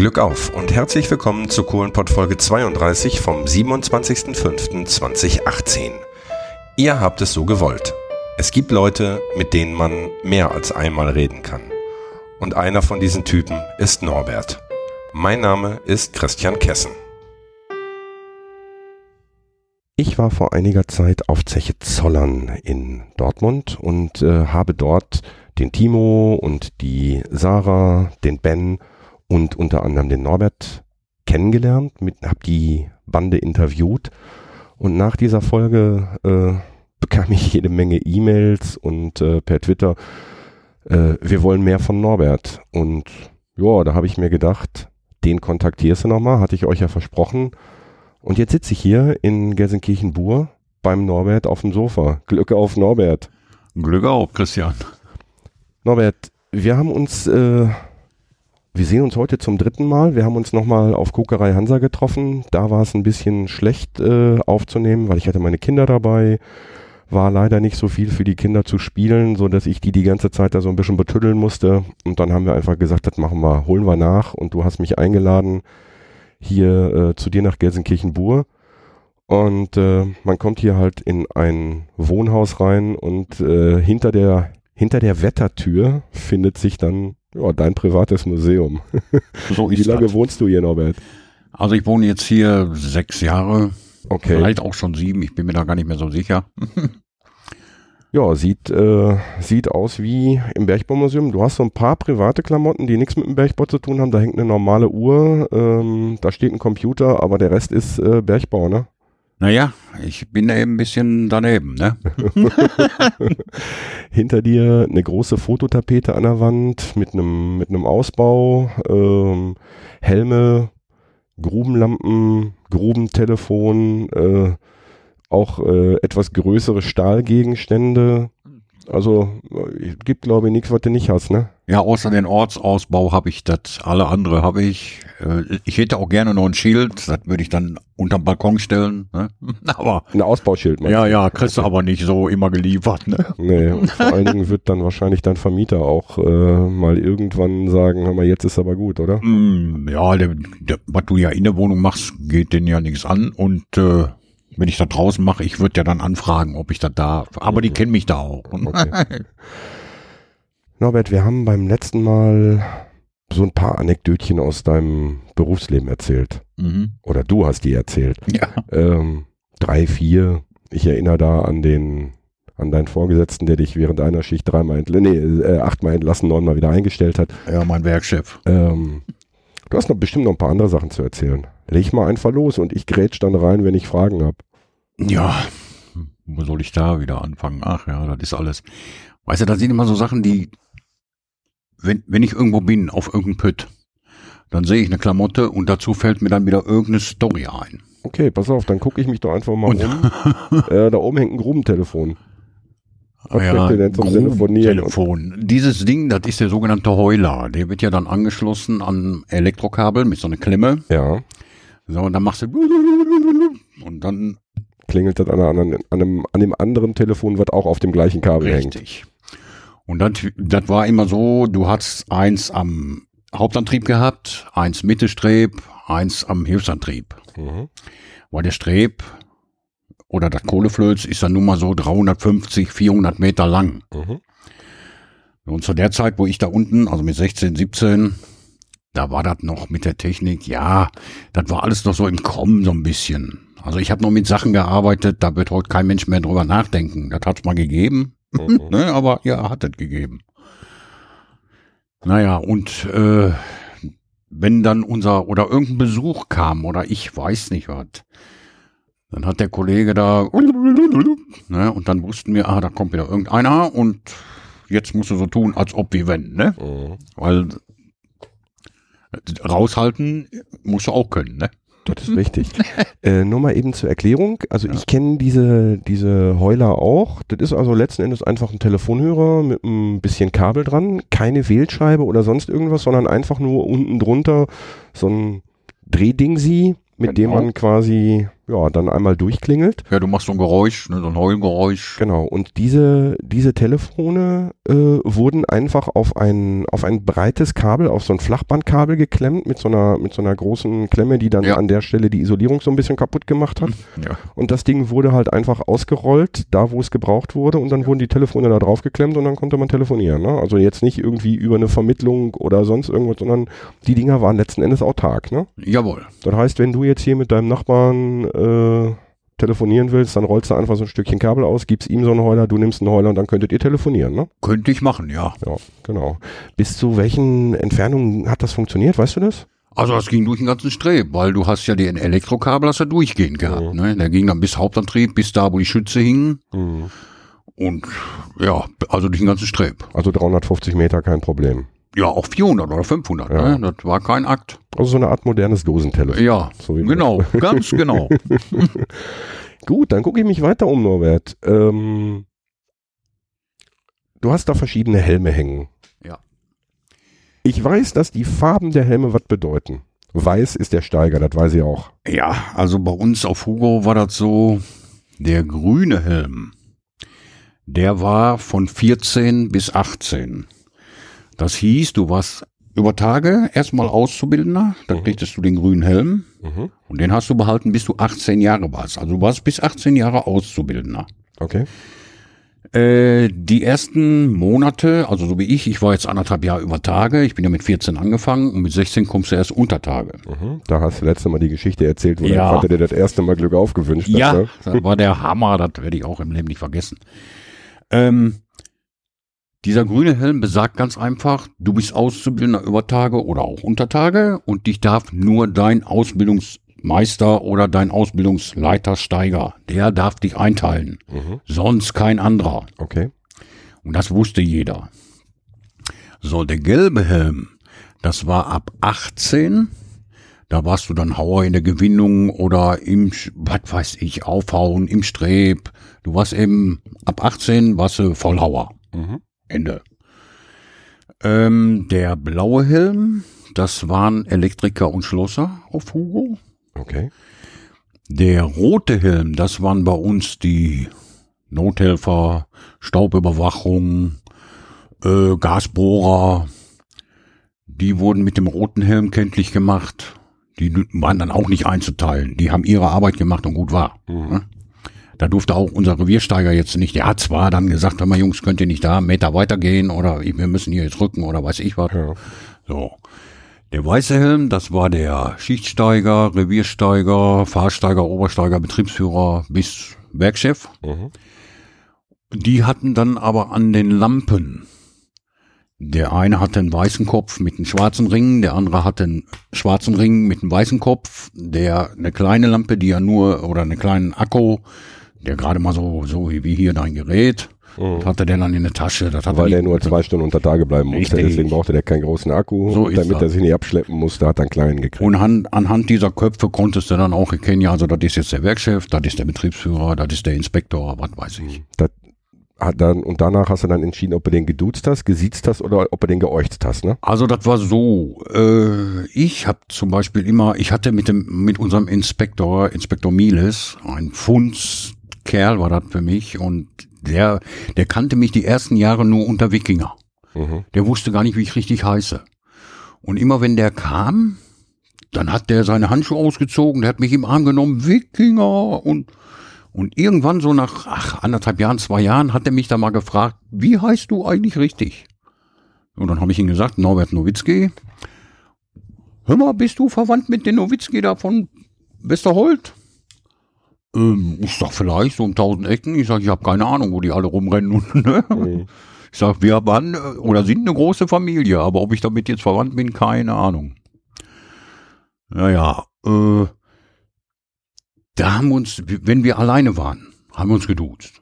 Glück auf und herzlich willkommen zu Kohlenpott Folge 32 vom 27.05.2018. Ihr habt es so gewollt. Es gibt Leute, mit denen man mehr als einmal reden kann. Und einer von diesen Typen ist Norbert. Mein Name ist Christian Kessen. Ich war vor einiger Zeit auf Zeche Zollern in Dortmund und äh, habe dort den Timo und die Sarah, den Ben und unter anderem den Norbert kennengelernt, mit, hab die Bande interviewt und nach dieser Folge äh, bekam ich jede Menge E-Mails und äh, per Twitter, äh, wir wollen mehr von Norbert. Und ja, da habe ich mir gedacht, den kontaktierst du nochmal, hatte ich euch ja versprochen. Und jetzt sitze ich hier in Gelsenkirchen-Bur beim Norbert auf dem Sofa. Glück auf Norbert. Glück auf, Christian. Norbert, wir haben uns äh, wir sehen uns heute zum dritten Mal. Wir haben uns nochmal auf Kokerei Hansa getroffen. Da war es ein bisschen schlecht äh, aufzunehmen, weil ich hatte meine Kinder dabei. War leider nicht so viel für die Kinder zu spielen, so dass ich die die ganze Zeit da so ein bisschen betüddeln musste. Und dann haben wir einfach gesagt, das machen wir, holen wir nach. Und du hast mich eingeladen hier äh, zu dir nach Gelsenkirchen-Bur. Und äh, man kommt hier halt in ein Wohnhaus rein und äh, hinter der hinter der Wettertür findet sich dann ja, dein privates Museum. So Wie lange das. wohnst du hier, Norbert? Also ich wohne jetzt hier sechs Jahre. Okay. Vielleicht auch schon sieben, ich bin mir da gar nicht mehr so sicher. ja, sieht, äh, sieht aus wie im Bergbaumuseum. Du hast so ein paar private Klamotten, die nichts mit dem Bergbau zu tun haben. Da hängt eine normale Uhr, ähm, da steht ein Computer, aber der Rest ist äh, Bergbau, ne? Naja, ich bin eben ein bisschen daneben, ne? Hinter dir eine große Fototapete an der Wand mit einem mit einem Ausbau, ähm, Helme, Grubenlampen, Grubentelefon, äh, auch äh, etwas größere Stahlgegenstände, also es gibt glaube ich nichts, was du nicht hast, ne? Ja, außer den Ortsausbau habe ich das, alle andere habe ich. Äh, ich hätte auch gerne noch ein Schild, das würde ich dann unterm Balkon stellen, ne? Aber. Ein Ausbauschild, Ja, ja, kriegst du aber nicht so immer geliefert, ne? Nee, und vor allen Dingen wird dann wahrscheinlich dein Vermieter auch äh, mal irgendwann sagen, hör mal, jetzt ist aber gut, oder? Mm, ja, der, der, was du ja in der Wohnung machst, geht denen ja nichts an und äh, wenn ich da draußen mache, ich würde ja dann anfragen, ob ich da darf. Aber die kennen mich da auch. Okay. Norbert, wir haben beim letzten Mal so ein paar Anekdötchen aus deinem Berufsleben erzählt. Mhm. Oder du hast die erzählt. Ja. Ähm, drei, vier. Ich erinnere da an den, an deinen Vorgesetzten, der dich während einer Schicht dreimal, nee, äh, achtmal entlassen, neunmal wieder eingestellt hat. Ja, mein Werkchef. Ähm, du hast noch bestimmt noch ein paar andere Sachen zu erzählen. Leg mal einfach los und ich grätsch dann rein, wenn ich Fragen habe. Ja, wo soll ich da wieder anfangen? Ach ja, das ist alles. Weißt du, da sind immer so Sachen, die, wenn, wenn ich irgendwo bin, auf irgendeinem Pütt, dann sehe ich eine Klamotte und dazu fällt mir dann wieder irgendeine Story ein. Okay, pass auf, dann gucke ich mich doch einfach mal und um. äh, da oben hängt ein Grubentelefon. Was ja, denn zum Telefonieren? Telefon. Dieses Ding, das ist der sogenannte Heuler. Der wird ja dann angeschlossen an Elektrokabel mit so einer Klemme. Ja. So, und dann machst du und dann klingelt das an, an, einem, an dem anderen Telefon, was auch auf dem gleichen Kabel Richtig. hängt. Richtig. Und das, das war immer so, du hast eins am Hauptantrieb gehabt, eins Mittelstreb, eins am Hilfsantrieb. Mhm. Weil der Streb oder das Kohleflöz ist dann nun mal so 350, 400 Meter lang. Mhm. Und zu der Zeit, wo ich da unten, also mit 16, 17, da war das noch mit der Technik, ja, das war alles noch so im Kommen so ein bisschen. Also ich habe noch mit Sachen gearbeitet, da wird heute kein Mensch mehr drüber nachdenken. Das hat's mal gegeben, mhm. ne, aber ja, hat es gegeben. Naja, und äh, wenn dann unser oder irgendein Besuch kam oder ich weiß nicht was, dann hat der Kollege da ne, und dann wussten wir, ah, da kommt wieder irgendeiner und jetzt musst du so tun, als ob wir wenn, ne? Mhm. Weil raushalten musst du auch können, ne? Das ist richtig. äh, nur mal eben zur Erklärung. Also ja. ich kenne diese, diese Heuler auch. Das ist also letzten Endes einfach ein Telefonhörer mit ein bisschen Kabel dran. Keine Wählscheibe oder sonst irgendwas, sondern einfach nur unten drunter so ein Drehding sie, mit genau. dem man quasi ja, dann einmal durchklingelt. Ja, du machst so ein Geräusch, ne, so ein Heulgeräusch. Genau. Und diese, diese Telefone äh, wurden einfach auf ein, auf ein breites Kabel, auf so ein Flachbandkabel geklemmt mit so einer, mit so einer großen Klemme, die dann Ja. an der Stelle die Isolierung so ein bisschen kaputt gemacht hat. Ja. Und das Ding wurde halt einfach ausgerollt, da wo es gebraucht wurde, und dann wurden die Telefone da drauf geklemmt und dann konnte man telefonieren. Ne? Also jetzt nicht irgendwie über eine Vermittlung oder sonst irgendwas, sondern die Dinger waren letzten Endes autark. Ne? Jawohl. Das heißt, wenn du jetzt hier mit deinem Nachbarn äh, telefonieren willst, dann rollst du einfach so ein Stückchen Kabel aus, gibst ihm so einen Heuler, du nimmst einen Heuler und dann könntet ihr telefonieren. Ne? Könnte ich machen, ja. Ja, genau. Bis zu welchen Entfernungen hat das funktioniert, weißt du das? Also das ging durch den ganzen Streb, weil du hast ja den Elektrokabel hast ja durchgehend gehabt. Ne? Der ging dann bis Hauptantrieb, bis da, wo die Schütze hingen. Und ja, also durch den ganzen Streb. Also 350 Meter, kein Problem. Ja, auch 400 oder 500. Ja. Ne? Das war kein Akt. Also so eine Art modernes Dosentelefon. Ja, So wie genau, ganz genau. Gut, dann gucke ich mich weiter um, Norbert. Ähm, du hast da verschiedene Helme hängen. Ja. Ich weiß, dass die Farben der Helme was bedeuten. Weiß ist der Steiger, das weiß ich auch. Ja, also bei uns auf Hugo war das so, der grüne Helm, der war von 14 bis 18. Das hieß, du warst über Tage erstmal Auszubildender, dann kriegtest du den grünen Helm Mhm. und den hast du behalten, bis du 18 Jahre warst. Also du warst bis 18 Jahre Auszubildender. Okay. Äh, die ersten Monate, also so wie ich, ich war jetzt anderthalb Jahre über Tage, ich bin ja mit 14 angefangen und mit 16 kommst du erst unter Tage. Mhm. Da hast du letzte Mal die Geschichte erzählt, wo Ja. dein Vater dir das erste Mal Glück aufgewünscht Ja, hat. Ne? das war der Hammer, das werde ich auch im Leben nicht vergessen. Ähm, dieser grüne Helm besagt ganz einfach, du bist Auszubildender über Tage oder auch unter Tage und dich darf nur dein Ausbildungsmeister oder dein Ausbildungsleiter Steiger, der darf dich einteilen. Mhm. Sonst kein anderer. Okay. Und das wusste jeder. So, der gelbe Helm, das war ab 18. Da warst du dann Hauer in der Gewinnung oder im, was weiß ich, Aufhauen, im Streb. Du warst eben, ab 18 warst du Vollhauer. Mhm. Ende. Ähm, der blaue Helm, das waren Elektriker und Schlosser auf Hugo. Okay. Der rote Helm, das waren bei uns die Nothelfer, Staubüberwachung, äh, Gasbohrer. Die wurden mit dem roten Helm kenntlich gemacht. Die waren dann auch nicht einzuteilen. Die haben ihre Arbeit gemacht und gut war. Ne? Da durfte auch unser Reviersteiger jetzt nicht. Der hat zwar dann gesagt, hör mal Jungs, könnt ihr nicht da einen Meter weitergehen oder wir müssen hier jetzt rücken oder weiß ich was. Ja. So. Der weiße Helm, das war der Schichtsteiger, Reviersteiger, Fahrsteiger, Obersteiger, Betriebsführer bis Werkchef. Mhm. Die hatten dann aber an den Lampen. Der eine hatte einen weißen Kopf mit einem schwarzen Ring, der andere hatte einen schwarzen Ring mit einem weißen Kopf, der eine kleine Lampe, die ja nur, oder einen kleinen Akku, der gerade mal so, so wie hier dein Gerät, das hatte der dann in der Tasche. Das hat Mhm. Weil er der nur zwei Stunden unter Tage bleiben musste. Richtig. Deswegen brauchte der keinen großen Akku. So damit das. er sich nicht abschleppen musste, hat er einen kleinen gekriegt. Und an, anhand dieser Köpfe konntest du dann auch erkennen, ja, also das ist jetzt der Werkchef, das ist der Betriebsführer, das ist der Inspektor, was weiß ich. Das hat dann, und danach hast du dann entschieden, ob du den geduzt hast, gesiezt hast oder ob du den geäucht hast, ne? Also das war so, äh, ich habe zum Beispiel immer, ich hatte mit dem mit unserem Inspektor, Inspektor Miles, ein Fundskerl war das für mich und der, der kannte mich die ersten Jahre nur unter Wikinger. Mhm. Der wusste gar nicht, wie ich richtig heiße. Und immer wenn der kam, dann hat der seine Handschuhe ausgezogen, der hat mich im Arm genommen, Wikinger und und irgendwann so nach ach, anderthalb Jahren, zwei Jahren hat er mich da mal gefragt, wie heißt du eigentlich richtig? Und dann habe ich ihm gesagt, Norbert Nowitzki. Hör mal, bist du verwandt mit dem Nowitzki da von Westerholt? Ähm, ich sag vielleicht so um tausend Ecken. Ich sag, ich habe keine Ahnung, wo die alle rumrennen. Und, ne? Mhm. Ich sag, wir waren äh, oder sind eine große Familie, aber ob ich damit jetzt verwandt bin, keine Ahnung. Naja, äh, da haben wir uns, wenn wir alleine waren, haben wir uns geduzt.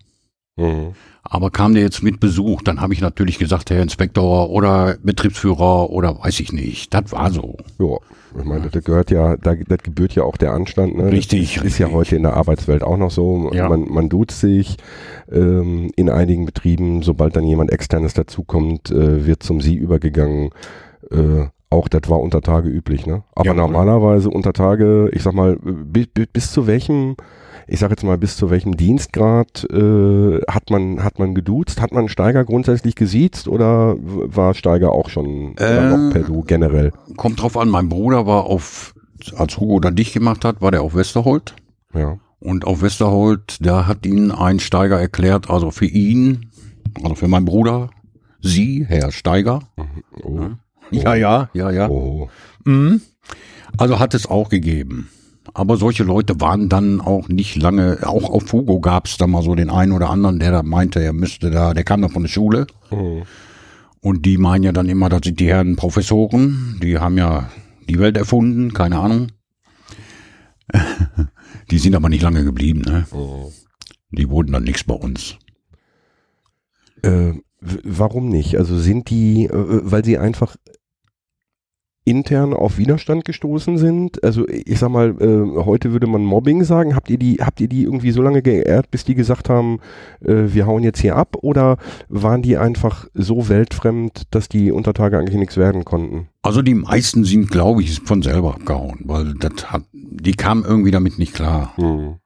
Mhm. Aber kam der jetzt mit Besuch, dann habe ich natürlich gesagt, Herr Inspektor oder Betriebsführer oder weiß ich nicht. Das war so. Ja, ich meine, das gehört ja, da, das gebührt ja auch der Anstand. Ne? Richtig, Das ist ja heute in der Arbeitswelt auch noch so. Ja. Man, man duzt sich. Ähm, in einigen Betrieben, sobald dann jemand externes dazukommt, äh, wird zum Sie übergegangen. Äh, Auch das war unter Tage üblich, ne? Aber Jawohl. normalerweise unter Tage, ich sag mal, bis, bis zu welchem, ich sag jetzt mal, bis zu welchem Dienstgrad äh, hat man hat man geduzt? Hat man Steiger grundsätzlich gesiezt oder war Steiger auch schon Äh, noch per Du generell? Kommt drauf an, mein Bruder war auf, als Hugo dann dich gemacht hat, war der auf Westerholt. Ja. Und auf Westerholt, da hat ihn ein Steiger erklärt, also für ihn, also für meinen Bruder, Sie, Herr Steiger. Oh. Ja, ja, ja, ja. Oh. Mhm. Also hat es auch gegeben. Aber solche Leute waren dann auch nicht lange, auch auf Hugo gab es da mal so den einen oder anderen, der da meinte, er müsste da, der kam da von der Schule. Mhm. Und die meinen ja dann immer, das sind die Herren Professoren, die haben ja die Welt erfunden, keine Ahnung. Die sind aber nicht lange geblieben, ne? Mhm. Die wurden dann nichts bei uns. Äh, warum nicht? Also sind die, äh, weil sie einfach intern auf Widerstand gestoßen sind? Also ich sag mal, äh, heute würde man Mobbing sagen. Habt ihr die, habt ihr die irgendwie so lange geehrt, bis die gesagt haben, äh, wir hauen jetzt hier ab? Oder waren die einfach so weltfremd, dass die Untertage eigentlich nichts werden konnten? Also die meisten sind, glaube ich, von selber abgehauen, weil das hat, die kamen irgendwie damit nicht klar. Hm.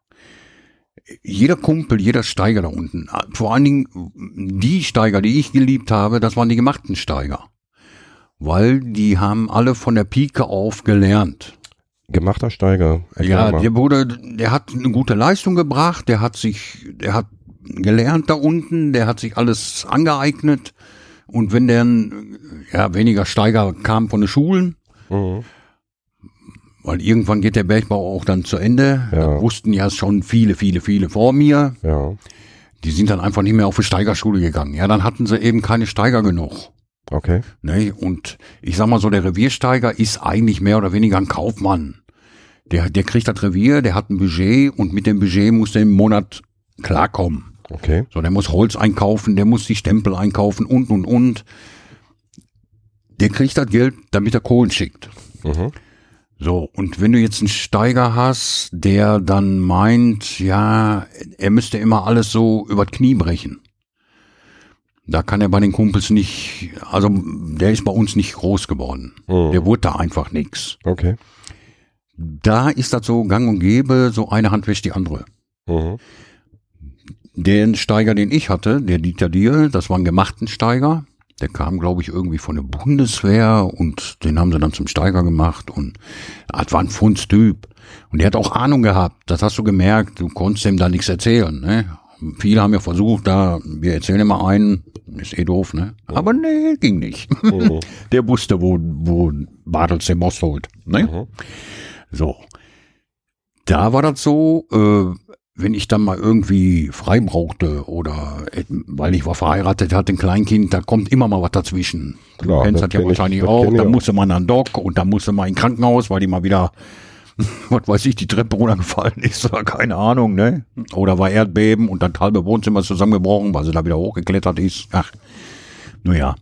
Jeder Kumpel, jeder Steiger da unten, vor allen Dingen die Steiger, die ich geliebt habe, das waren die gemachten Steiger. Weil die haben alle von der Pike auf gelernt. Gemachter Steiger. Ja, der wurde, der hat eine gute Leistung gebracht, der hat sich, der hat gelernt da unten, der hat sich alles angeeignet. Und wenn dann, ja, weniger Steiger kamen von den Schulen, Mhm. weil irgendwann geht der Bergbau auch dann zu Ende. Ja. Das wussten ja schon viele, viele, viele vor mir. Ja, Die sind dann einfach nicht mehr auf die Steigerschule gegangen. Ja, dann hatten sie eben keine Steiger genug. Okay. Ne? Und ich sag mal so, der Reviersteiger ist eigentlich mehr oder weniger ein Kaufmann. Der, der kriegt das Revier, der hat ein Budget und mit dem Budget muss der im Monat klarkommen. Okay. So, der muss Holz einkaufen, der muss die Stempel einkaufen und, und, und. Der kriegt das Geld, damit er Kohlen schickt. Mhm. So, und wenn du jetzt einen Steiger hast, der dann meint, ja, er müsste immer alles so über das Knie brechen. Da kann er bei den Kumpels nicht, also der ist bei uns nicht groß geworden. Mhm. Der wurde da einfach nix. Okay. Da ist das so gang und gäbe, so eine Hand wäscht die andere. Mhm. Den Steiger, den ich hatte, der Dieter Diel, das war ein gemachten Steiger. Der kam, glaube ich, irgendwie von der Bundeswehr und den haben sie dann zum Steiger gemacht und das war ein Fundstyp. Und der hat auch Ahnung gehabt, das hast du gemerkt, du konntest ihm da nichts erzählen. Ne? Viele haben ja versucht, da, wir erzählen immer einen, ist eh doof, ne? Aber nee, ging nicht. Mhm. Der wusste, wo, wo Bartels den Most holt. Ne? Mhm. So. Da war das so, äh, wenn ich dann mal irgendwie frei brauchte oder äh, weil ich war verheiratet, hatte ein Kleinkind, da kommt immer mal was dazwischen. Klar, du kennst das das ja kenn ich- wahrscheinlich das auch. Da musste man an Doc und da musste man in Krankenhaus, weil die mal wieder, was weiß ich, die Treppe runtergefallen ist oder keine Ahnung, ne? Oder war Erdbeben und das halbe Wohnzimmer zusammengebrochen, weil sie da wieder hochgeklettert ist. Ach, naja.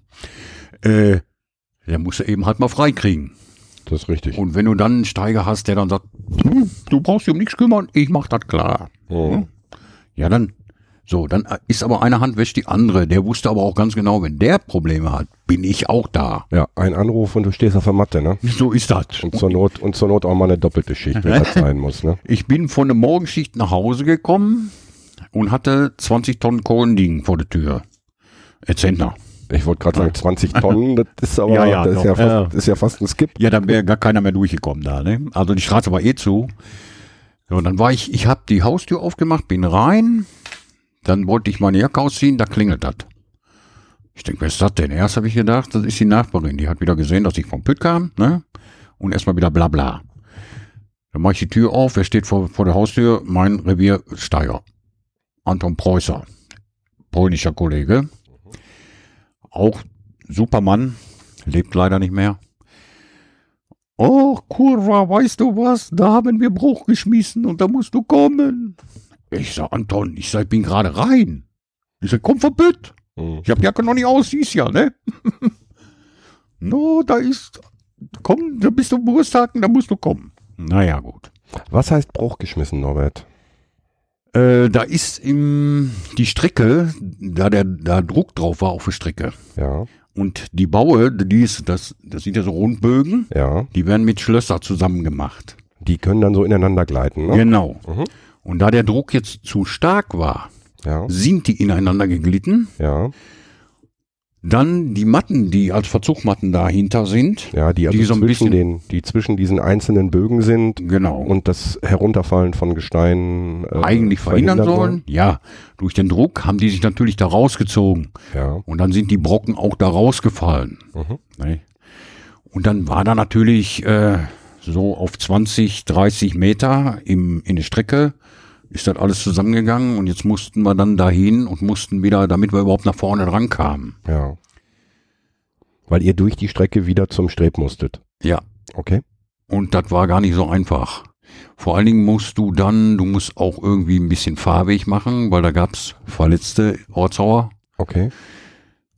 Äh, der musste eben halt mal frei kriegen. Das ist richtig. Und wenn du dann einen Steiger hast, der dann sagt, "Hm, du brauchst dich um nichts kümmern, ich mach das klar. Mhm. Ja, dann, so, dann ist aber eine Hand wäscht die andere. Der wusste aber auch ganz genau, wenn der Probleme hat, bin ich auch da. Ja, ein Anruf und du stehst auf der Matte, ne? So ist das. Und zur Not, und zur Not auch mal eine doppelte Schicht, wenn das sein muss, ne? Ich bin von der Morgenschicht nach Hause gekommen und hatte 20 Tonnen Kohlen liegen vor der Tür. Herr Zentner. Ich wollte gerade sagen, 20 Tonnen, das ist aber, Ja, ja, das ist ja, fast, ist ja fast ein Skip. Ja, dann wäre gar keiner mehr durchgekommen da, ne? Also die Straße war eh zu. So, und dann war ich, ich habe die Haustür aufgemacht, bin rein, dann wollte ich meine Jacke ausziehen, da klingelt das. Ich denke, wer ist das denn? Erst habe ich gedacht, das ist die Nachbarin, die hat wieder gesehen, dass ich vom Pütt kam, ne? Und erstmal wieder bla bla. Dann mache ich die Tür auf, wer steht vor, vor der Haustür? Mein Reviersteiger. Anton Preußer. Polnischer Kollege. Auch Supermann, lebt leider nicht mehr. Oh, Kurva, weißt du was? Da haben wir Bruch geschmissen und da musst du kommen. Ich sag, Anton, ich sag, ich bin gerade rein. Ich sag, komm verbütt. Mhm. Ich hab die Jacke noch nicht aus, siehst ja, ne? no, da ist, komm, da bist du im Brusthaken, da musst du kommen. Naja, gut. Was heißt Bruch geschmissen, Norbert? Äh, da ist im, die Strecke, da der, da Druck drauf war auf der Strecke. Ja. Und die Baue, die ist, das, das sind ja so Rundbögen, Ja. die werden mit Schlösser zusammen gemacht. Die können dann so ineinander gleiten, ne? Genau. Mhm. Und da der Druck jetzt zu stark war, Ja. sind die ineinander geglitten. Ja. Dann die Matten, die als Verzugmatten dahinter sind. Ja, die also Die so ein zwischen bisschen- den, die zwischen diesen einzelnen Bögen sind Genau. und das Herunterfallen von Gestein äh, eigentlich verhindern sollen. Ja, durch den Druck haben die sich natürlich da rausgezogen. Ja. Und dann sind die Brocken auch da rausgefallen. Mhm. Ne? Und dann war da natürlich äh, so auf 20, 30 Meter im, in der Strecke ist das alles zusammengegangen und jetzt mussten wir dann dahin und mussten wieder, damit wir überhaupt nach vorne dran kamen. Ja. Weil ihr durch die Strecke wieder zum Streb musstet. Ja, Okay. und das war gar nicht so einfach. Vor allen Dingen musst du dann, du musst auch irgendwie ein bisschen Fahrweg machen, weil da gab's verletzte Ortsauer. Okay.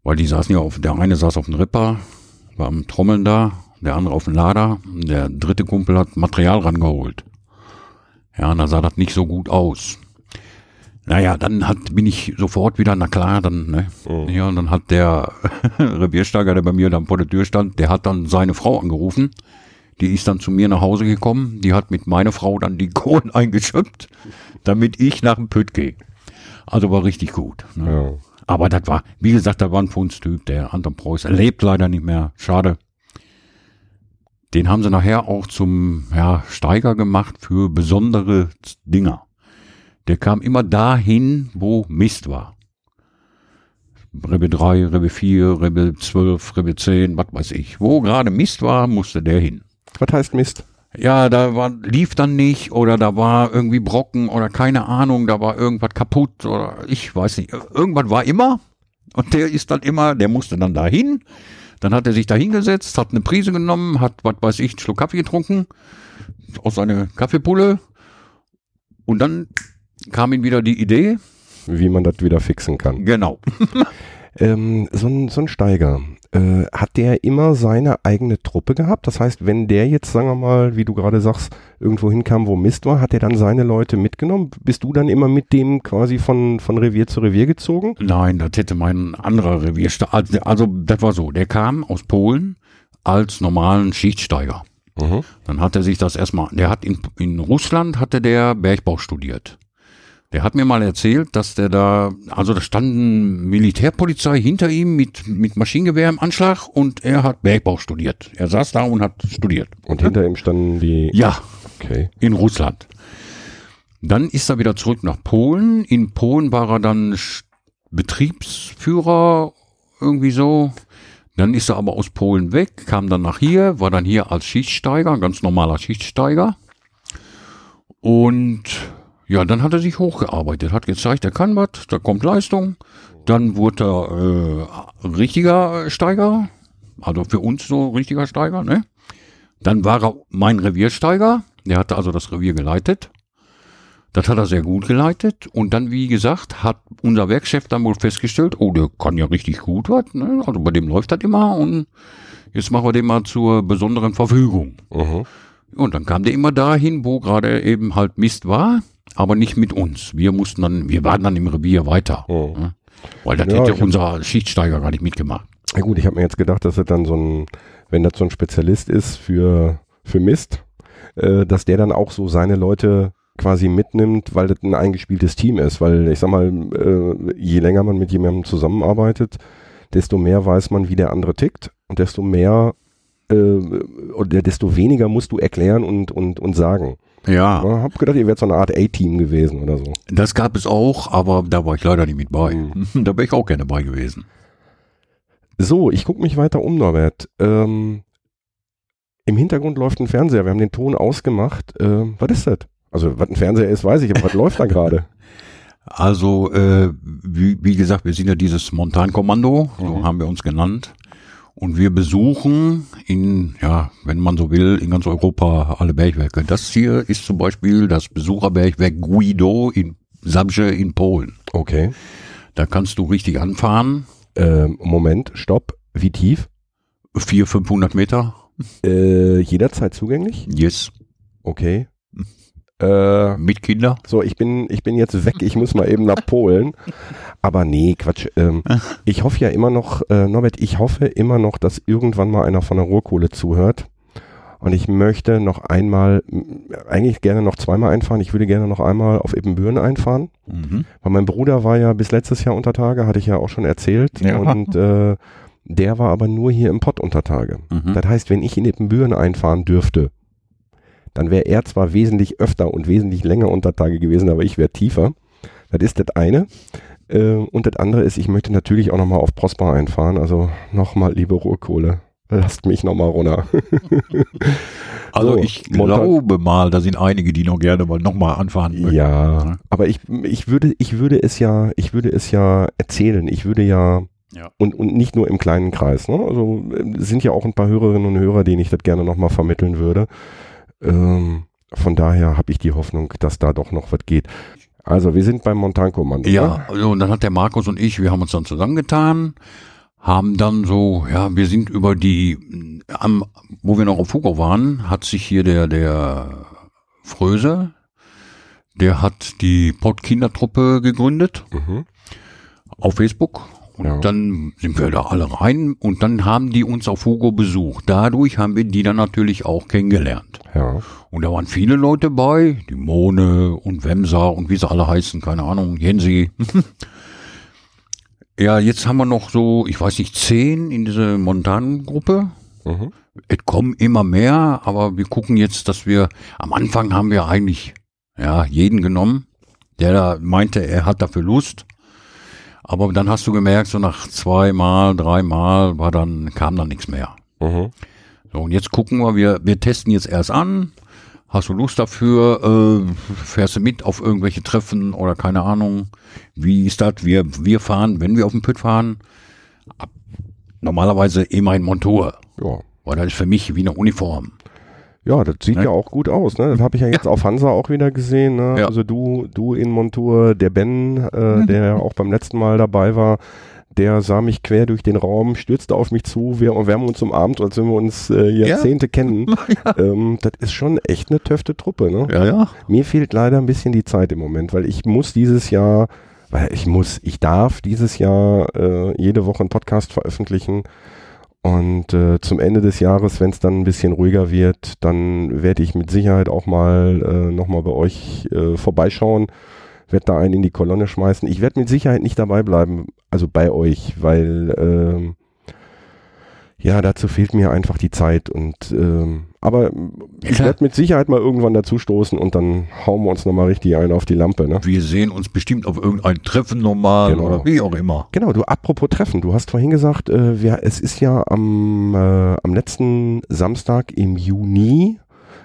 Weil die saßen ja auf, der eine saß auf dem Ripper, war am Trommeln da, der andere auf dem Lader, der dritte Kumpel hat Material rangeholt. Ja, und da sah das nicht so gut aus. Naja, dann hat, bin ich sofort wieder, na klar, dann, ne, Mhm. ja, und dann hat der Reviersteiger, der bei mir dann vor der Tür stand, der hat dann seine Frau angerufen. Die ist dann zu mir nach Hause gekommen. Die hat mit meiner Frau dann die Kohlen eingeschöpft, damit ich nach dem Pütt gehe. Also war richtig gut. Ne? Ja. Aber das war, wie gesagt, da war ein Fundstyp, der Anton Preuß. Er lebt leider nicht mehr. Schade. Den haben sie nachher auch zum ja, Steiger gemacht für besondere Dinger. Der kam immer dahin, wo Mist war. Rebbe 3, Rebbe 4, Rebbe 12, Rebbe 10, was weiß ich. Wo gerade Mist war, musste der hin. Was heißt Mist? Ja, da war, lief dann nicht oder da war irgendwie Brocken oder keine Ahnung, da war irgendwas kaputt oder ich weiß nicht. Irgendwas war immer und der ist dann immer, der musste dann dahin. Dann hat er sich da hingesetzt, hat eine Prise genommen, hat, was weiß ich, einen Schluck Kaffee getrunken aus seiner Kaffeepulle und dann kam ihm wieder die Idee, Wie man das wieder fixen kann. genau. Ähm, so, ein, so ein Steiger, äh, hat der immer seine eigene Truppe gehabt? Das heißt, wenn der jetzt, sagen wir mal, wie du gerade sagst, irgendwo hinkam, wo Mist war, hat er dann seine Leute mitgenommen? Bist du dann immer mit dem quasi von, von Revier zu Revier gezogen? Nein, das hätte mein anderer Reviersteiger, also, also das war so, der kam aus Polen als normalen Schichtsteiger. Mhm. Dann hat er sich das erstmal, der hat in, in Russland hatte der Bergbau studiert. Der hat mir mal erzählt, dass der da, also da standen Militärpolizei hinter ihm mit, mit Maschinengewehr im Anschlag und er hat Bergbau studiert. Er saß da und hat studiert. Und hinter ihm standen die. Ja, Okay. in Russland. Dann ist er wieder zurück nach Polen. In Polen war er dann Betriebsführer, irgendwie so. Dann ist er aber aus Polen weg, kam dann nach hier, war dann hier als Schichtsteiger, ganz normaler Schichtsteiger. Und ja, dann hat er sich hochgearbeitet, hat gezeigt, er kann was, da kommt Leistung. Dann wurde er äh, richtiger Steiger, also für uns so richtiger Steiger, ne? Dann war er mein Reviersteiger, der hatte also das Revier geleitet. Das hat er sehr gut geleitet. Und dann, wie gesagt, hat unser Werkchef dann wohl festgestellt, oh, der kann ja richtig gut was. Ne? Also bei dem läuft das immer und jetzt machen wir den mal zur besonderen Verfügung. Mhm. Und dann kam der immer dahin, wo gerade eben halt Mist war, aber nicht mit uns. Wir mussten dann, wir waren dann im Revier weiter. Mhm. Ne? Weil das Ja, hätte ich hab- unser Schichtsteiger gar nicht mitgemacht. Na gut, ich habe mir jetzt gedacht, dass er dann so ein, wenn das so ein Spezialist ist für, für Mist, äh, dass der dann auch so seine Leute quasi mitnimmt, weil das ein eingespieltes Team ist. Weil ich sag mal, äh, je länger man mit jemandem zusammenarbeitet, desto mehr weiß man, wie der andere tickt und desto mehr äh, oder desto weniger musst du erklären und, und, und sagen. Ja, Ja, hab gedacht, ihr wärt so eine Art A-Team gewesen oder so. das gab es auch, aber da war ich leider nicht mit bei. Mhm. Da wäre ich auch gerne bei gewesen. So, ich gucke mich weiter um, Norbert. Ähm, Im Hintergrund läuft ein Fernseher. Wir haben den Ton ausgemacht. Ähm, was ist das? Also, was ein Fernseher ist, weiß ich, aber was läuft da gerade? Also, äh, wie, wie gesagt, wir sind ja dieses Montankommando, so Mhm. haben wir uns genannt. Und wir besuchen in, ja, wenn man so will, in ganz Europa alle Bergwerke. Das hier ist zum Beispiel das Besucherbergwerk Guido in Zabrze in Polen. Okay. Da kannst du richtig anfahren, Ähm, Moment, stopp. Wie tief? 400, 500 Meter. Äh, jederzeit zugänglich? Yes. Okay. Äh, Mit Kinder? so, ich bin, ich bin jetzt weg, ich muss mal eben nach Polen. Aber nee, Quatsch. Ähm, ich hoffe ja immer noch, äh, Norbert, ich hoffe immer noch, dass irgendwann mal einer von der Ruhrkohle zuhört. Und ich möchte noch einmal, eigentlich gerne noch zweimal einfahren. Ich würde gerne noch einmal auf Ebenbüren einfahren. Mhm. Weil mein Bruder war ja bis letztes Jahr unter Tage, hatte ich ja auch schon erzählt. Ja. Und äh, der war aber nur hier im Pott unter Tage. Mhm. Das heißt, wenn ich in Ebenbüren einfahren dürfte, dann wäre er zwar wesentlich öfter und wesentlich länger unter Tage gewesen, aber ich wäre tiefer. Das ist das eine. Äh, und das andere ist, ich möchte natürlich auch nochmal auf Prosper einfahren. Also nochmal, liebe Ruhrkohle, lasst mich nochmal runter. Also So, ich glaube mal, da sind einige, die noch gerne mal nochmal anfahren möchten. Ja, aber ich, ich würde, ich würde es ja, ich würde es ja erzählen. Ich würde ja, Ja. und, und nicht nur im kleinen Kreis. Ne? Also äh, es sind ja auch ein paar Hörerinnen und Hörer, denen ich das gerne nochmal vermitteln würde. Ähm, von daher habe ich die Hoffnung, dass da doch noch was geht. Also wir sind beim Montankommando. Ja, also, und dann hat der Markus und ich, wir haben uns dann zusammengetan, haben dann so, ja, wir sind über die, am, wo wir noch auf Hugo waren, hat sich hier der, der Fröse, der hat die Pott-Kindertruppe gegründet Mhm. auf Facebook. Und Ja. dann sind wir da alle rein und dann haben die uns auf Hugo besucht. Dadurch haben wir die dann natürlich auch kennengelernt. Ja. Und da waren viele Leute bei, die Mone und Wemser und wie sie alle heißen, keine Ahnung, Jensi. ja, jetzt haben wir noch so, ich weiß nicht, zehn in diese Montanengruppe. Mhm. Es kommen immer mehr, aber wir gucken jetzt, dass wir, am Anfang haben wir eigentlich, ja, jeden genommen, der da meinte, er hat dafür Lust. Aber dann hast du gemerkt, so nach zweimal, dreimal war dann, kam dann nichts mehr. Mhm. So, und jetzt gucken wir, wir, wir testen jetzt erst an. Hast du Lust dafür? Äh, fährst du mit auf irgendwelche Treffen oder keine Ahnung? Wie ist das? Wir, wir fahren, wenn wir auf den Pütt fahren, ab, normalerweise immer in Montur. Ja. Weil das ist für mich wie eine Uniform. Ja, das sieht Ne? ja auch gut aus. Ne? Das habe ich ja jetzt auf Hansa auch wieder gesehen. Ne? Ja. Also du, du in Montur, der Ben, äh, der ja auch beim letzten Mal dabei war, der sah mich quer durch den Raum, stürzte auf mich zu, wir, wir haben uns umarmt, als wenn wir uns äh, Jahrzehnte kennen. Ähm, das ist schon echt eine töfte Truppe. Ne? Ja, ja. Mir fehlt leider ein bisschen die Zeit im Moment, weil ich muss dieses Jahr, weil ich muss, ich darf dieses Jahr äh, jede Woche einen Podcast veröffentlichen. Und äh, zum Ende des Jahres, wenn es dann ein bisschen ruhiger wird, dann werde ich mit Sicherheit auch mal äh, nochmal bei euch äh, vorbeischauen, werde da einen in die Kolonne schmeißen. Ich werde mit Sicherheit nicht dabei bleiben, also bei euch, weil ähm, ja, dazu fehlt mir einfach die Zeit und ähm, aber ich werde mit Sicherheit mal irgendwann dazu stoßen und dann hauen wir uns nochmal richtig ein auf die Lampe, ne? Wir sehen uns bestimmt auf irgendein Treffen normal Genau. oder wie auch immer. Genau, du apropos Treffen, du hast vorhin gesagt, äh, wir, es ist ja am, äh, am letzten Samstag im Juni,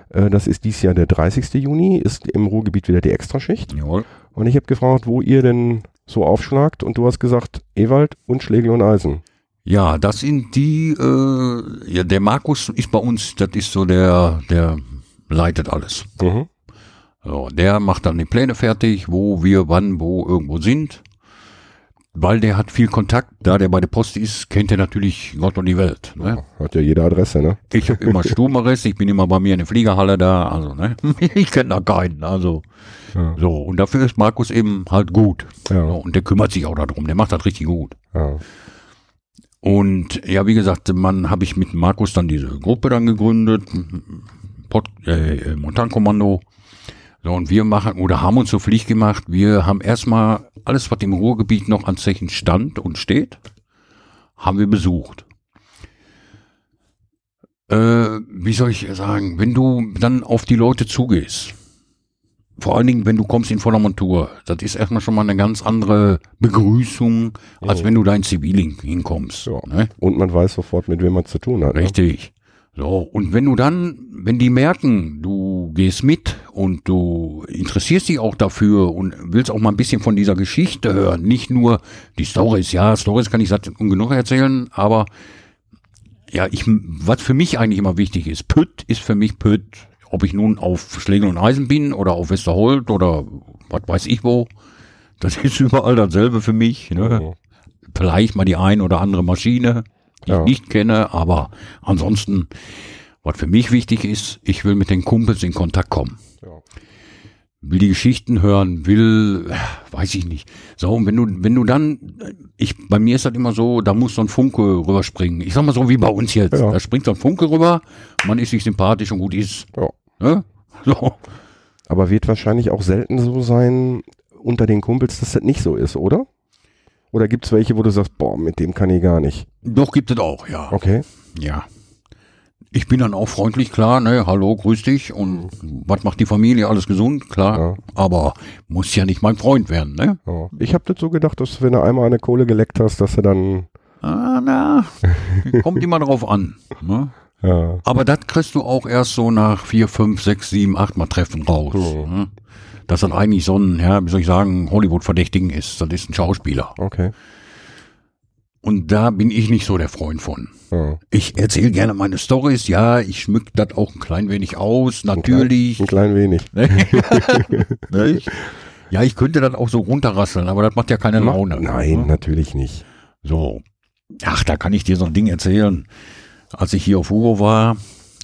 äh, das ist dies Jahr der 30. Juni, ist im Ruhrgebiet wieder die Extraschicht. Jawohl. Und ich habe gefragt, wo ihr denn so aufschlagt und du hast gesagt, Ewald und Schlegel und Eisen. Ja, das sind die, äh, ja, der Markus ist bei uns, das ist so der, der leitet alles. Mhm. So, der macht dann die Pläne fertig, wo wir wann, wo irgendwo sind. Weil der hat viel Kontakt, da der bei der Post ist, kennt er natürlich Gott und die Welt. Ne? Hat ja jede Adresse, ne? Ich habe immer Sturmeres, ich bin immer bei mir in der Fliegerhalle da, also ne, ich kenne da keinen, also Ja. so. Und dafür ist Markus eben halt gut. Ja. So, und der kümmert sich auch darum, der macht das richtig gut. Ja. Und ja, wie gesagt, man habe ich mit Markus dann diese Gruppe dann gegründet, Pod, äh, Montankommando. So, und wir machen oder haben uns zur Pflicht gemacht, wir haben erstmal alles, was im Ruhrgebiet noch an Zechen stand und steht, haben wir besucht. Äh, wie soll ich sagen, wenn du dann auf die Leute zugehst, vor allen Dingen, wenn du kommst in voller Montur, das ist erstmal schon mal eine ganz andere Begrüßung, als Mhm. wenn du da in Zivil hin- hinkommst. Ja. Ne? Und man weiß sofort, mit wem man zu tun hat. Ne? Richtig. So, und wenn du dann, wenn die merken, du gehst mit und du interessierst dich auch dafür und willst auch mal ein bisschen von dieser Geschichte hören, nicht nur die Stories, ja, Stories kann ich satt und genug erzählen, aber ja, ich, was für mich eigentlich immer wichtig ist, Pütt ist für mich Pütt, ob ich nun auf Schlegel und Eisen bin oder auf Westerholt oder was weiß ich wo, das ist überall dasselbe für mich, ne? Mhm. vielleicht mal die ein oder andere Maschine, die Ja. ich nicht kenne, aber ansonsten, was für mich wichtig ist, ich will mit den Kumpels in Kontakt kommen. Ja. Will die Geschichten hören, will, äh, weiß ich nicht. So, und wenn du, wenn du dann, ich, bei mir ist das immer so, da muss so ein Funke rüberspringen. Ich sag mal so wie bei uns jetzt. Ja. Da springt so ein Funke rüber, man ist sich sympathisch und gut ist. Ja. Ne? So. Aber wird wahrscheinlich auch selten so sein unter den Kumpels, dass das nicht so ist, oder? Oder gibt es welche, wo du sagst, boah, mit dem kann ich gar nicht? Doch gibt es auch, ja. Okay. Ja. Ich bin dann auch freundlich, klar, ne, hallo, grüß dich und was macht die Familie, alles gesund, klar. Ja. Aber muss ja nicht mein Freund werden, ne? Ja. Ich habe das so gedacht, dass wenn du einmal eine Kohle geleckt hast, dass du dann. Ah, na, kommt immer drauf an. Ne? Ja. Aber das kriegst du auch erst so nach vier, fünf, sechs, sieben, acht Mal Treffen raus. Mhm. Ne? Dass das eigentlich so ein, ja, wie soll ich sagen, Hollywood-Verdächtigen ist. Das ist ein Schauspieler. Okay. Und da bin ich nicht so der Freund von. Ja. Ich erzähle gerne meine Stories, ja, ich schmück das auch ein klein wenig aus, natürlich. Ein klein wenig. Ne, ich- ja, ich könnte das auch so runterrasseln, aber das macht ja keine Laune. Nein, Ne? natürlich nicht. So. Ach, da kann ich dir so ein Ding erzählen. Als ich hier auf Hugo war,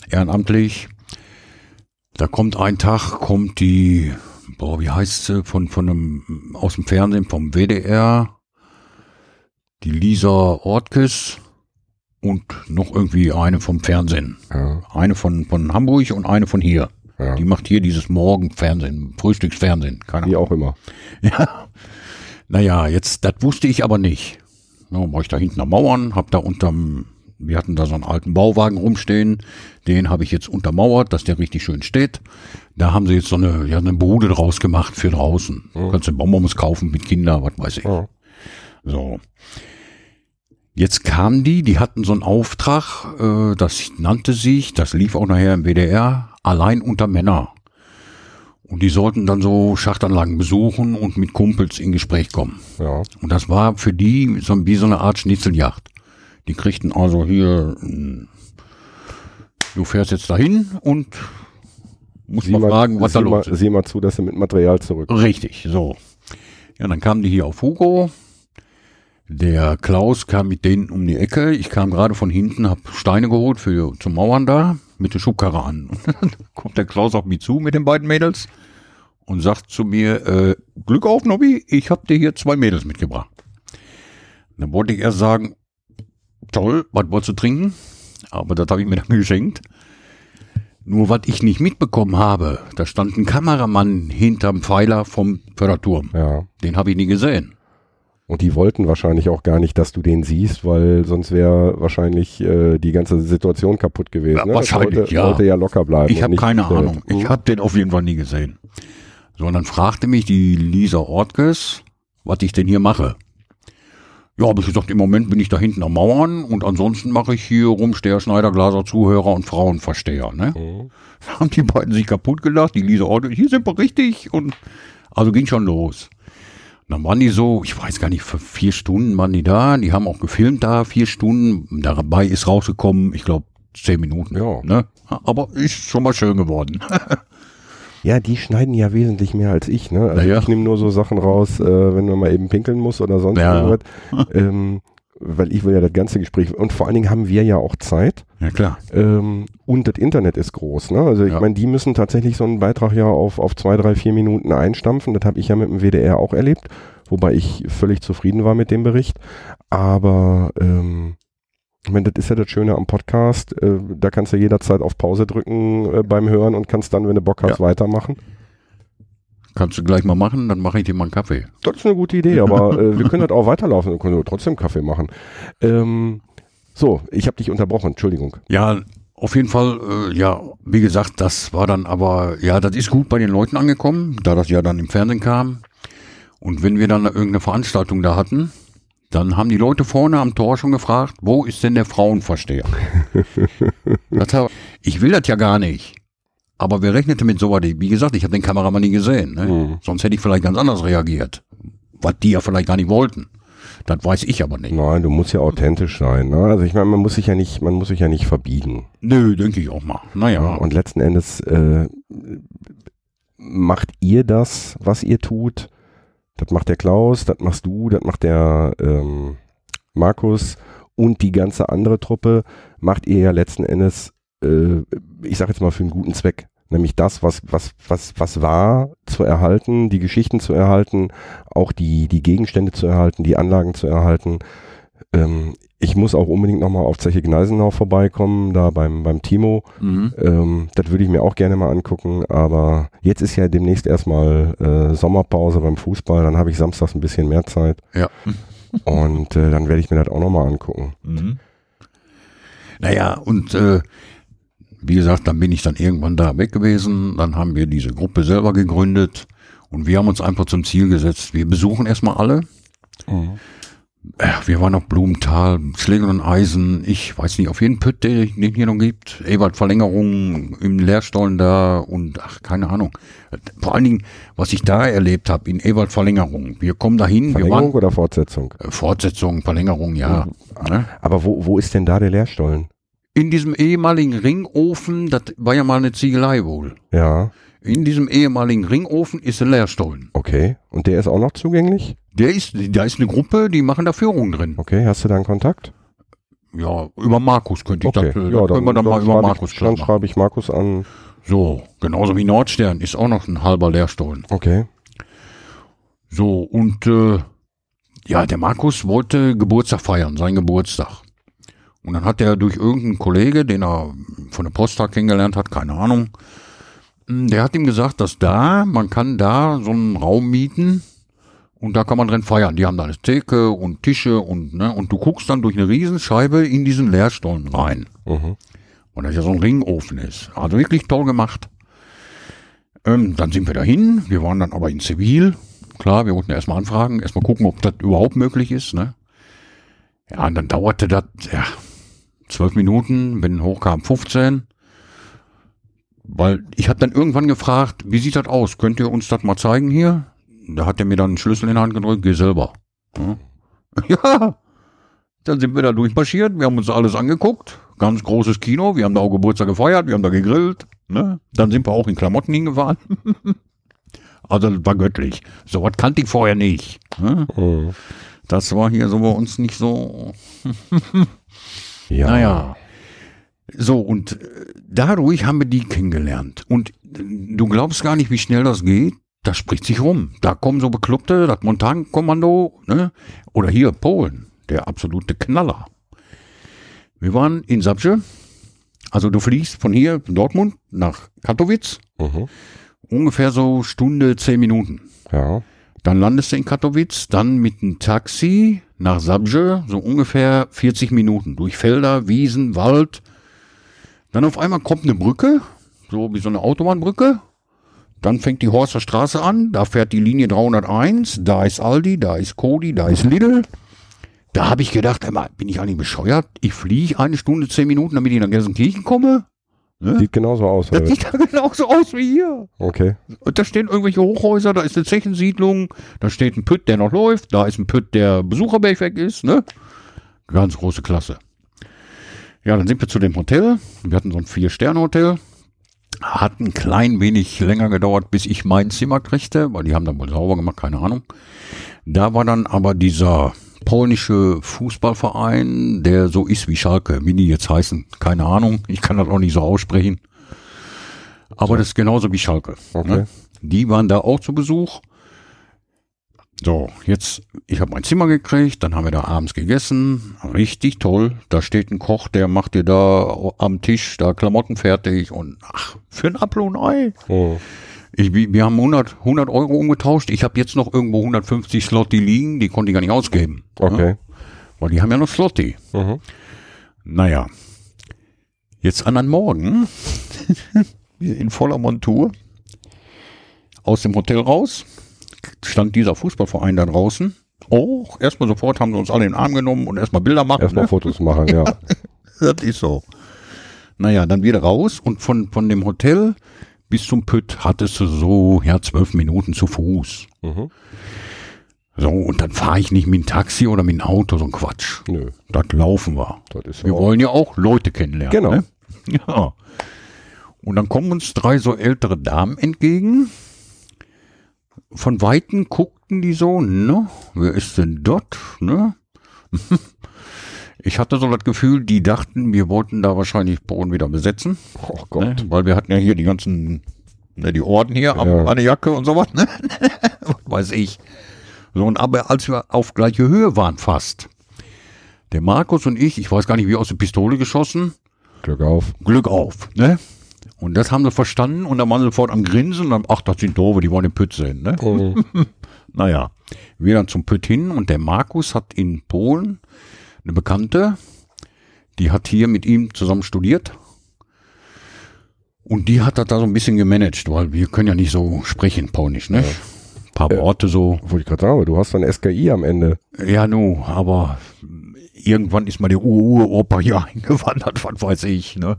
ehrenamtlich, da kommt ein Tag, kommt die, boah, wie heißt sie, von, von einem, aus dem Fernsehen, vom WDR, die Lisa Ortkes und noch irgendwie eine vom Fernsehen. Ja. Eine von, von Hamburg und eine von hier. Ja. Die macht hier dieses Morgenfernsehen, Frühstücksfernsehen, keine Wie auch immer. ja. Naja, jetzt, das wusste ich aber nicht. Ja, war ich da hinten am Mauern, hab da unterm, wir hatten da so einen alten Bauwagen rumstehen, den habe ich jetzt untermauert, dass der richtig schön steht. Da haben sie jetzt so eine, ja, eine Bude draus gemacht für draußen. Kannst du Bonbons kaufen mit Kindern, was weiß ich. Ja. So. Jetzt kamen die, die hatten so einen Auftrag, äh, das nannte sich, das lief auch nachher im WDR, allein unter Männer. Und die sollten dann so Schachtanlagen besuchen und mit Kumpels in Gespräch kommen. Ja. Und das war für die so wie so eine Art Schnitzeljagd. Die kriegten also hier, mh, du fährst jetzt dahin und musst Sieh mal fragen, was da los ist. sieh mal zu, dass du mit Material zurück. Richtig, so. Ja, dann kamen die hier auf Hugo. Der Klaus kam mit denen um die Ecke. Ich kam gerade von hinten, hab Steine geholt für zum Mauern da mit der Schubkarre an. Und dann kommt der Klaus auf mich zu mit den beiden Mädels und sagt zu mir, äh, Glück auf, Nobby, ich hab dir hier zwei Mädels mitgebracht. Dann wollte ich erst sagen, toll, was wolltest du trinken? Aber das habe ich mir dann geschenkt. Nur was ich nicht mitbekommen habe, da stand ein Kameramann hinterm Pfeiler vom Förderturm. Ja. Den habe ich nie gesehen. Und die wollten wahrscheinlich auch gar nicht, dass du den siehst, weil sonst wäre wahrscheinlich äh, die ganze Situation kaputt gewesen. Ja, ne? Wahrscheinlich, sollte, ja. sollte ja locker bleiben. Ich habe keine äh, Ahnung. Ich hm. habe den auf jeden Fall nie gesehen. So, und dann fragte mich die Lisa Ortges, was ich denn hier mache. Ja, habe ich gesagt, im Moment bin ich da hinten am Mauern und ansonsten mache ich hier Rumsteher, Schneider, Glaser, Zuhörer und Frauenversteher. Ne? Mhm. Da haben die beiden sich kaputt gelacht, die Lisa Ortges, hier sind wir richtig und also ging schon los. Dann waren die so, ich weiß gar nicht, für vier Stunden waren die da, die haben auch gefilmt da, vier Stunden, dabei ist rausgekommen, ich glaube, zehn Minuten. Ja. Ne? Aber ist schon mal schön geworden. Ja, die schneiden ja wesentlich mehr als ich. Ne? Also Na ja. Ich nehme nur so Sachen raus, äh, wenn man mal eben pinkeln muss oder sonst Ja. irgendwas. ähm, weil ich will ja das ganze Gespräch. Und vor allen Dingen haben wir ja auch Zeit. Ja, klar. Ähm, und das Internet ist groß. Ne? Also ich Ja. meine, die müssen tatsächlich so einen Beitrag ja auf, auf zwei, drei, vier Minuten einstampfen. Das habe ich ja mit dem WDR auch erlebt, wobei ich völlig zufrieden war mit dem Bericht. Aber ähm, ich meine, das ist ja das Schöne am Podcast. Äh, da kannst du jederzeit auf Pause drücken äh, beim Hören und kannst dann, wenn du Bock hast, Ja. weitermachen. Kannst du gleich mal machen, dann mache ich dir mal einen Kaffee. Das ist eine gute Idee, aber äh, wir können das auch weiterlaufen und können trotzdem Kaffee machen. Ähm, so, ich habe dich unterbrochen, Entschuldigung. Ja, auf jeden Fall, äh, ja, wie gesagt, das war dann aber, ja, das ist gut bei den Leuten angekommen, da das ja dann im Fernsehen kam. Und wenn wir dann irgendeine Veranstaltung da hatten, dann haben die Leute vorne am Tor schon gefragt, wo ist denn der Frauenversteher? ich will das ja gar nicht. Aber wer rechnete mit sowas? Wie gesagt, ich habe den Kameramann nie gesehen. Ne? Mhm. Sonst hätte ich vielleicht ganz anders reagiert. Was die ja vielleicht gar nicht wollten. Das weiß ich aber nicht. Nein, du musst ja authentisch sein. Ne? Also ich meine, man muss sich ja nicht, man muss sich ja nicht verbiegen. Nö, denke ich auch mal. Naja. Und letzten Endes äh, macht ihr das, was ihr tut. Das macht der Klaus, das machst du, das macht der ähm, Markus und die ganze andere Truppe. Macht ihr ja letzten Endes, äh, ich sag jetzt mal für einen guten Zweck. Nämlich das, was, was, was, was war, zu erhalten, die Geschichten zu erhalten, auch die, die Gegenstände zu erhalten, die Anlagen zu erhalten. Ähm, ich muss auch unbedingt nochmal auf Zeche Gneisenau vorbeikommen, da beim, beim Timo. Mhm. Ähm, das würde ich mir auch gerne mal angucken, aber jetzt ist ja demnächst erstmal äh, Sommerpause beim Fußball, dann habe ich samstags ein bisschen mehr Zeit Ja. und äh, dann werde ich mir das auch nochmal angucken. Mhm. Naja, und äh, wie gesagt, dann bin ich dann irgendwann da weg gewesen. Dann haben wir diese Gruppe selber gegründet und wir haben uns einfach zum Ziel gesetzt, wir besuchen erstmal alle. Ja, wir waren auf Blumenthal, Schlegel und Eisen, ich weiß nicht, auf jeden Pütt, den hier noch gibt, Ewald Verlängerung im Lehrstollen da und ach, keine Ahnung. Vor allen Dingen, was ich da erlebt habe in Ewald Verlängerung. Wir kommen dahin, wir Verlängerung waren oder Fortsetzung? äh, Fortsetzung, Verlängerung, ja. Ne? Aber wo, wo ist denn da der Lehrstollen? In diesem ehemaligen Ringofen, das war ja mal eine Ziegelei wohl. Ja, In diesem ehemaligen Ringofen ist ein Leerstollen. okay. Und der ist auch noch zugänglich? Der ist, da ist eine Gruppe, die machen da Führungen drin. Okay, hast du da einen Kontakt? Ja, über Markus könnte ich Okay, das, äh, das können wir dann mal über schreibe Markus ich, dann schreibe ich Markus an. So, genauso wie Nordstern ist auch noch ein halber Leerstollen. Okay. So, und äh, ja, der Markus wollte Geburtstag feiern, sein Geburtstag. Und dann hat er durch irgendeinen Kollege, den er von der Posttag kennengelernt hat, keine Ahnung, mh, der hat ihm gesagt, dass da, man kann da so einen Raum mieten und da kann man drin feiern. Die haben da eine Theke und Tische und, ne, und du guckst dann durch eine Riesenscheibe in diesen Leerstollen rein. Mhm. Und das ja so ein Ringofen ist. Also wirklich toll gemacht. Ähm, dann sind wir dahin. Wir waren dann aber in Zivil. Klar, wir wollten erstmal anfragen, erstmal gucken, ob das überhaupt möglich ist. Ne? Ja, und dann dauerte das ja, zwölf Minuten, wenn hochkam 15. Weil ich habe dann irgendwann gefragt, wie sieht das aus? Könnt ihr uns das mal zeigen hier? Da hat er mir dann einen Schlüssel in die Hand gedrückt, geh selber. Ja. ja, dann sind wir da durchmarschiert, wir haben uns alles angeguckt. Ganz großes Kino, wir haben da auch Geburtstag gefeiert, wir haben da gegrillt. Ne? Dann sind wir auch in Klamotten hingefahren. also das war göttlich. So was kannte ich vorher nicht. Ne? Mhm. Das war hier so bei uns nicht so. Ja. Naja. So, und äh, dadurch haben wir die kennengelernt. Und äh, du glaubst gar nicht, wie schnell das geht. Das spricht sich rum. Da kommen so Bekloppte, das Montankommando, ne? Oder hier Polen, der absolute Knaller. Wir waren in Sabje. Also du fliegst von hier, von Dortmund, nach Katowice. Mhm. Ungefähr so Stunde, zehn Minuten. Ja. Dann landest du in Katowice, dann mit einem Taxi nach Sabje, so ungefähr 40 Minuten. Durch Felder, Wiesen, Wald. Dann auf einmal kommt eine Brücke, so wie so eine Autobahnbrücke. Dann fängt die Horster Straße an, da fährt die Linie 301, da ist Aldi, da ist Cody, da ist Lidl. Da habe ich gedacht, einmal, bin ich eigentlich bescheuert? Ich fliege eine Stunde, zehn Minuten, damit ich nach Gelsenkirchen komme? Ne? Sieht genauso aus. Das sieht da genauso aus wie hier. Okay. Und da stehen irgendwelche Hochhäuser, da ist eine Zechensiedlung, da steht ein Pütt, der noch läuft, da ist ein Pütt, der Besucherberg weg ist, ne? Ganz große Klasse. Ja, dann sind wir zu dem Hotel. Wir hatten so ein Vier-Sterne-Hotel. Hat ein klein wenig länger gedauert, bis ich mein Zimmer kriegte, weil die haben dann wohl sauber gemacht, keine Ahnung. Da war dann aber dieser polnische Fußballverein, der so ist wie Schalke, wie die jetzt heißen, keine Ahnung. Ich kann das auch nicht so aussprechen. Aber das ist genauso wie Schalke. Okay. Ne? Die waren da auch zu Besuch. So, jetzt, ich habe mein Zimmer gekriegt, dann haben wir da abends gegessen. Richtig toll. Da steht ein Koch, der macht dir da am Tisch da Klamotten fertig und ach, für ein Apfel und ein Ei. Mhm. Ich, wir haben 100, 100 Euro umgetauscht. Ich habe jetzt noch irgendwo 150 Slotti liegen, die konnte ich gar nicht ausgeben. Okay. Ja? Weil die haben ja noch Slotti. Mhm. Naja, jetzt an einem Morgen, in voller Montur, aus dem Hotel raus, stand dieser Fußballverein da draußen. Oh, erstmal sofort haben sie uns alle in den Arm genommen und erstmal Bilder machen. Erstmal ne? Fotos machen, ja. Das ist so. Naja, dann wieder raus und von, von dem Hotel bis zum Pütt hattest du so, ja, zwölf Minuten zu Fuß. Mhm. So, und dann fahre ich nicht mit dem Taxi oder mit dem Auto, so ein Quatsch. Nö, Das laufen wir. das Wir wollen ja auch Leute kennenlernen. Genau. Ne? Ja. Und dann kommen uns drei so ältere Damen entgegen. Von Weitem guckten die so, ne? Wer ist denn dort, ne? Ich hatte so das Gefühl, die dachten, wir wollten da wahrscheinlich Polen wieder besetzen. Oh Ne? Gott. Weil wir hatten ja hier die ganzen, ne, die Orden hier Ja. der Jacke und sowas, ne? Was weiß ich. So, und aber als wir auf gleiche Höhe waren fast, der Markus und ich, ich weiß gar nicht, wie aus der Pistole geschossen, Glück auf. Glück auf, ne? Und das haben sie verstanden und dann waren sie sofort am Grinsen und dann, ach, das sind doofe, die wollen den Püt sehen, ne? Naja, wir dann zum Püt hin und der Markus hat in Polen eine Bekannte, die hat hier mit ihm zusammen studiert. Und die hat das da so ein bisschen gemanagt, weil wir können ja nicht so sprechen, Polnisch, ne? Ein paar Worte so. Wollte ich gerade sagen, aber du hast dann SKI am Ende. Ja, nu, aber irgendwann ist mal der Ur-Uropa hier eingewandert, was weiß ich, ne?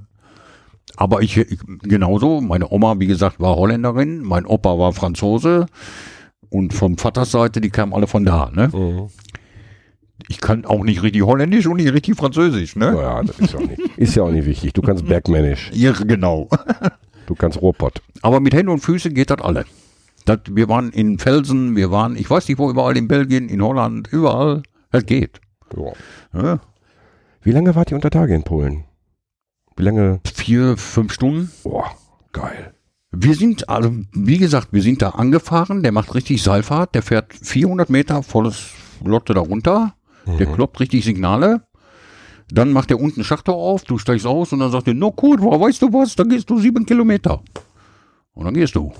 Aber ich, ich genauso, meine Oma, wie gesagt, war Holländerin, mein Opa war Franzose und vom Vaters Seite, die kamen alle von da, ne? Ich kann auch nicht richtig Holländisch und nicht richtig Französisch, ne? Naja, das ist ja, auch nicht, ist ja auch nicht wichtig. Du kannst Bergmännisch. Ja, genau. Du kannst Ruhrpott. Aber mit Händen und Füßen geht das alle. Das, wir waren in Felsen, wir waren, ich weiß nicht wo, überall in Belgien, in Holland, überall. Das geht. Ja. Ja. Wie lange wart ihr unter Tage in Polen? Wie lange? Vier, fünf Stunden. Boah, geil. Wir sind, also wie gesagt, wir sind da angefahren, der macht richtig Seilfahrt, der fährt 400 Meter volles Lotte da runter, der kloppt richtig Signale, dann macht er unten Schachtor auf, du steigst aus und dann sagt er, no gut, weißt du was, dann gehst du sieben Kilometer. Und dann gehst du.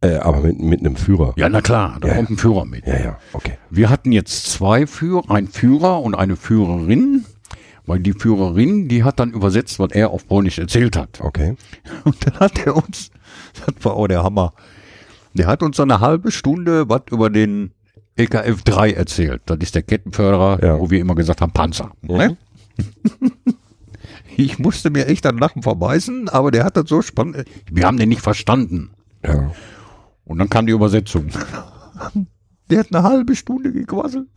Äh, aber mit, mit einem Führer. Ja, na klar, da Ja, kommt ein Führer mit. Ja, ja, okay. Wir hatten jetzt zwei Führer, ein Führer und eine Führerin, weil die Führerin, die hat dann übersetzt, was er auf Polnisch erzählt hat. Okay. Und dann hat er uns, das war auch der Hammer, der hat uns eine halbe Stunde was über den LKF 3 erzählt. Das ist der Kettenförderer, Ja. wo wir immer gesagt haben, Panzer. Ne? Ich musste mir echt an Lachen verbeißen, aber der hat das so spannend. Wir haben den nicht verstanden. Ja. Und dann kam die Übersetzung. Der hat eine halbe Stunde gequasselt.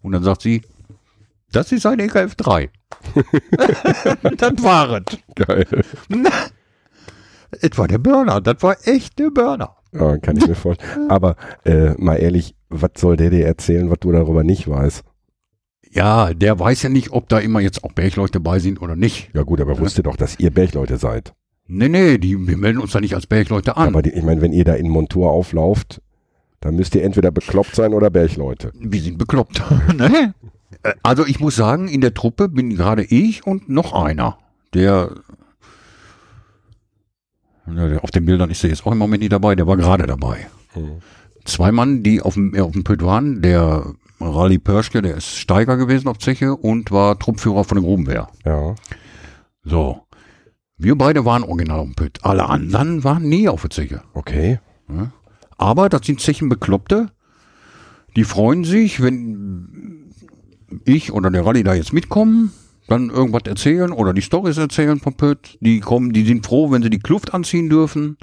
Und dann sagt sie, das ist ein EKF 3. das war es. Geil. Es war der Burner. Das war echt der Burner. Ja, kann ich mir vorstellen. Aber äh, mal ehrlich, was soll der dir erzählen, was du darüber nicht weißt? Ja, der weiß ja nicht, ob da immer jetzt auch Bergleute bei sind oder nicht. Ja gut, aber wusste doch, dass ihr Bergleute seid. Nee, nee, die, wir melden uns da nicht als Bergleute an. Aber die, ich meine, wenn ihr da in Montur auflauft, dann müsst ihr entweder bekloppt sein oder Bergleute. wir sind bekloppt. ne? Also ich muss sagen, in der Truppe bin gerade ich und noch einer, der Ja, auf den Bildern ist er jetzt auch im Moment nicht dabei, der war gerade dabei. Zwei Mann, die auf dem, äh, auf dem Pöt waren, der Rally Pörschke, der ist Steiger gewesen auf Zeche und war Truppführer von der Grubenwehr. Ja. So. Wir beide waren original auf dem Pöt. Alle anderen waren nie auf der Zeche. Okay. Aber das sind Zechenbekloppte. Die freuen sich, wenn ich oder der Rallye da jetzt mitkommen, dann irgendwas erzählen oder die Stories erzählen vom Pöt. Die kommen, die sind froh, wenn sie die Kluft anziehen dürfen.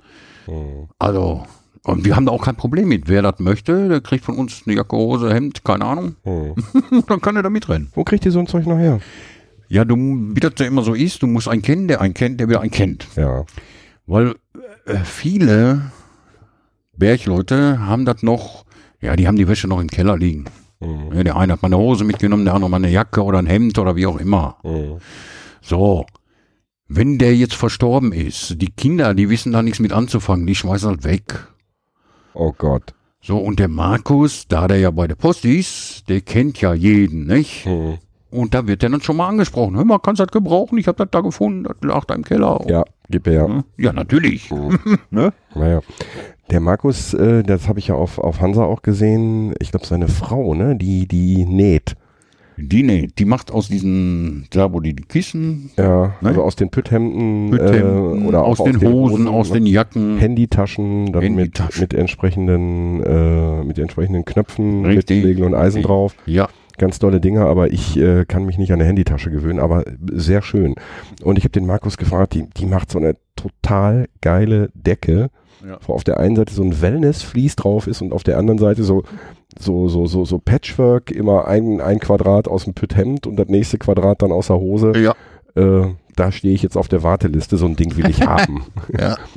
Also, und wir haben da auch kein Problem mit. Wer das möchte, der kriegt von uns eine Jacke, Hose, Hemd, keine Ahnung. Hm. dann kann er da mitrennen. Wo kriegt ihr so ein Zeug noch her? Ja, du, wie das ja immer so ist, du musst einen kennen, der einen kennt, der wieder einen kennt. Ja. Weil äh, viele Bergleute haben das noch, ja, die haben die Wäsche noch im Keller liegen. Ja, der eine hat mal eine Hose mitgenommen, der andere mal eine Jacke oder ein Hemd oder wie auch immer. So. Wenn der jetzt verstorben ist, die Kinder, die wissen da nichts mit anzufangen, die schmeißen halt weg. Oh Gott. So, und der Markus, da der ja bei der Post ist, der kennt ja jeden, nicht? Und da wird der dann schon mal angesprochen. Hör mal, kannst du das gebrauchen? Ich habe das da gefunden, das lag da im Keller. Ja, gib her. Ja, natürlich. ne? Naja. Der Markus, äh, das habe ich ja auf, auf Hansa auch gesehen, ich glaube seine Frau, ne, die, die näht. Die, nee, die macht aus diesen, da wo die, die Kissen, Ja, Ne? also aus den Pütthemden Hemden, äh, oder aus auch den Hosen, aus den Jacken. Handytaschen, dann Handytaschen. mit, mit entsprechenden, äh, mit entsprechenden Knöpfen, Richtig. mit Nägeln und Eisen Richtig. drauf. Ja, Ganz tolle Dinge, aber ich äh, kann mich nicht an eine Handytasche gewöhnen, aber sehr schön. Und ich habe den Markus gefragt, die, die macht so eine total geile Decke, Ja. wo auf der einen Seite so ein Wellness-Vlies drauf ist und auf der anderen Seite so so so so so Patchwork, immer ein ein Quadrat aus dem Pütthemd und das nächste Quadrat dann aus der Hose. ja, Äh, da stehe ich jetzt auf der Warteliste, so ein Ding will ich haben. ja.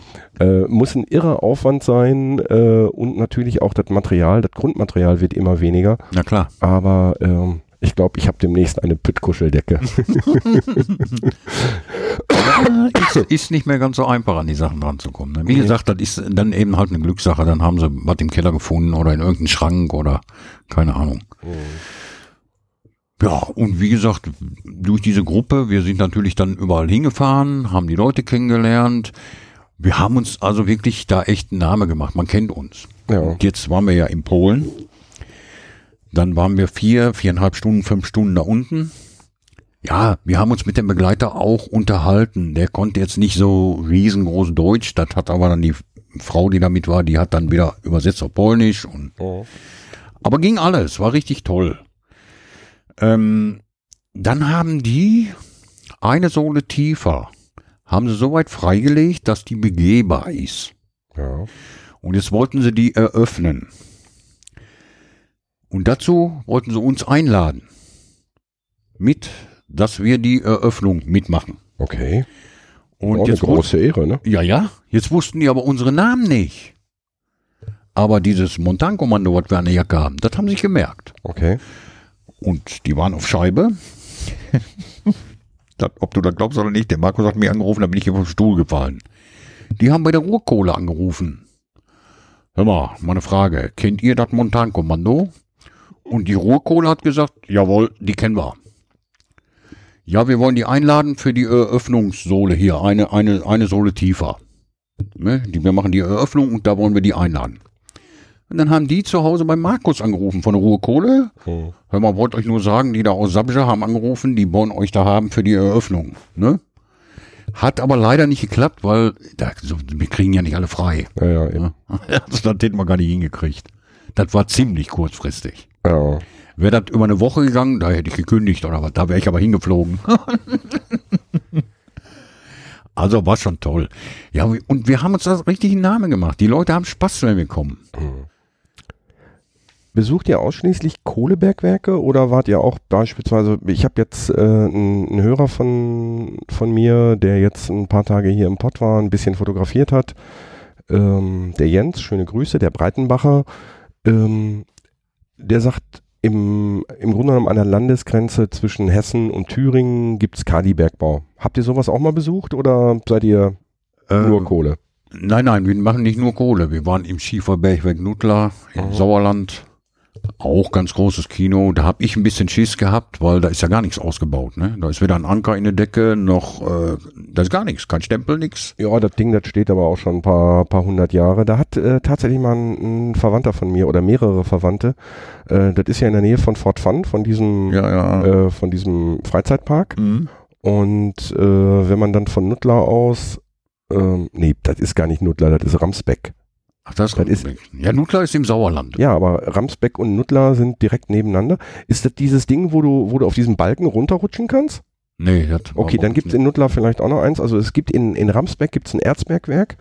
Äh, muss ein irrer Aufwand sein äh, und natürlich auch das Material, das Grundmaterial wird immer weniger. Na klar. Aber ähm, Ich glaube, ich habe demnächst eine Püttkuscheldecke. ist, ist nicht mehr ganz so einfach, an die Sachen ranzukommen. Ne? Wie gesagt, das ist dann eben halt eine Glückssache. Dann haben sie was im Keller gefunden oder in irgendeinem Schrank oder keine Ahnung. Ja, und wie gesagt, durch diese Gruppe, wir sind natürlich dann überall hingefahren, haben die Leute kennengelernt. Wir haben uns also wirklich da echt einen Namen gemacht. Man kennt uns. Ja. Jetzt waren wir ja in Polen. Dann waren wir vier, viereinhalb Stunden, fünf Stunden da unten. Ja, wir haben uns mit dem Begleiter auch unterhalten. Der konnte jetzt nicht so riesengroß Deutsch. Das hat aber dann die Frau, die da mit war, die hat dann wieder übersetzt auf Polnisch. Und, aber ging alles, war richtig toll. Ähm, dann haben die eine Sohle tiefer, haben sie so weit freigelegt, dass die begehbar ist. Ja. Und jetzt wollten sie die eröffnen. Und dazu wollten sie uns einladen. Mit, dass wir die Eröffnung mitmachen. Okay. Und eine jetzt große Ehre, ne? ja, ja, jetzt wussten die aber unsere Namen nicht. Aber dieses Montankommando, was wir an der Jacke haben, das haben sie sich gemerkt. Okay. Und die waren auf Scheibe. das, ob du das glaubst oder nicht, der Markus hat mich angerufen, da bin ich hier vom Stuhl gefallen. Die haben bei der Ruhrkohle angerufen. Hör mal, meine Frage, kennt ihr das Montankommando? Und die Ruhrkohle hat gesagt, jawohl, die kennen wir. Ja, wir wollen die einladen für die Eröffnungssohle hier, eine, eine, eine Sohle tiefer. Ne? Die, wir machen die Eröffnung und da wollen wir die einladen. Und dann haben die zu Hause bei Markus angerufen von der Ruhrkohle. Hm. Hör mal, wollte euch nur sagen, die da aus Sabja haben angerufen, die wollen euch da haben für die Eröffnung. Ne? Hat aber leider nicht geklappt, weil da, so, wir kriegen ja nicht alle frei. Ja, ja, eben. Also, das hätten wir gar nicht hingekriegt. Das war ziemlich kurzfristig. Ja. Wäre das über eine Woche gegangen, da hätte ich gekündigt oder was, da wäre ich aber hingeflogen. also war schon toll. Ja, und wir haben uns das richtig einen Namen gemacht. Die Leute haben Spaß, wenn wir kommen. Besucht ihr ausschließlich Kohlebergwerke oder wart ihr auch beispielsweise, ich habe jetzt äh, einen, einen Hörer von, von mir, der jetzt ein paar Tage hier im Pott war, ein bisschen fotografiert hat, ähm, der Jens, schöne Grüße, der Breitenbacher, ähm, der sagt, im, im Grunde genommen an der Landesgrenze zwischen Hessen und Thüringen gibt's Kalibergbau. Habt ihr sowas auch mal besucht oder seid ihr nur Ähm, Kohle? Nein, nein, wir machen nicht nur Kohle. Wir waren im Schieferbergwerk Nutla im Mhm. Sauerland. Auch ganz großes Kino. Da habe ich ein bisschen Schiss gehabt, weil da ist ja gar nichts ausgebaut. Ne? Da ist weder ein Anker in der Decke, noch äh, da ist gar nichts. Kein Stempel, nix. Ja, das Ding, das steht aber auch schon ein paar, paar hundert Jahre. Da hat äh, tatsächlich mal ein, ein Verwandter von mir oder mehrere Verwandte. Äh, das ist ja in der Nähe von Fort Fun, von diesem, Ja, ja. äh, von diesem Freizeitpark. Mhm. Und äh, wenn man dann von Nuttla aus, ähm, nee, das ist gar nicht Nuttla, das ist Ramsbeck. Ach, das, Das ist- Ja, Nutla ist im Sauerland. Ja, aber Ramsbeck und Nuttla sind direkt nebeneinander. Ist das dieses Ding, wo du, wo du auf diesen Balken runterrutschen kannst? Nee, das Okay, dann uns gibt's in Nuttla vielleicht auch noch eins. Also es gibt in, in Ramsbeck gibt's ein Erzbergwerk.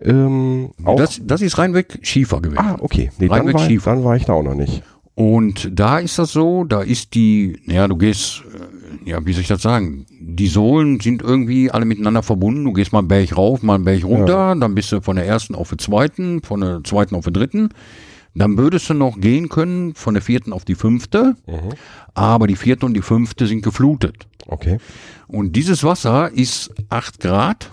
Ähm, Das, das ist reinweg Schiefer gewesen. ah, okay. Nee, dann, war, Schiefer. dann war ich da auch noch nicht. Und da ist das so, da ist die, ja, du gehst, äh, ja, wie soll ich das sagen? Die Sohlen sind irgendwie alle miteinander verbunden. Du gehst mal einen Berg rauf, mal einen Berg runter, dann bist du von der ersten auf den zweiten, von der zweiten auf den dritten. Dann würdest du noch gehen können von der vierten auf die fünfte, aber die vierte und die fünfte sind geflutet. Okay. Und dieses Wasser ist acht Grad,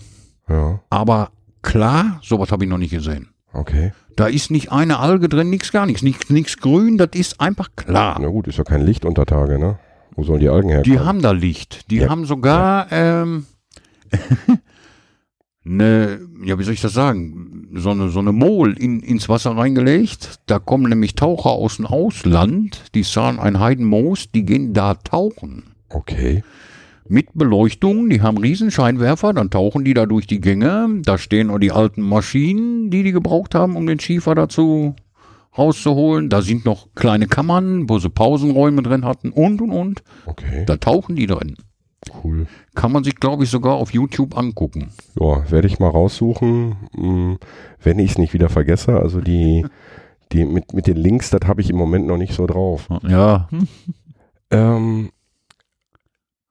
Ja, aber klar, sowas habe ich noch nicht gesehen. okay. Da ist nicht eine Alge drin, nichts gar nichts, nichts, nichts grün, das ist einfach klar. Na gut, ist ja kein Licht unter Tage, ne? Wo sollen die Algen Die herkommen? haben da Licht. Die Ja. haben sogar ähm, ne, ja, wie soll ich das sagen? So eine, so eine Mol in, ins Wasser reingelegt. Da kommen nämlich Taucher aus dem Ausland, die sahen ein Heidenmoos, die gehen da tauchen. okay. Mit Beleuchtung, die haben Riesenscheinwerfer, dann tauchen die da durch die Gänge. Da stehen auch die alten Maschinen, die die gebraucht haben, um den Schiefer dazu rauszuholen. Da sind noch kleine Kammern, wo sie Pausenräume drin hatten und und und. Okay. Da tauchen die drin. Cool. Kann man sich, glaube ich, sogar auf YouTube angucken. Ja, werde ich mal raussuchen, mh, wenn ich es nicht wieder vergesse. Also die, die mit, mit den Links, das habe ich im Moment noch nicht so drauf. Ja. Ähm,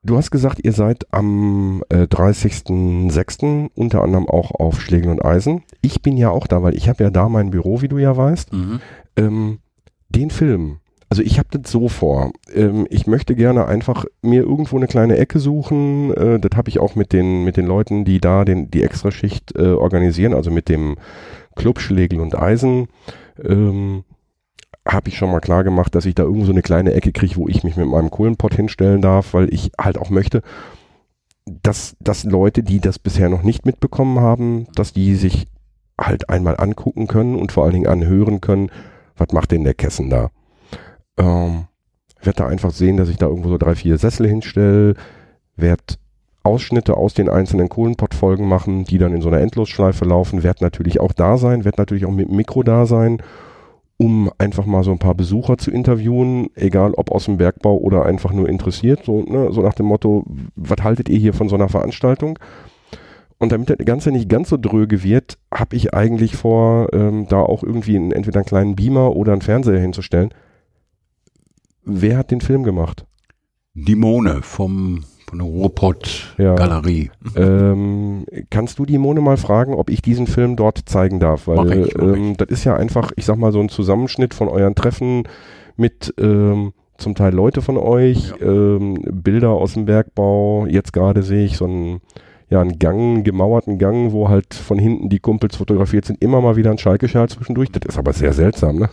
du hast gesagt, ihr seid am äh, 30.06. unter anderem auch auf Schlegel und Eisen. Ich bin ja auch da, weil ich habe ja da mein Büro, wie du ja weißt. Mhm. Ähm, den Film, Also ich habe das so vor. Ähm, ich möchte gerne einfach mir irgendwo eine kleine Ecke suchen. Äh, das habe ich auch mit den, mit den Leuten, die da den, die Extraschicht äh, organisieren, also mit dem Club Schlegel und Eisen. Ähm, habe ich schon mal klar gemacht, dass ich da irgendwo so eine kleine Ecke kriege, wo ich mich mit meinem Kohlenpott hinstellen darf, weil ich halt auch möchte, dass, dass Leute, die das bisher noch nicht mitbekommen haben, dass die sich halt einmal angucken können und vor allen Dingen anhören können, was macht denn der Kessen da? Ähm, werde da einfach sehen, dass ich da irgendwo so drei, vier Sessel hinstelle, werde Ausschnitte aus den einzelnen Kohlenpott-Folgen machen, die dann in so einer Endlosschleife laufen, werde natürlich auch da sein, werde natürlich auch mit dem Mikro da sein, um einfach mal so ein paar Besucher zu interviewen, egal ob aus dem Bergbau oder einfach nur interessiert, so, ne, so nach dem Motto, was haltet ihr hier von so einer Veranstaltung? Und damit das Ganze nicht ganz so dröge wird, habe ich eigentlich vor, ähm, da auch irgendwie einen, entweder einen kleinen Beamer oder einen Fernseher hinzustellen. Wer hat den Film gemacht? Die Mone vom, von der Ruhrpott-Galerie. Ja. ähm, kannst du die Mone mal fragen, ob ich diesen Film dort zeigen darf? Weil mach ich, mach ähm, das ist ja einfach, ich sag mal, so ein Zusammenschnitt von euren Treffen mit ähm, zum Teil Leute von euch, ja. ähm, Bilder aus dem Bergbau. Jetzt gerade sehe ich so ein ja, einen Gang, einen gemauerten Gang, wo halt von hinten die Kumpels fotografiert sind, immer mal wieder ein Schalke-Schal zwischendurch. Das ist aber sehr seltsam, ne?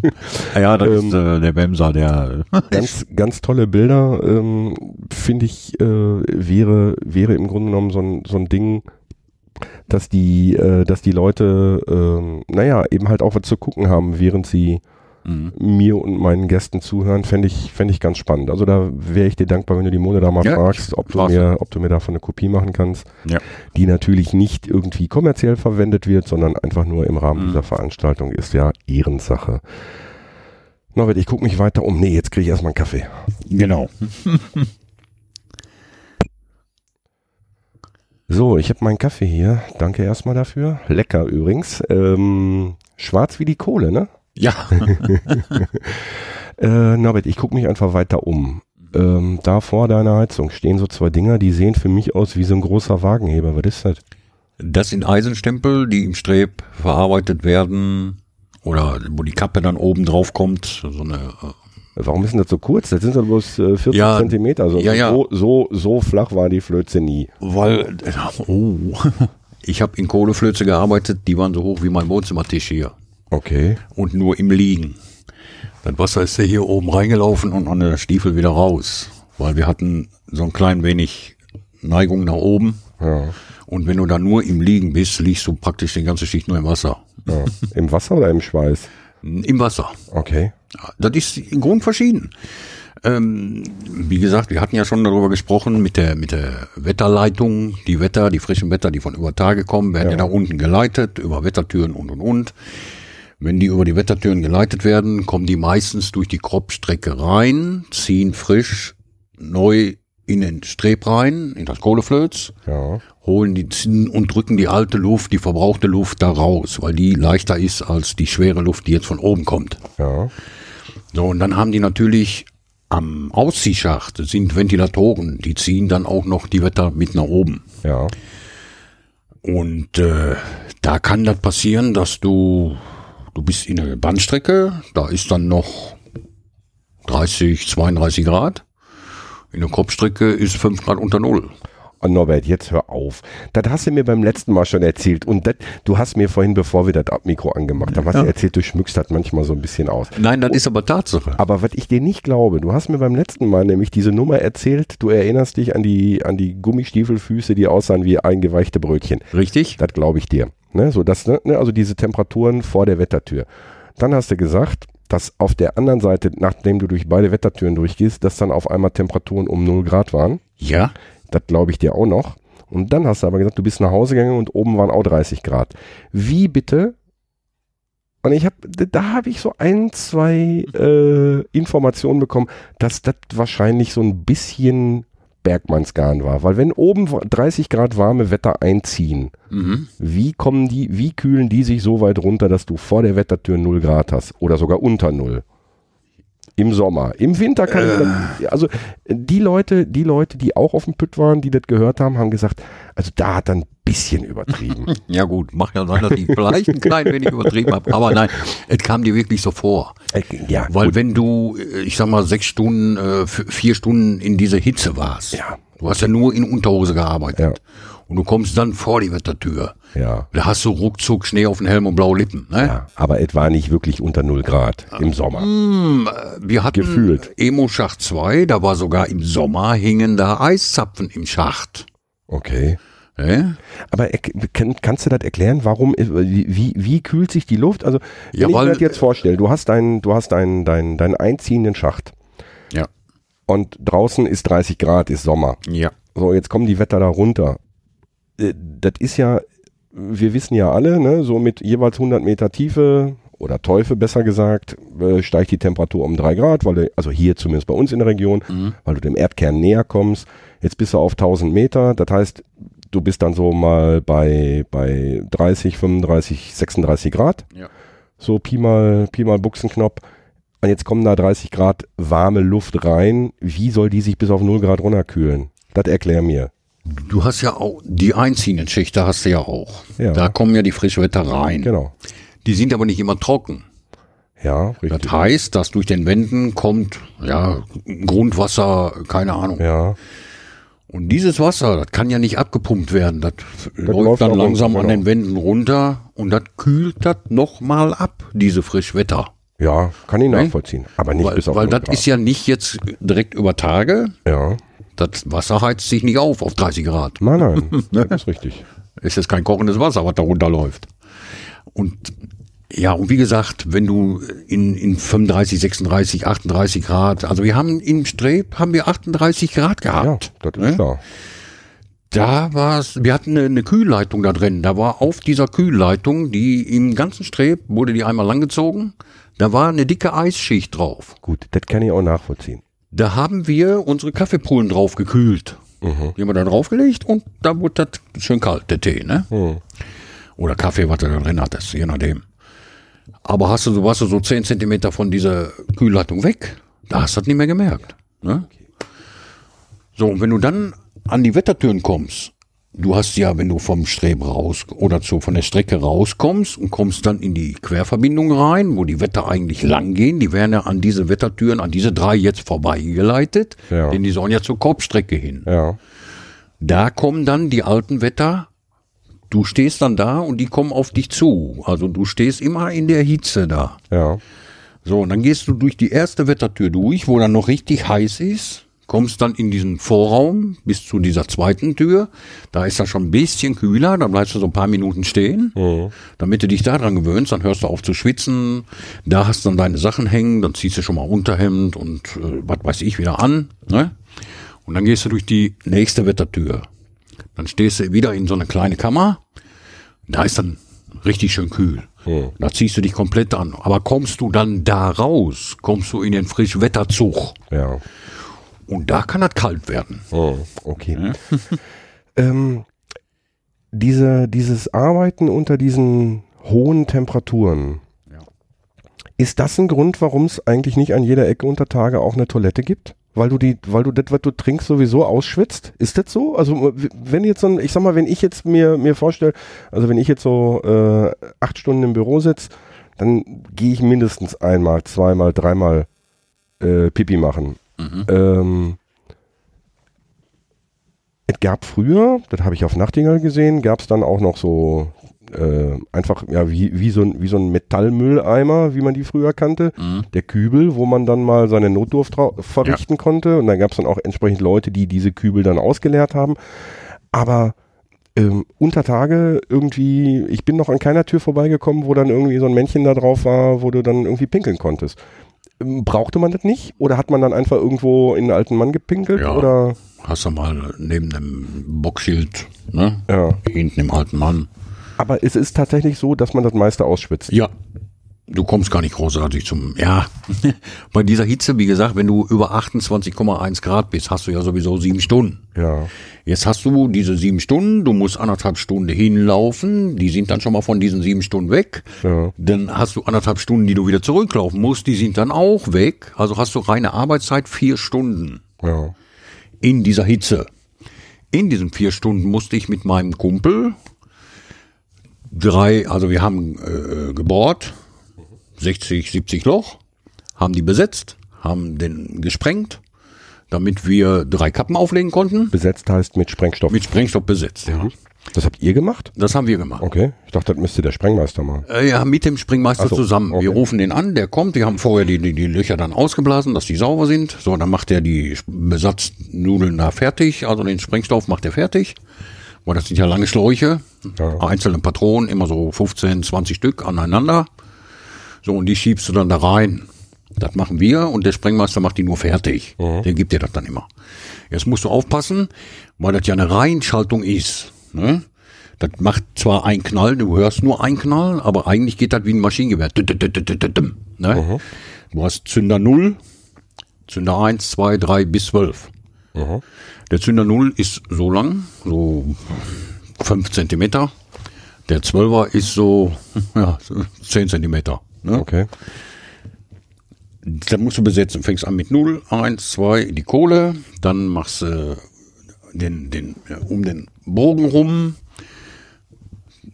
ja, das ähm, ist äh, der Bemser, der ganz, ganz tolle Bilder, ähm, finde ich, äh, wäre, wäre im Grunde genommen so ein, so ein Ding, dass die, äh, dass die Leute, äh, naja, eben halt auch was zu gucken haben, während sie mhm. mir und meinen Gästen zuhören, fände ich, fänd ich ganz spannend. Also da wäre ich dir dankbar, wenn du die Mone da mal ja, fragst, ob du, mir, ob du mir davon eine Kopie machen kannst, ja. die natürlich nicht irgendwie kommerziell verwendet wird, sondern einfach nur im Rahmen mhm. dieser Veranstaltung ist ja Ehrensache. Norbert, ich gucke mich weiter um. Nee, jetzt kriege ich erstmal einen Kaffee. Genau. So, ich habe meinen Kaffee hier. Danke erstmal dafür. Lecker übrigens. Ähm, schwarz wie die Kohle, ne? Ja. äh, Norbert, ich gucke mich einfach weiter um. Ähm, da vor deiner Heizung stehen so zwei Dinger, die sehen für mich aus wie so ein großer Wagenheber. Was ist das? Das sind Eisenstempel, die im Streb verarbeitet werden oder wo die Kappe dann oben drauf kommt. So eine, äh Warum ist denn das so kurz? Das sind doch bloß äh, 40 ja, Zentimeter. Also ja, ja. So, so, so flach war die Flöze nie. Weil, oh, ich habe in Kohleflöze gearbeitet, die waren so hoch wie mein Wohnzimmertisch hier. Okay. Und nur im Liegen. Das Wasser ist ja hier oben reingelaufen und an der Stiefel wieder raus. Weil wir hatten so ein klein wenig Neigung nach oben. Ja. Und wenn du da nur im Liegen bist, liegst du praktisch die ganze Schicht nur im Wasser. Ja. Im Wasser oder im Schweiß? Im Wasser. Okay. Das ist im Grund verschieden. Ähm, wie gesagt, wir hatten ja schon darüber gesprochen mit der, mit der Wetterleitung. Die Wetter, die frischen Wetter, die von über Tage kommen, werden ja, ja nach unten geleitet, über Wettertüren und und und. Wenn die über die Wettertüren geleitet werden, kommen die meistens durch die Kropfstrecke rein, ziehen frisch neu in den Streb rein, in das Kohleflöz, ja. holen die und drücken die alte Luft, die verbrauchte Luft da raus, weil die leichter ist als die schwere Luft, die jetzt von oben kommt. Ja. So, und dann haben die natürlich am Ausziehschacht sind Ventilatoren, die ziehen dann auch noch die Wetter mit nach oben. Ja. Und äh, da kann das passieren, dass du Du bist in der Bahnstrecke, da ist dann noch 30, 32 Grad. In der Kopfstrecke ist 5 Grad unter Null. Oh Norbert, jetzt hör auf. Das hast du mir beim letzten Mal schon erzählt. Und das, du hast mir vorhin, bevor wir das Mikro angemacht haben, hast ja. du erzählt, du schmückst das manchmal so ein bisschen aus. Nein, das ist aber Tatsache. Aber was ich dir nicht glaube, du hast mir beim letzten Mal nämlich diese Nummer erzählt, du erinnerst dich an die, an die Gummistiefelfüße, die aussahen wie eingeweichte Brötchen. Richtig. Das glaube ich dir. Ne, so das, ne, ne, also diese Temperaturen vor der Wettertür. Dann hast du gesagt, dass auf der anderen Seite, nachdem du durch beide Wettertüren durchgehst, dass dann auf einmal Temperaturen um 0 Grad waren. Ja. Das glaube ich dir auch noch. Und dann hast du aber gesagt, du bist nach Hause gegangen und oben waren auch 30 Grad. Wie bitte? Und ich habe, da habe ich so ein, zwei äh, Informationen bekommen, dass das wahrscheinlich so ein bisschen Bergmannsgarn war. Weil wenn oben 30 Grad warme Wetter einziehen, mhm. wie kommen die, wie kühlen die sich so weit runter, dass du vor der Wettertür 0 Grad hast oder sogar unter 0? Im Sommer. Im Winter kann ich das, also die Leute, die Leute, die auch auf dem Pütt waren, die das gehört haben, haben gesagt, also da hat er ein bisschen übertrieben. Ja gut, mag ja sein, dass ich vielleicht ein klein wenig übertrieben habe, aber nein, es kam dir wirklich so vor. Äh, ja, Weil gut. wenn du, äh, ich sag mal, sechs Stunden, äh, vier Stunden in dieser Hitze warst, Ja. du hast ja nur in Unterhose gearbeitet Ja. Und du kommst dann vor die Wettertür, ja. da hast du ruckzuck Schnee auf den Helm und blaue Lippen. Ne? Ja, aber es war nicht wirklich unter 0 Grad im Sommer. Wir hatten Gefühlt. Emo-Schacht 2, da war sogar im Sommer hingen da Eiszapfen im Schacht. Okay. Ne? Aber kann, kannst du das erklären, warum, äh, wie, wie, kühlt sich die Luft? Also, wenn Ja, ich mir das jetzt vorstelle, du hast deinen, du hast deinen, deinen, deinen einziehenden Schacht Ja. und draußen ist 30 Grad, ist Sommer. Ja. So, jetzt kommen die Wetter da runter. Äh, Das ist ja, wir wissen ja alle, ne, so mit jeweils 100 Meter Tiefe oder Teufel besser gesagt, äh, steigt die Temperatur um drei Grad, weil du, also hier zumindest bei uns in der Region, weil du dem Erdkern näher kommst. Jetzt bist du auf 1000 Meter, das heißt, du bist dann so mal bei, bei 30, 35, 36 Grad. Ja. So Pi mal, Pi mal Buchsenknopf. Und jetzt kommen da 30 Grad warme Luft rein. Wie soll die sich bis auf 0 Grad runterkühlen? Das erklär mir. Du hast ja auch, die einziehenden Schichte hast du ja auch. Ja. Da kommen ja die Frischwetter rein. Genau. Die sind aber nicht immer trocken. Ja, richtig. Das heißt, dass durch den Wänden kommt, ja, Grundwasser, keine Ahnung. Ja, Und dieses Wasser, das kann ja nicht abgepumpt werden. Das, läuft läuft dann langsam runter, an den Wänden runter und das kühlt das nochmal ab, diese Frischwetter. ja, kann ich Ne? nachvollziehen. Aber nicht Weil, bis auf weil 0 das Grad. ist ja nicht jetzt direkt über Tage. Ja, Das Wasser heizt sich nicht auf auf 30 Grad. nein, nein, das ist richtig. Es ist kein kochendes Wasser, was da runterläuft. Und ja, und wie gesagt, wenn du in, in 35, 36, 38 Grad, also wir haben im Streb haben wir 38 Grad Ja, gehabt. das ist ne? klar. Da war es, wir hatten eine, eine Kühlleitung da drin. Da war auf dieser Kühlleitung, die im ganzen Streb, wurde die einmal langgezogen, da war eine dicke Eisschicht drauf. Gut, das kann ich auch nachvollziehen. Da haben wir unsere Kaffeepullen drauf gekühlt. Mhm. Die haben wir da draufgelegt und da wurde das schön kalt, der Tee, ne? Mhm. Oder Kaffee, was du da drin hattest, je nachdem. Aber hast du, so- warst du so 10 Zentimeter von dieser Kühlleitung weg, da hast du das nicht mehr gemerkt. Ne? So, und wenn du dann an die Wettertüren kommst, du hast ja, wenn du vom Streb raus oder zu, von der Strecke rauskommst und kommst dann in die Querverbindung rein, wo die Wetter eigentlich lang gehen, die werden ja an diese Wettertüren, an diese drei jetzt vorbeigeleitet, Ja. denn die sollen ja zur Korbstrecke hin. Ja, Da kommen dann die alten Wetter. Du stehst dann da und die kommen auf dich zu. Also du stehst immer in der Hitze da. ja, So, und dann gehst du durch die erste Wettertür durch, wo dann noch richtig heiß ist, kommst dann in diesen Vorraum bis zu dieser zweiten Tür. Da ist das schon ein bisschen kühler, da bleibst du so ein paar Minuten stehen, damit du dich daran gewöhnst, dann hörst du auf zu schwitzen, da hast du dann deine Sachen hängen, dann ziehst du schon mal Unterhemd und äh, was weiß ich wieder an. Ne? Und dann gehst du durch die nächste Wettertür. Dann stehst du wieder in so eine kleine Kammer. Da ist dann richtig schön kühl. Da ziehst du dich komplett an. Aber kommst du dann da raus, kommst du in den Frischwetterzug. ja. Und da kann das kalt werden. Oh, okay. ähm, diese, dieses Arbeiten unter diesen hohen Temperaturen, ist das ein Grund, warum es eigentlich nicht an jeder Ecke unter Tage auch eine Toilette gibt? Weil du die, weil du das, was du trinkst, sowieso ausschwitzt? Ist das so? Also wenn jetzt so ein, ich sag mal, wenn ich jetzt mir, mir vorstelle, also wenn ich jetzt so äh, acht Stunden im Büro sitze, dann gehe ich mindestens einmal, zweimal, dreimal äh, Pipi machen. Ähm, es gab früher, das habe ich auf Nachtigall gesehen, gab es dann auch noch so äh, einfach ja wie, wie, so ein, wie so ein Metallmülleimer, wie man die früher kannte. Der Kübel, wo man dann mal seine Notdurft verrichten konnte. Und dann gab es dann auch entsprechend Leute, die diese Kübel dann ausgeleert haben. Aber ähm, unter Tage irgendwie, ich bin noch an keiner Tür vorbeigekommen, wo dann irgendwie so ein Männchen da drauf war, wo du dann irgendwie pinkeln konntest. Ähm, Brauchte man das nicht? Oder hat man dann einfach irgendwo in einen alten Mann gepinkelt? Ja. Oder Hast du mal neben dem Boxschild, ne? ja. Hinten im alten Mann. Aber es ist tatsächlich so, dass man das meiste ausschwitzt. Ja. Du kommst gar nicht großartig zum, ja, bei dieser Hitze, wie gesagt, wenn du über 28,1 Grad bist, hast du ja sowieso sieben Stunden. Ja. Jetzt hast du diese sieben Stunden, du musst anderthalb Stunden hinlaufen, die sind dann schon mal von diesen sieben Stunden weg. Ja. Dann hast du anderthalb Stunden, die du wieder zurücklaufen musst, die sind dann auch weg. Also hast du reine Arbeitszeit vier Stunden Ja. in dieser Hitze. In diesen vier Stunden musste ich mit meinem Kumpel drei, also wir haben äh, gebohrt, 60, 70 Loch, haben die besetzt, haben den gesprengt, damit wir drei Kappen auflegen konnten. Besetzt heißt mit Sprengstoff. Mit Sprengstoff besetzt, ja. das habt ihr gemacht? Das haben wir gemacht. Okay. Ich dachte, das müsste der Sprengmeister machen. Äh, ja, mit dem Springmeister Ach so, zusammen. Wir okay. rufen den an, der kommt. Wir haben vorher die, die, die Löcher dann ausgeblasen, dass die sauber sind. So, dann macht er die Besatznudeln da fertig. Also den Sprengstoff macht er fertig. Weil das sind ja lange Schläuche. Ja. Einzelne Patronen, immer so 15, 20 Stück aneinander. So, und die schiebst du dann da rein. Das machen wir und der Sprengmeister macht die nur fertig. Der gibt dir das dann immer. Jetzt musst du aufpassen, weil das ja eine Reinschaltung ist. Ne? Das macht zwar einen Knall, du hörst nur einen Knall, aber eigentlich geht das wie ein Maschinengewehr. Ne? Du hast Zünder 0, Zünder 1, 2, 3 bis 12. Der Zünder 0 ist so lang, so 5 Zentimeter. Der 12er ist so, ja, so 10 Zentimeter. Ne? Okay. Da musst du besetzen. Fängst an mit 0, 1, 2, die Kohle, dann machst du den, den, um den Bogen rum,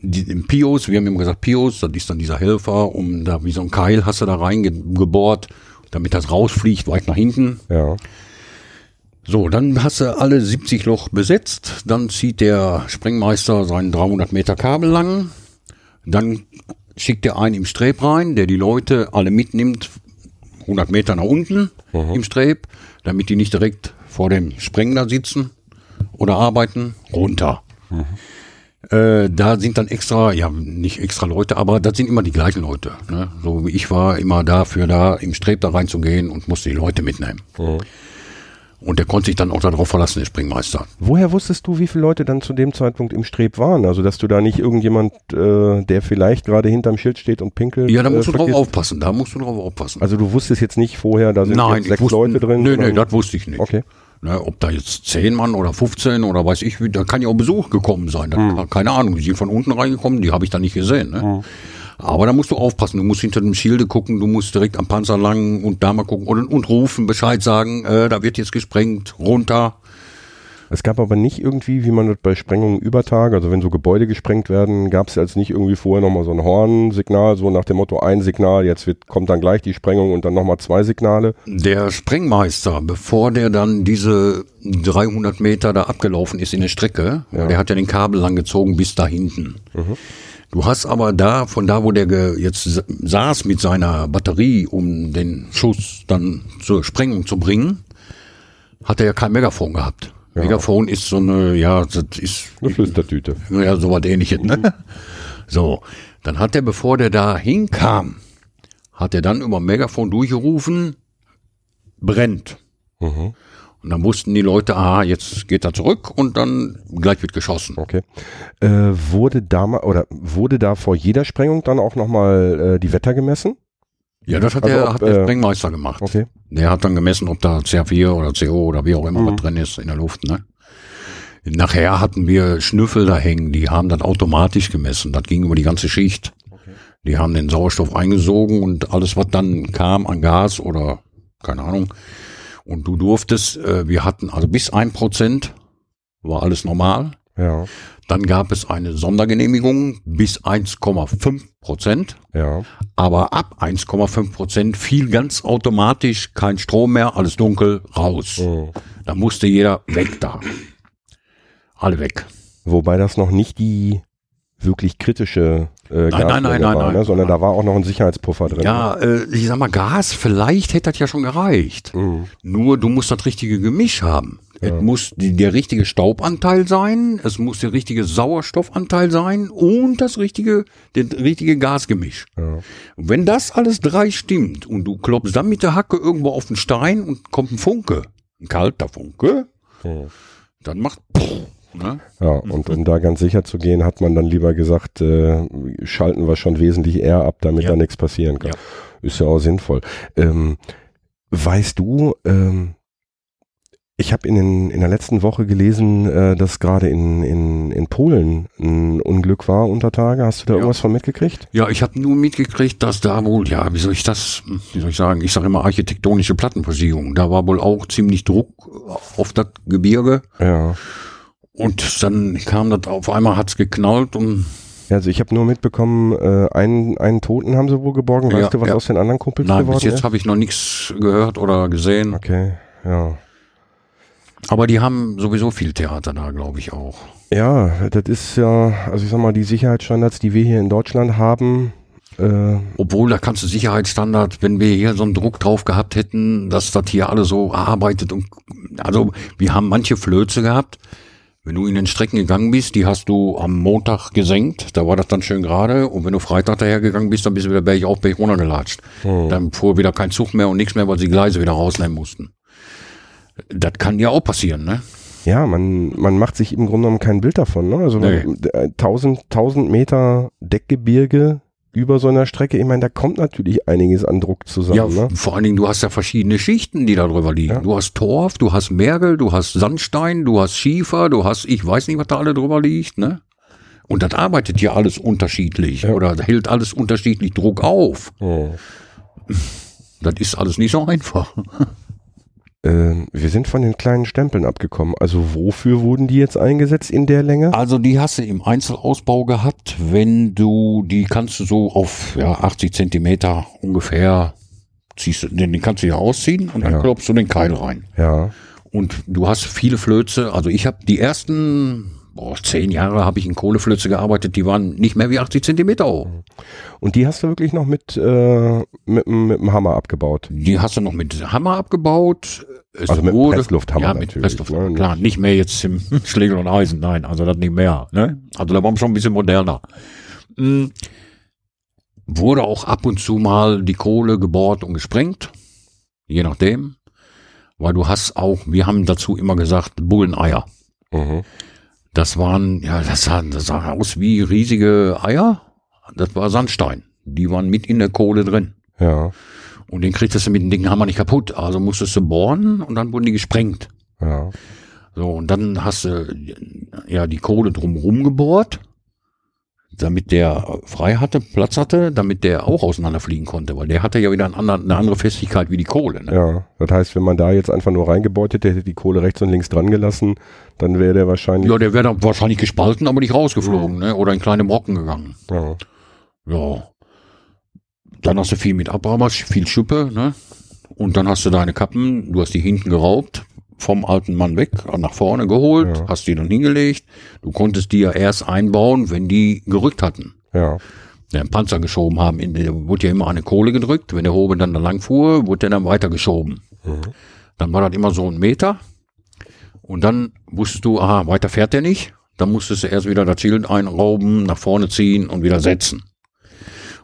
die, den Pios, wir haben immer gesagt Pios, das ist dann dieser Helfer, um da wie so ein Keil hast du da reingebohrt, damit das rausfliegt, weit nach hinten. Ja. So, dann hast du alle 70 Loch besetzt, dann zieht der Sprengmeister seinen 300 Meter Kabel lang, dann schickt er einen im Streb rein, der die Leute alle mitnimmt, 100 Meter nach unten im Streb, damit die nicht direkt vor dem Sprengler sitzen oder arbeiten, runter. Äh, da sind dann extra, ja, nicht extra Leute, aber das sind immer die gleichen Leute. Ne? So wie ich war immer dafür da, im Streb da reinzugehen und musste die Leute mitnehmen. Und der konnte sich dann auch darauf verlassen, der Springmeister. Woher wusstest du, wie viele Leute dann zu dem Zeitpunkt im Streb waren? Also, dass du da nicht irgendjemand, äh, der vielleicht gerade hinterm Schild steht und pinkelt. Ja, da musst äh, du drauf aufpassen, da musst du drauf aufpassen. Also, du wusstest jetzt nicht vorher, da sind Nein, sechs wusste- Leute drin. Nee, sondern- das wusste ich nicht. Okay. Ne, ob da jetzt 10 Mann oder 15 oder weiß ich, wie, da kann ja auch Besuch gekommen sein. Hm. Da, Keine Ahnung, die sind von unten reingekommen, die habe ich da nicht gesehen. Ne? Aber da musst du aufpassen, du musst hinter dem Schilde gucken, du musst direkt am Panzer lang und da mal gucken und, und rufen, Bescheid sagen, äh, da wird jetzt gesprengt, runter. Es gab aber nicht irgendwie, wie man das bei Sprengungen über Tage, also wenn so Gebäude gesprengt werden, gab es jetzt nicht irgendwie vorher nochmal so ein Hornsignal, so nach dem Motto ein Signal, jetzt wird, kommt dann gleich die Sprengung und dann nochmal zwei Signale. Der Sprengmeister, bevor der dann diese 300 Meter da abgelaufen ist in der Strecke, der hat ja den Kabel lang gezogen bis da hinten. Du hast aber da, von da, wo der jetzt sa- saß mit seiner Batterie, um den Schuss dann zur Sprengung zu bringen, hat er ja kein Megafon gehabt. Megafon ist so eine, ja, das ist Eine Flüstertüte. ja, so was ähnliches, ne? So, dann hat er, bevor der da hinkam, hat er dann über Megafon durchgerufen, brennt. Mhm. Und dann wussten die Leute, aha, jetzt geht er zurück und dann gleich wird geschossen. Okay. Äh, wurde da mal, oder wurde da vor jeder Sprengung dann auch nochmal äh, die Wetter gemessen? Ja, das hat, Also der, ob, hat der äh, Sprengmeister gemacht. Okay. Der hat dann gemessen, ob da CH4 oder CO oder wie auch immer Mhm. was drin ist in der Luft, ne? Nachher hatten wir Schnüffel da hängen, die haben das automatisch gemessen. Das ging über die ganze Schicht. Die haben den Sauerstoff eingesogen und alles, was dann kam an Gas oder keine Ahnung. Und du durftest, äh, wir hatten also bis ein Prozent war alles normal. Ja, Dann gab es eine Sondergenehmigung bis 1,5 Prozent. ja. Aber ab 1,5 Prozent fiel ganz automatisch kein Strom mehr, alles dunkel, raus. Mhm. Da musste jeder weg da. Alle weg. Wobei das noch nicht die wirklich kritische äh, Nein, nein, nein, nein, war, nein. ne? sondern da war auch noch ein Sicherheitspuffer drin. Ja, äh, ich sag mal, Gas, vielleicht hätte das ja schon gereicht. Mhm. Nur du musst das richtige Gemisch haben. Es muss die, der richtige Staubanteil sein, es muss der richtige Sauerstoffanteil sein und das richtige, der richtige Gasgemisch. Ja. Wenn das alles drei stimmt und du klopfst dann mit der Hacke irgendwo auf den Stein und kommt ein Funke, ein kalter Funke, Mhm. dann macht Ne? Ja, und um da ganz sicher zu gehen, hat man dann lieber gesagt, äh, schalten wir schon wesentlich eher ab, damit Ja. da nichts passieren kann. Ja. Ist ja auch sinnvoll. Ähm, weißt du, ähm, ich habe in, den- in der letzten Woche gelesen, äh, dass gerade in, in, in Polen ein Unglück war unter Tage. Hast du da Ja. irgendwas von mitgekriegt? Ja, ich habe nur mitgekriegt, dass da wohl, ja, wie soll ich das, wie soll ich sagen, ich sage immer architektonische Plattenversiegelung. Da war wohl auch ziemlich Druck auf das Gebirge Ja. Und dann kam das auf einmal, hat's geknallt und Ja, Also ich habe nur mitbekommen, äh, einen, einen Toten haben sie wohl geborgen. Weißt Ja, du, was ja. aus den anderen Kumpels nein, geworden bis jetzt ist? habe ich noch nichts gehört oder gesehen. Okay, ja. Aber die haben sowieso viel Theater da, glaube ich auch. Ja, das ist ja, also ich sag mal, die Sicherheitsstandards, die wir hier in Deutschland haben, äh, Obwohl, da kannst du Sicherheitsstandard, wenn wir hier so einen Druck drauf gehabt hätten, dass das hier alle so arbeitet und, also, wir haben manche Flöze gehabt. Wenn du in den Strecken gegangen bist, die hast du am Montag gesenkt, da war das dann schön gerade. Und wenn du Freitag daher gegangen bist, dann bist du wieder Berg auf, Berg runtergelatscht. Dann fuhr wieder kein Zug mehr und nichts mehr, weil sie Gleise wieder rausnehmen mussten. Das kann ja auch passieren, ne? ja, man, man macht sich im Grunde genommen kein Bild davon. Ne? Also Nee. man, äh, 1000, 1000 Meter Deckgebirge über so einer Strecke, ich meine, da kommt natürlich einiges an Druck zusammen. Ja, ne? vor allen Dingen, du hast ja verschiedene Schichten, die da drüber liegen. Ja. Du hast Torf, du hast Mergel, du hast Sandstein, du hast Schiefer, du hast, ich weiß nicht, was da alle drüber liegt, ne? Und das arbeitet ja alles unterschiedlich Ja. oder hält alles unterschiedlich Druck auf. Oh. Das ist alles nicht so einfach. Ähm, wir sind von den kleinen Stempeln abgekommen. Also wofür wurden die jetzt eingesetzt in der Länge? Also die hast du im Einzelausbau gehabt, wenn du, die kannst du so auf ja, 80 Zentimeter ungefähr, ziehst du, den, den kannst du ja ausziehen und dann Ja. klopfst du den Keil rein. Ja, Und du hast viele Flöze. Also ich habe die ersten boah, zehn Jahre habe ich in Kohleflöze gearbeitet. Die waren nicht mehr wie 80 Zentimeter hoch. und die hast du wirklich noch mit, äh, mit, dem- mit dem Hammer abgebaut. Die hast du noch mit Hammer abgebaut. Es Also mit Presslufthammer Ja, mit natürlich, Pressluft. ne? Klar, nicht mehr jetzt im Schlegel und Eisen. Nein, also das nicht mehr. Ne? Also da waren wir schon ein bisschen moderner. Mm. Wurde auch ab und zu mal die Kohle gebohrt und gesprengt. Je nachdem. Weil du hast auch, wir haben dazu immer gesagt, Bulleneier. Mhm. Das waren, ja, das sah, das sah aus wie riesige Eier. Das war Sandstein. Die waren mit in der Kohle drin. Ja, Und den kriegtest du mit dem Ding Hammer nicht kaputt. Also musstest du bohren und dann wurden die gesprengt. ja. So, und dann hast du ja die Kohle drumherum gebohrt, damit der frei hatte, Platz hatte, damit der auch auseinanderfliegen konnte, weil der hatte ja wieder anderen, eine andere Festigkeit wie die Kohle. Ne? Ja, das heißt, wenn man da jetzt einfach nur reingebeutet hätte, die Kohle rechts und links dran gelassen, dann wäre der wahrscheinlich. Ja, der wäre dann wahrscheinlich gespalten, aber nicht rausgeflogen, ne? Oder in kleine Brocken gegangen. Ja, Ja. Dann hast du viel mit Abramas, viel Schuppe, ne? Und dann hast du deine Kappen, du hast die hinten geraubt, vom alten Mann weg, nach vorne geholt, Ja. hast die dann hingelegt. Du konntest die ja erst einbauen, wenn die gerückt hatten. ja, Den Panzer geschoben haben. In, wurde ja immer eine Kohle gedrückt. Wenn der Hobe dann da lang fuhr, wurde der dann weitergeschoben. Dann war das immer so ein Meter. Und dann wusstest du, aha, weiter fährt der nicht. Dann musstest du erst wieder das Schild einrauben, nach vorne ziehen und wieder setzen.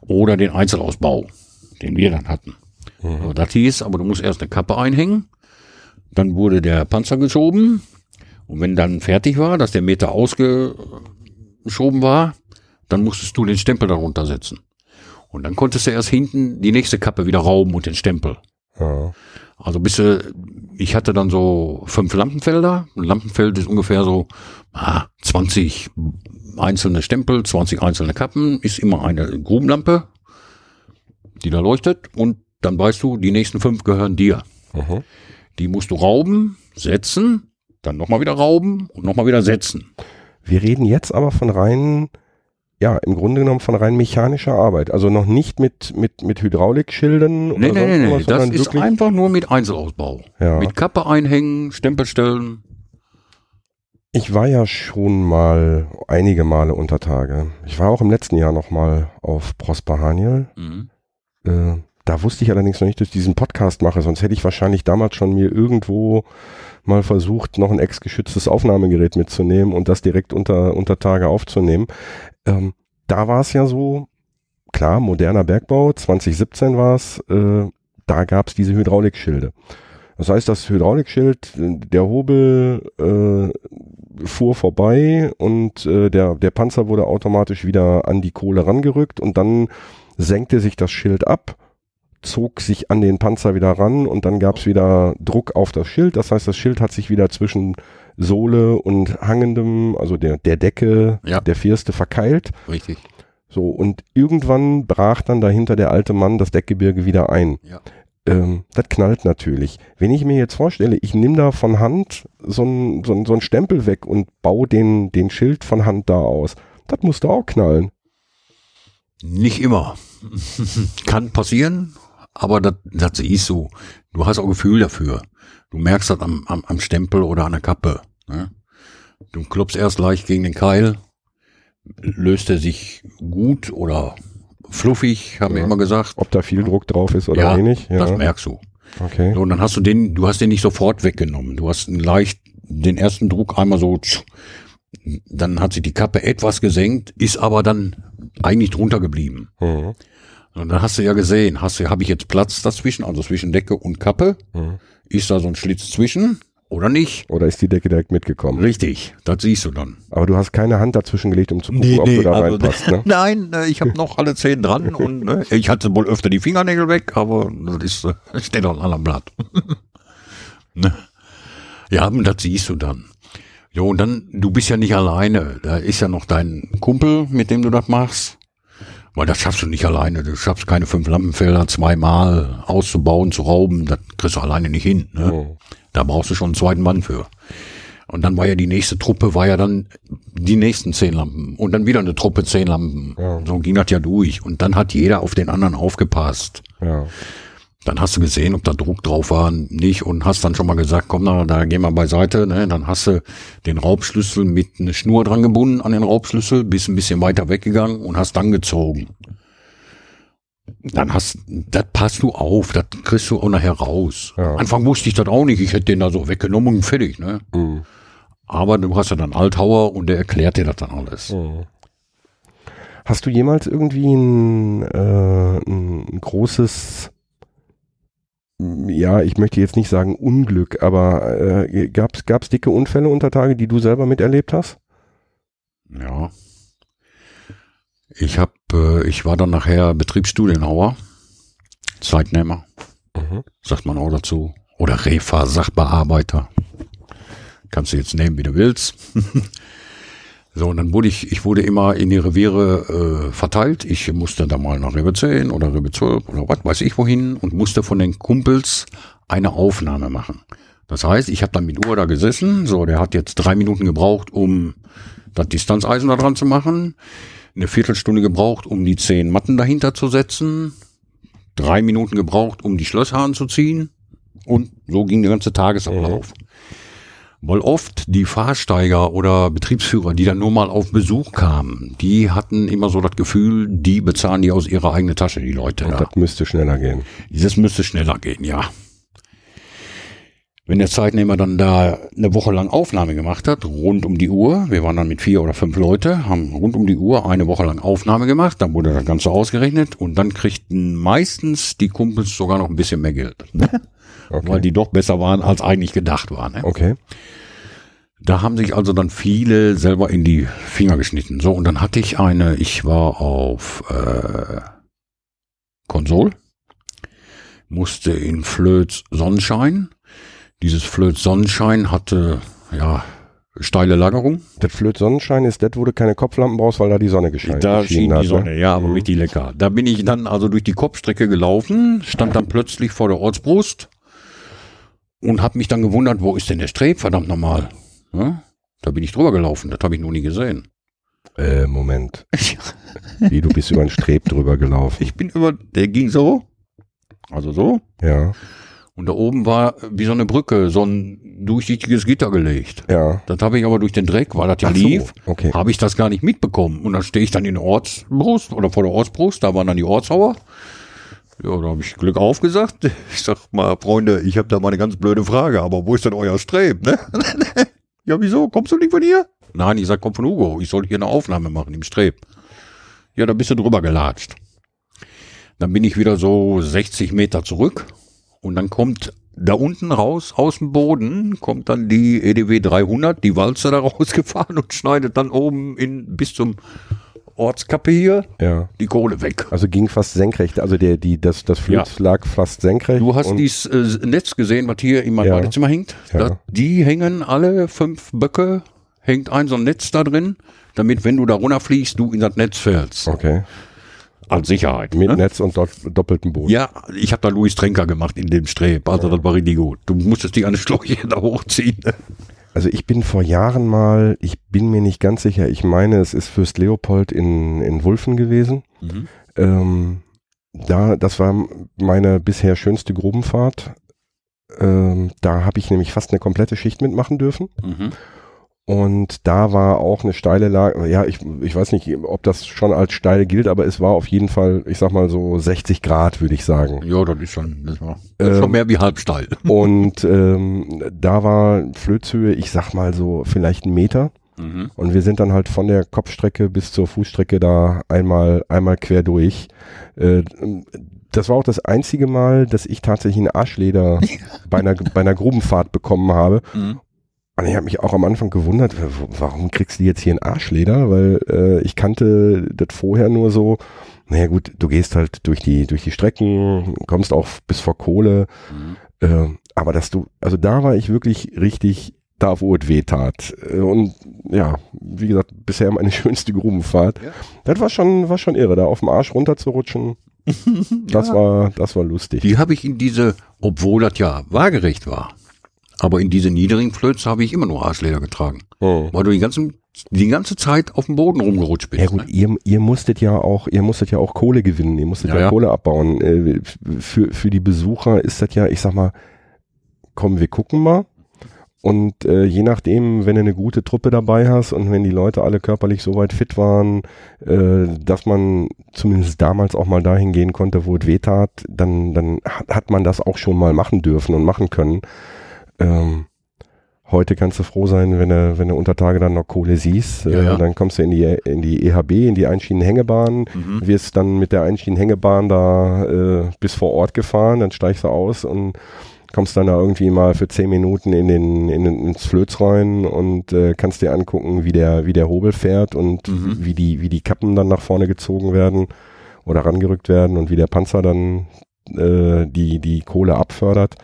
Oder den Einzelausbau, den wir dann hatten. So, das hieß, aber du musst erst eine Kappe einhängen. Dann wurde der Panzer geschoben. Und wenn dann fertig war, dass der Meter ausgeschoben war, dann musstest du den Stempel darunter setzen. Und dann konntest du erst hinten die nächste Kappe wieder rauben und den Stempel. ja. Also bis du, ich hatte dann so fünf Lampenfelder. Ein Lampenfeld ist ungefähr so ah, 20 einzelne Stempel, 20 einzelne Kappen, ist immer eine Grubenlampe, die da leuchtet und dann weißt du, die nächsten fünf gehören dir. Mhm. Die musst du rauben, setzen, dann nochmal wieder rauben und nochmal wieder setzen. Wir reden jetzt aber von rein, ja, im Grunde genommen von rein mechanischer Arbeit. Also noch nicht mit, mit, mit Hydraulikschilden oder Nee, nee, nee, nee, was, das ist einfach nur mit Einzelausbau. ja. Mit Kappe einhängen, Stempel stellen. Ich war ja schon mal einige Male unter Tage. Ich war auch im letzten Jahr noch mal auf Prosper Haniel. Mhm. Äh, da wusste ich allerdings noch nicht, dass ich diesen Podcast mache, sonst hätte ich wahrscheinlich damals schon mir irgendwo mal versucht, noch ein ex-geschütztes Aufnahmegerät mitzunehmen und das direkt unter, unter Tage aufzunehmen. Ähm, da war es ja so, klar, moderner Bergbau, 2017 war es, äh, da gab es diese Hydraulikschilde. Das heißt, das Hydraulikschild, der Hobel, äh, fuhr vorbei und äh, der, der Panzer wurde automatisch wieder an die Kohle rangerückt und dann senkte sich das Schild ab, zog sich an den Panzer wieder ran und dann gab es wieder Druck auf das Schild. Das heißt, das Schild hat sich wieder zwischen Sohle und hangendem, also der, der Decke, Ja. der Firste verkeilt. Richtig. So, und irgendwann brach dann dahinter der alte Mann das Deckgebirge wieder ein. Ja. Ähm, das knallt natürlich. Wenn ich mir jetzt vorstelle, ich nehme da von Hand so einen so ein- so Stempel weg und baue den, den Schild von Hand da aus, das muss da auch knallen. Nicht immer. Kann passieren, aber das, das ist so. Du hast auch Gefühl dafür. Du merkst das am, am, am Stempel oder an der Kappe. Ne? Du klopfst erst leicht gegen den Keil, löst er sich gut oder fluffig, haben wir Ja. immer gesagt. Ob da viel Druck drauf ist oder ja, wenig. Ja, das merkst du. okay. So, und dann hast du den, du hast den nicht sofort weggenommen. Du hast leicht den ersten Druck einmal so, dann hat sich die Kappe etwas gesenkt, ist aber dann eigentlich drunter geblieben. Mhm. Und dann hast du ja gesehen, hast du, habe ich jetzt Platz dazwischen, also zwischen Decke und Kappe? Mhm. Ist da so ein Schlitz zwischen oder nicht? Oder ist die Decke direkt mitgekommen? Richtig, das siehst du dann. Aber du hast keine Hand dazwischen gelegt, um zu gucken, ob du da also, reinpasst. Ne? Nein, äh, ich habe noch alle Zähne dran und ne, ich hatte wohl öfter die Fingernägel weg, aber das ist, äh, steht auf einem anderen Blatt. ne? Ja, und das siehst du dann. Jo, und dann, du bist ja nicht alleine. Da ist ja noch dein Kumpel, mit dem du das machst. Weil das schaffst du nicht alleine. Du schaffst keine fünf Lampenfelder zweimal auszubauen, zu rauben. Das kriegst du alleine nicht hin. Ne? Mhm. Da brauchst du schon einen zweiten Mann für. Und dann war ja die nächste Truppe, war ja dann die nächsten zehn Lampen. Und dann wieder eine Truppe zehn Lampen. Ja. So ging das ja durch. Und dann hat jeder auf den anderen aufgepasst. Ja. Dann hast du gesehen, ob da Druck drauf war, nicht, und hast dann schon mal gesagt, komm, na, da gehen wir beiseite, ne? Dann hast du den Raubschlüssel mit einer Schnur dran gebunden an den Raubschlüssel, bist ein bisschen weiter weggegangen und hast dann gezogen. Dann hast, das passt du auf, das kriegst du auch nachher raus. Ja. Anfang wusste ich das auch nicht, ich hätte den da so weggenommen und fertig, ne? Mhm. Aber du hast ja dann Althauer und der erklärt dir das dann alles. Mhm. Hast du jemals irgendwie ein, äh, ein, ein großes, ja, ich möchte jetzt nicht sagen Unglück, aber äh, gab's gab's dicke Unfälle unter Tage, die du selber miterlebt hast? Ja. Ich hab, äh, ich war dann nachher Betriebsstudienhauer, Zeitnehmer, Mhm. sagt man auch dazu, oder Refa, Sachbearbeiter. Kannst du jetzt nehmen, wie du willst. so, und dann wurde ich, ich wurde immer in die Reviere äh, verteilt. Ich musste da mal nach Rewe 10 oder Rewe 12 oder was weiß ich wohin und musste von den Kumpels eine Aufnahme machen. Das heißt, ich habe dann mit Uhr da gesessen, so, der hat jetzt drei Minuten gebraucht, um das Distanzeisen da dran zu machen, eine Viertelstunde gebraucht, um die zehn Matten dahinter zu setzen, drei Minuten gebraucht, um die Schlösser anzuziehen und so ging der ganze Tagesablauf. Weil oft die Fahrsteiger oder Betriebsführer, die dann nur mal auf Besuch kamen, die hatten immer so das Gefühl, die bezahlen die aus ihrer eigenen Tasche, die Leute Und da. das müsste schneller gehen. Das müsste schneller gehen, ja. Wenn der Zeitnehmer dann da eine Woche lang Aufnahme gemacht hat, rund um die Uhr, wir waren dann mit vier oder fünf Leute, haben rund um die Uhr eine Woche lang Aufnahme gemacht, dann wurde das Ganze ausgerechnet und dann kriegten meistens die Kumpels sogar noch ein bisschen mehr Geld, Okay. weil die doch besser waren, als eigentlich gedacht war. Ne? okay. Da haben sich also dann viele selber in die Finger geschnitten. So, und dann hatte ich eine, ich war auf äh, Konsol, musste in Flöz Sonnenschein. Dieses Flöz Sonnenschein hatte, ja, steile Lagerung. Das Flöt Sonnenschein ist das, wo du keine Kopflampen brauchst, weil da die Sonne gescheint Da geschienen schien die hat, Sonne, ne? ja, aber richtig lecker. Da bin ich dann also durch die Kopfstrecke gelaufen, stand dann plötzlich vor der Ortsbrust und habe mich dann gewundert, wo ist denn der Streb, verdammt nochmal. Ja? Da bin ich drüber gelaufen, das habe ich noch nie gesehen. Äh, Moment. Wie, du bist über einen Streb drüber gelaufen. Ich bin über, der ging so, also so, Ja, und da oben war wie so eine Brücke, so ein durchsichtiges Gitter gelegt. ja. Das habe ich aber durch den Dreck, weil das ja Ach so, lief, okay. habe ich das gar nicht mitbekommen. Und dann stehe ich dann in der Ortsbrust oder vor der Ortsbrust, da waren dann die Ortshauer. Ja, da habe ich Glück aufgesagt. Ich sag mal, Freunde, ich habe da mal eine ganz blöde Frage, aber wo ist denn euer Streb, ne? ja, wieso? Kommst du nicht von hier? Nein, ich sag, komm von Hugo. Ich soll hier eine Aufnahme machen im Streb. Ja, da bist du drüber gelatscht. Dann bin ich wieder so 60 Meter zurück und dann kommt da unten raus aus dem Boden kommt dann die EDW 300, die Walze da rausgefahren und schneidet dann oben in bis zum Ortskappe hier Ja. die Kohle weg. Also ging fast senkrecht. Also der, die, das, das Flöz Ja. lag fast senkrecht. Du hast dieses äh, Netz gesehen, was hier in meinem Ja. Badezimmer hängt. Da, die hängen alle fünf Böcke, hängt ein so ein Netz da drin, damit wenn du da runterfliegst, du in das Netz fällst. Okay. Als Sicherheit. Mit ne? Netz und dort, doppeltem Boden. Ja, ich habe da Louis Trenker gemacht in dem Streb. Also das war richtig gut. Du musstest die eine Schläuche da hochziehen. Also ich bin vor Jahren mal, ich bin mir nicht ganz sicher, ich meine, es ist Fürst Leopold in, in Wulfen gewesen. Mhm. Ähm, da, das war meine bisher schönste Grubenfahrt. Ähm, da habe ich nämlich fast eine komplette Schicht mitmachen dürfen. Mhm. Und da war auch eine steile Lage, ja, ich, ich weiß nicht, ob das schon als steil gilt, aber es war auf jeden Fall, ich sag mal so 60 Grad, würde ich sagen. Ja, das ist schon, das war Ähm, schon mehr wie halbsteil. Und ähm, da war Flözhöhe, ich sag mal so vielleicht ein Meter. Mhm. Und wir sind dann halt von der Kopfstrecke bis zur Fußstrecke da einmal, einmal quer durch. Äh, das war auch das einzige Mal, dass ich tatsächlich einen Arschleder bei, einer, bei einer Grubenfahrt bekommen habe. Mhm. Und ich habe mich auch am Anfang gewundert, warum kriegst du jetzt hier einen Arschleder? Weil äh, ich kannte das vorher nur so, naja gut, du gehst halt durch die, durch die Strecken, kommst auch bis vor Kohle. Mhm. Äh, aber dass du, also da war ich wirklich richtig da, wo es weh tat. Äh, Und ja, wie gesagt, bisher meine schönste Grubenfahrt. Ja. Das war schon, war schon irre, da auf dem Arsch runterzurutschen. Das Ja. war, das war lustig. Die habe ich in diese, obwohl das ja waagerecht war, aber in diese niedrigen Flöze habe ich immer nur Arschleder getragen, Hm. weil du die, ganzen, die ganze Zeit auf dem Boden rumgerutscht bist. Ja gut, ne? ihr, ihr musstet ja auch, ihr musstet ja auch Kohle gewinnen, ihr musstet Ja, ja, ja. Kohle abbauen. Äh, Für, für die Besucher ist das ja, ich sag mal, komm, wir gucken mal. Und äh, je nachdem, wenn du eine gute Truppe dabei hast und wenn die Leute alle körperlich so weit fit waren, äh, dass man zumindest damals auch mal dahin gehen konnte, wo es weh tat, dann, dann hat man das auch schon mal machen dürfen und machen können. Ähm, heute kannst du froh sein, wenn du, wenn du unter Tage dann noch Kohle siehst. Ja, äh, ja. Dann kommst du in die, in die EHB, in die Einschienenhängebahn, Mhm. wirst dann mit der Einschienenhängebahn da äh, bis vor Ort gefahren, dann steigst du aus und kommst dann da irgendwie mal für zehn Minuten in den, in den ins Flöz rein und äh, kannst dir angucken, wie der, wie der Hobel fährt und Mhm. wie die, wie die Kappen dann nach vorne gezogen werden oder rangerückt werden und wie der Panzer dann äh, die, die Kohle abfördert.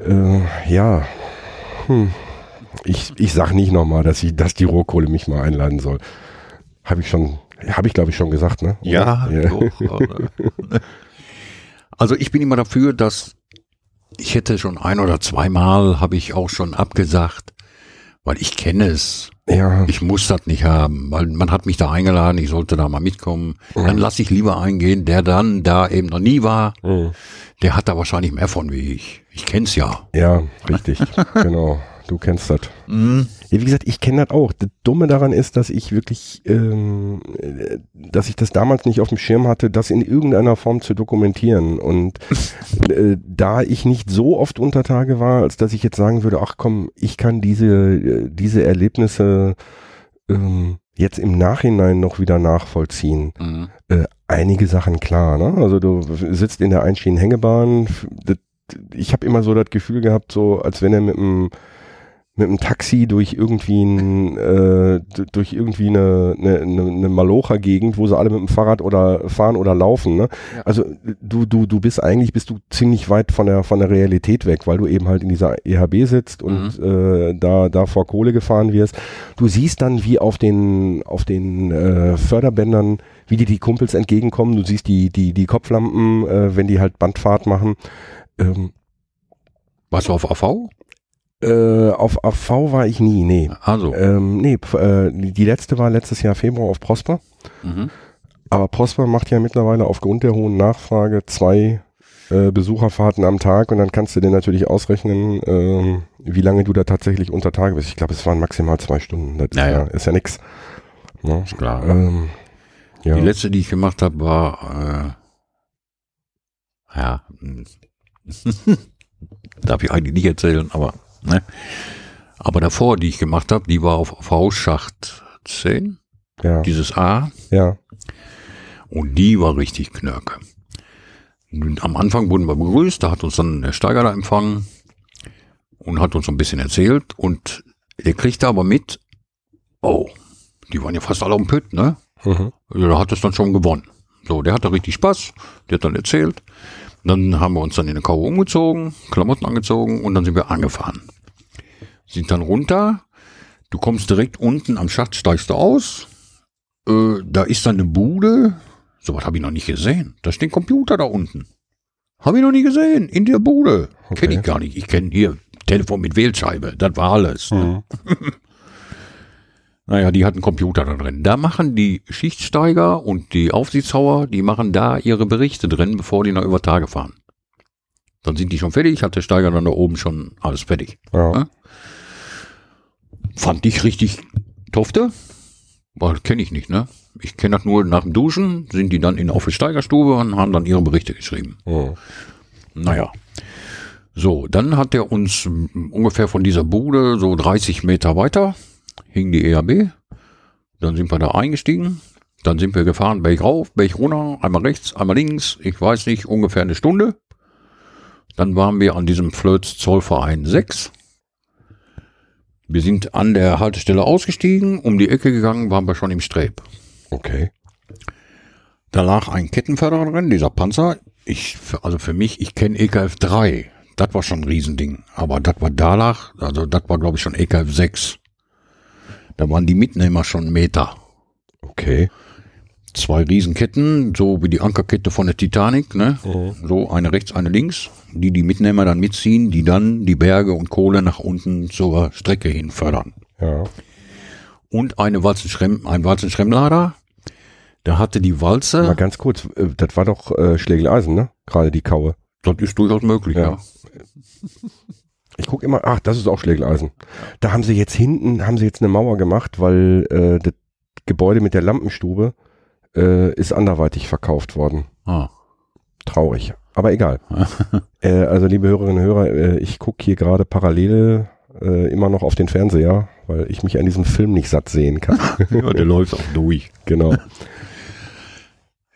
Äh, ja, hm. ich, ich sag nicht nochmal, dass ich, dass die Rohkohle mich mal einladen soll. Habe ich schon, habe ich glaube ich schon gesagt, ne? Oder? Ja, ja. doch. Also ich bin immer dafür, dass ich hätte schon ein oder zweimal habe ich auch schon abgesagt, weil ich kenne es. Ja, Ich muss das nicht haben, weil man hat mich da eingeladen, ich sollte da mal mitkommen. Dann lasse ich lieber eingehen, der dann da eben noch nie war. Mhm. Der hat da wahrscheinlich mehr von wie ich. Ich kenn's ja. ja, richtig, genau. Du kennst das. Mhm. Ja, wie gesagt, ich kenne das auch. Das Dumme daran ist, dass ich wirklich, ähm, äh, dass ich das damals nicht auf dem Schirm hatte, das in irgendeiner Form zu dokumentieren. Und äh, da ich nicht so oft unter Tage war, als dass ich jetzt sagen würde, ach komm, ich kann diese, äh, diese Erlebnisse ähm, jetzt im Nachhinein noch wieder nachvollziehen. Mhm. Äh, einige Sachen klar. Ne? Also du sitzt in der Einschienenhängebahn. Ich habe immer so das Gefühl gehabt, so als wenn er mit einem mit einem Taxi durch irgendwie ein, äh, durch irgendwie eine, eine, eine, eine Malocha-Gegend, wo sie alle mit dem Fahrrad oder fahren oder laufen. Ne? Ja. Also du, du, du bist eigentlich bist du ziemlich weit von der von der Realität weg, weil du eben halt in dieser EHB sitzt und äh, da, da vor Kohle gefahren wirst. Du siehst dann, wie auf den, auf den äh, Förderbändern, wie dir die Kumpels entgegenkommen. Du siehst die, die, die Kopflampen, äh, wenn die halt Bandfahrt machen. Ähm, Warst du auf AV? Äh, auf AV war ich nie, nee. Also. Ähm, nee, äh, die letzte war letztes Jahr Februar auf Prosper. Mhm. Aber Prosper macht ja mittlerweile aufgrund der hohen Nachfrage zwei äh, Besucherfahrten am Tag und dann kannst du dir natürlich ausrechnen, ähm, wie lange du da tatsächlich unter Tage bist. Ich glaube, es waren maximal zwei Stunden. Das Ja, ist, ja. ja, ist ja nix. Ne? Ist klar. Ähm, ja. Die letzte, die ich gemacht habe, war äh, ja hm. darf ich eigentlich nicht erzählen, aber ne. Aber davor, die ich gemacht habe, die war auf V-Schacht 10, ja, dieses A, ja, und die war richtig knörke. Und am Anfang wurden wir begrüßt, da hat uns dann der Steiger da empfangen und hat uns ein bisschen erzählt und der kriegte aber mit, oh, die waren ja fast alle am Pütt, ne? Mhm. Der hat es dann schon gewonnen. So, der hatte richtig Spaß, der hat dann erzählt. Dann haben wir uns dann in den Kau umgezogen, Klamotten angezogen und dann sind wir angefahren. Sind dann runter, du kommst direkt unten am Schacht, steigst du aus, äh, da ist dann eine Bude, sowas habe ich noch nicht gesehen. Da steht ein Computer da unten. Habe ich noch nie gesehen, in der Bude. Okay. Kenne ich gar nicht. Ich kenne hier Telefon mit Wählscheibe, das war alles. Mhm. Naja, die hatten Computer da drin. Da machen die Schichtsteiger und die Aufsichtshauer, die machen da ihre Berichte drin, bevor die noch über Tage fahren. Dann sind die schon fertig, hat der Steiger dann da oben schon alles fertig. Ja. Ja. Fand ich richtig tofte. Weil kenne ich nicht, ne? Ich kenne das nur nach dem Duschen, sind die dann in auf die Steigerstube und haben dann ihre Berichte geschrieben. Mhm. Naja. So, dann hat er uns mm, ungefähr von dieser Bude so 30 Meter weiter hing die EAB. Dann sind wir da eingestiegen. Dann sind wir gefahren, Berg rauf, Berg runter, einmal rechts, einmal links. Ich weiß nicht, ungefähr eine Stunde. Dann waren wir an diesem Flöz Zollverein 6. Wir sind an der Haltestelle ausgestiegen, um die Ecke gegangen, waren wir schon im Streb. Okay. Da lag ein Kettenförderer drin, dieser Panzer. Ich, also für mich, ich kenne EKF 3. Das war schon ein Riesending. Aber das war da lag, also das war glaube ich schon EKF 6. Da waren die Mitnehmer schon einen Meter. Okay. Zwei Riesenketten, so wie die Ankerkette von der Titanic, ne? So eine rechts, eine links, die die Mitnehmer dann mitziehen, die dann die Berge und Kohle nach unten zur Strecke hin fördern. Ja. Und eine Walzenschremm, ein Walzenschremmlader, da hatte die Walze, Mal ganz kurz, äh, das war doch äh, Schlegeleisen, ne? Gerade die Kaue. das ist durchaus möglich, Ja. ja. Ich gucke immer, ach, das ist auch Schlegeleisen. Da haben sie jetzt hinten, haben sie jetzt eine Mauer gemacht, weil äh, das Gebäude mit der Lampenstube äh, ist anderweitig verkauft worden. Ah. Traurig. Aber egal. äh, also liebe Hörerinnen und Hörer, äh, ich gucke hier gerade parallel äh, immer noch auf den Fernseher, weil ich mich an diesem Film nicht satt sehen kann. ja, der läuft auch durch. genau.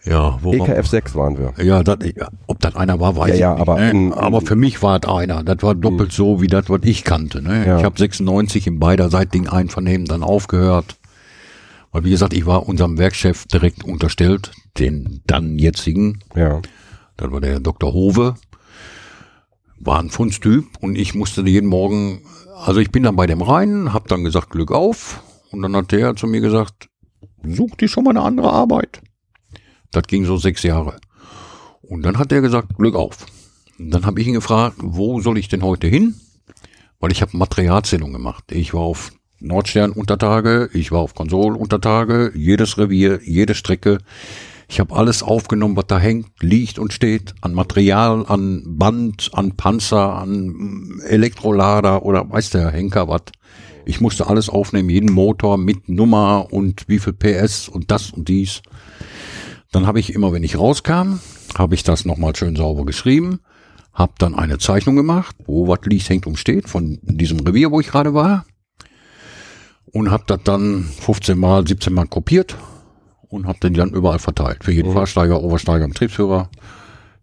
Ja, wo EKF 6 waren wir. Ja, dat, ja, ob das einer war, weiß Ja, ich ja, nicht. aber ne? aber für mich war es einer. Das war doppelt so wie das, was ich kannte. Ne? Ja. Ich habe 96 im beiderseitigen Einvernehmen dann aufgehört. Weil, wie gesagt, ich war unserem Werkchef direkt unterstellt, den dann jetzigen. Ja. Das war der Dr. Hove. War ein Fundstyp und ich musste jeden Morgen, also ich bin dann bei dem rein, hab dann gesagt, Glück auf. Und dann hat der zu mir gesagt, such dir schon mal eine andere Arbeit. Das ging so sechs Jahre. Und dann hat der gesagt, Glück auf. Und dann habe ich ihn gefragt, wo soll ich denn heute hin? Weil ich habe Materialzählung gemacht. Ich war auf Nordstern Untertage, ich war auf Konsol Untertage, jedes Revier, jede Strecke. Ich habe alles aufgenommen, was da hängt, liegt und steht, an Material, an Band, an Panzer, an Elektrolader oder weiß der Henker was. Ich musste alles aufnehmen, jeden Motor mit Nummer und wie viel PS und das und dies. Dann habe ich immer, wenn ich rauskam, habe ich das nochmal schön sauber geschrieben, habe dann eine Zeichnung gemacht, wo was liegt, hängt und steht, von diesem Revier, wo ich gerade war. Und habe das dann 15 Mal, 17 Mal kopiert und habe den dann überall verteilt. Für jeden Fahrsteiger, Obersteiger, Betriebsführer.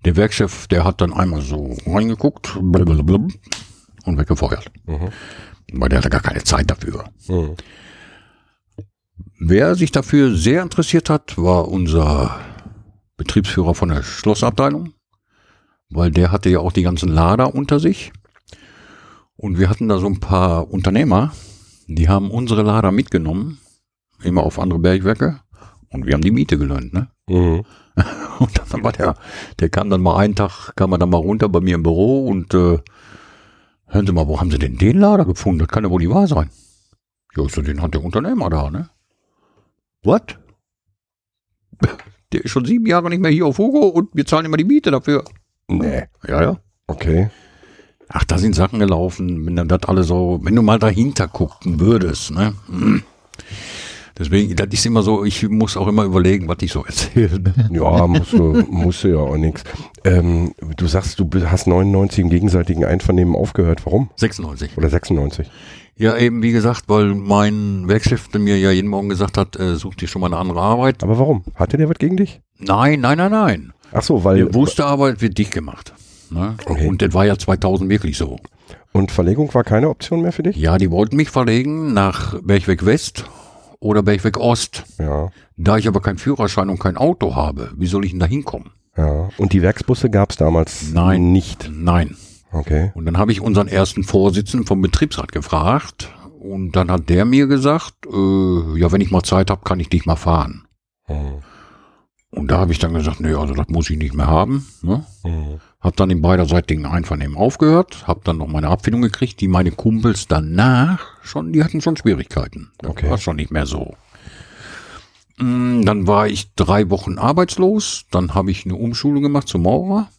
Der Werkchef, der hat dann einmal so reingeguckt blablabla, und weggefeuert. Weil der hatte gar keine Zeit dafür. Mhm. Wer sich dafür sehr interessiert hat, war unser Betriebsführer von der Schlossabteilung, weil der hatte ja auch die ganzen Lader unter sich. Und wir hatten da so ein paar Unternehmer, die haben unsere Lader mitgenommen, immer auf andere Bergwerke, und wir haben die Miete gelöhnt, ne? Mhm. Und dann war der, der kam dann mal einen Tag, kam er dann mal runter bei mir im Büro und äh, hören Sie mal, wo haben Sie denn den Lader gefunden? Das kann ja wohl nicht wahr sein. Ja, so, den hat der Unternehmer da, ne? Was? Der ist schon sieben Jahre nicht mehr hier auf Hugo und wir zahlen immer die Miete dafür. Nee. Ja, ja. Okay. Ach, da sind Sachen gelaufen, wenn dann das alle so, wenn du mal dahinter gucken würdest, ne? Hm. Deswegen, das ist immer so, ich muss auch immer überlegen, was ich so erzähle. Ne? Ja, musst du, musst du ja auch nichts. Ähm, du sagst, du hast 99 im gegenseitigen Einvernehmen aufgehört. Warum? 96. Oder 96? Ja, eben wie gesagt, weil mein Werkchef mir ja jeden Morgen gesagt hat, äh, such dir schon mal eine andere Arbeit. Aber warum? Hatte der was gegen dich? Nein, nein, nein, nein. Ach so, weil. Der wusste aber, es wird dicht gemacht. Ne? Okay. Und das war ja 2000 wirklich so. Und Verlegung war keine Option mehr für dich? Ja, die wollten mich verlegen nach Bergweg West oder Bergweg Ost. Ja. Da ich aber keinen Führerschein und kein Auto habe, wie soll ich denn da hinkommen? Ja. Und die Werksbusse gab es damals Nein. nicht. Nein. Okay. Und dann habe ich unseren ersten Vorsitzenden vom Betriebsrat gefragt und dann hat der mir gesagt, äh, ja, wenn ich mal Zeit habe, kann ich dich mal fahren. Mhm. Und da habe ich dann gesagt, nee, also das muss ich nicht mehr haben. Ne? Mhm. Hab dann im beiderseitigen Einvernehmen aufgehört, hab dann noch meine Abfindung gekriegt, die meine Kumpels danach schon, die hatten schon Schwierigkeiten. Das Okay. war schon nicht mehr so. Mm, Dann war ich drei Wochen arbeitslos, dann habe ich eine Umschulung gemacht zum Maurer.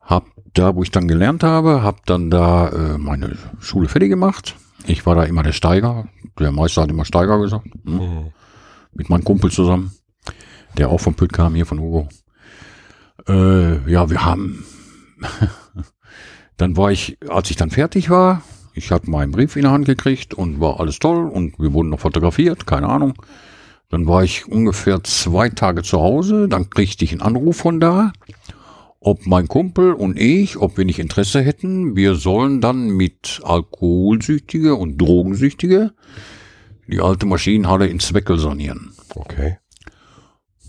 Hab da, wo ich dann gelernt habe, hab dann da äh, meine Schule fertig gemacht. Ich war da immer der Steiger. Der Meister hat immer Steiger gesagt. Ne? Mhm. mit meinem Kumpel zusammen, der auch vom Pütt kam, hier von Hugo. Äh, ja, wir haben, dann war ich, als ich dann fertig war, ich hatte meinen Brief in der Hand gekriegt und war alles toll und wir wurden noch fotografiert, keine Ahnung. Dann war ich ungefähr zwei Tage zu Hause, dann kriegte ich einen Anruf von da, ob mein Kumpel und ich, ob wir nicht Interesse hätten, wir sollen dann mit Alkoholsüchtige und Drogensüchtige die alte Maschinenhalle in Zweckel sanieren. Okay.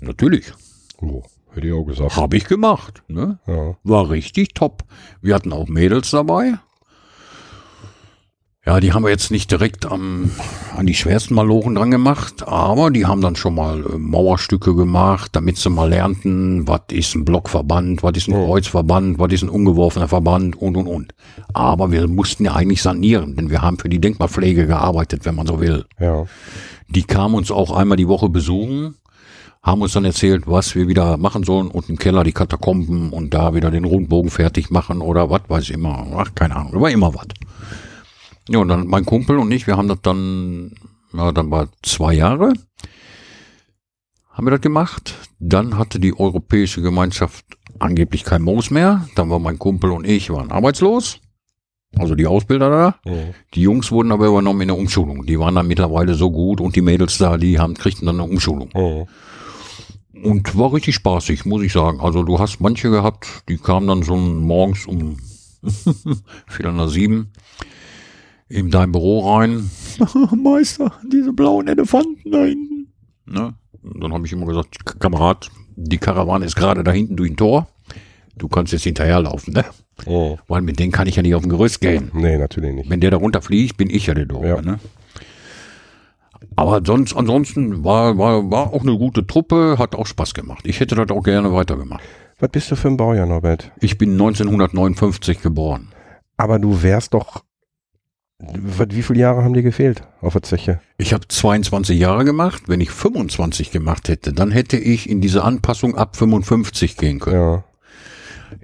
Natürlich. Oh, hätte ich auch gesagt. Habe ich gemacht. Ne? Ja. War richtig top. Wir hatten auch Mädels dabei. Ja, die haben wir jetzt nicht direkt am, an die schwersten Malochen dran gemacht, aber die haben dann schon mal äh, Mauerstücke gemacht, damit sie mal lernten, was ist ein Blockverband, was ist ein Kreuzverband, was ist ein ungeworfener Verband und und und. Aber wir mussten ja eigentlich sanieren, denn wir haben für die Denkmalpflege gearbeitet, wenn man so will. Ja. Die kamen uns auch einmal die Woche besuchen, haben uns dann erzählt, was wir wieder machen sollen und im Keller die Katakomben und da wieder den Rundbogen fertig machen oder was weiß ich immer. Ach, keine Ahnung, war immer was. Ja, und dann mein Kumpel und ich, wir haben das dann, ja, dann war zwei Jahre, haben wir das gemacht. Dann hatte die Europäische Gemeinschaft angeblich kein Moos mehr. Dann war mein Kumpel und ich waren arbeitslos. Also die Ausbilder da. Mhm. Die Jungs wurden aber übernommen in der Umschulung. Die waren dann mittlerweile so gut und die Mädels da, die haben, kriegten dann eine Umschulung. Mhm. Und war richtig spaßig, muss ich sagen. Also du hast manche gehabt, die kamen dann so morgens um Viertel nach sieben in dein Büro rein. Meister, diese blauen Elefanten da hinten. Ne? Und dann habe ich immer gesagt, Kamerad, die Karawane ist gerade da hinten durch ein Tor. Du kannst jetzt hinterherlaufen, ne? Mhm. Weil mit denen kann ich ja nicht auf den Gerüst gehen. Nee, natürlich nicht. Wenn der da runterfliegt, bin ich ja der Doofe. Ja. Ne? Aber sonst, ansonsten war, war, war auch eine gute Truppe, hat auch Spaß gemacht. Ich hätte das auch gerne weitergemacht. Was bist du für ein Baujahr, Norbert? Ich bin 1959 geboren. Aber du wärst doch. Wie viele Jahre haben dir gefehlt auf der Zeche? Ich habe 22 Jahre gemacht. Wenn ich 25 gemacht hätte, dann hätte ich in diese Anpassung ab 55 gehen können. Ja.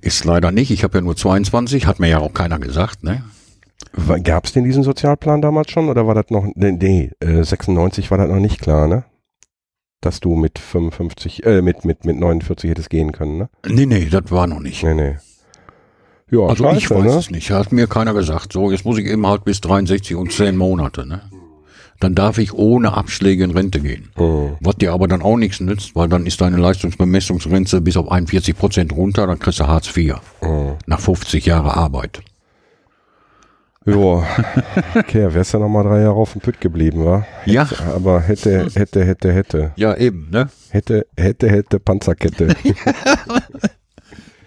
Ist leider nicht. Ich habe ja nur 22, hat mir ja auch keiner gesagt. Ne? Gab es denn diesen Sozialplan damals schon oder war das noch? Nee, nee äh, 96 war das noch nicht klar, ne? Dass du mit 55, äh, mit, mit, mit 49 hättest gehen können, ne? Nee, nee, das war noch nicht. Nee, nee. Ja, Also ich scheiße, weiß ne? es nicht. Hat mir keiner gesagt. So, jetzt muss ich eben halt bis 63 und 10 Monate. Ne? Dann darf ich ohne Abschläge in Rente gehen. Mhm. Was dir aber dann auch nichts nützt, weil dann ist deine Leistungsbemessungsgrenze bis auf 41 Prozent runter, dann kriegst du Hartz IV. Mhm. Nach 50 Jahre Arbeit. Ja, okay, wärst ja noch mal drei Jahre auf dem Pütt geblieben, wa? Ja. Aber hätte, hätte, hätte, hätte. Ja, eben, ne? Hätte, hätte, hätte, Panzerkette.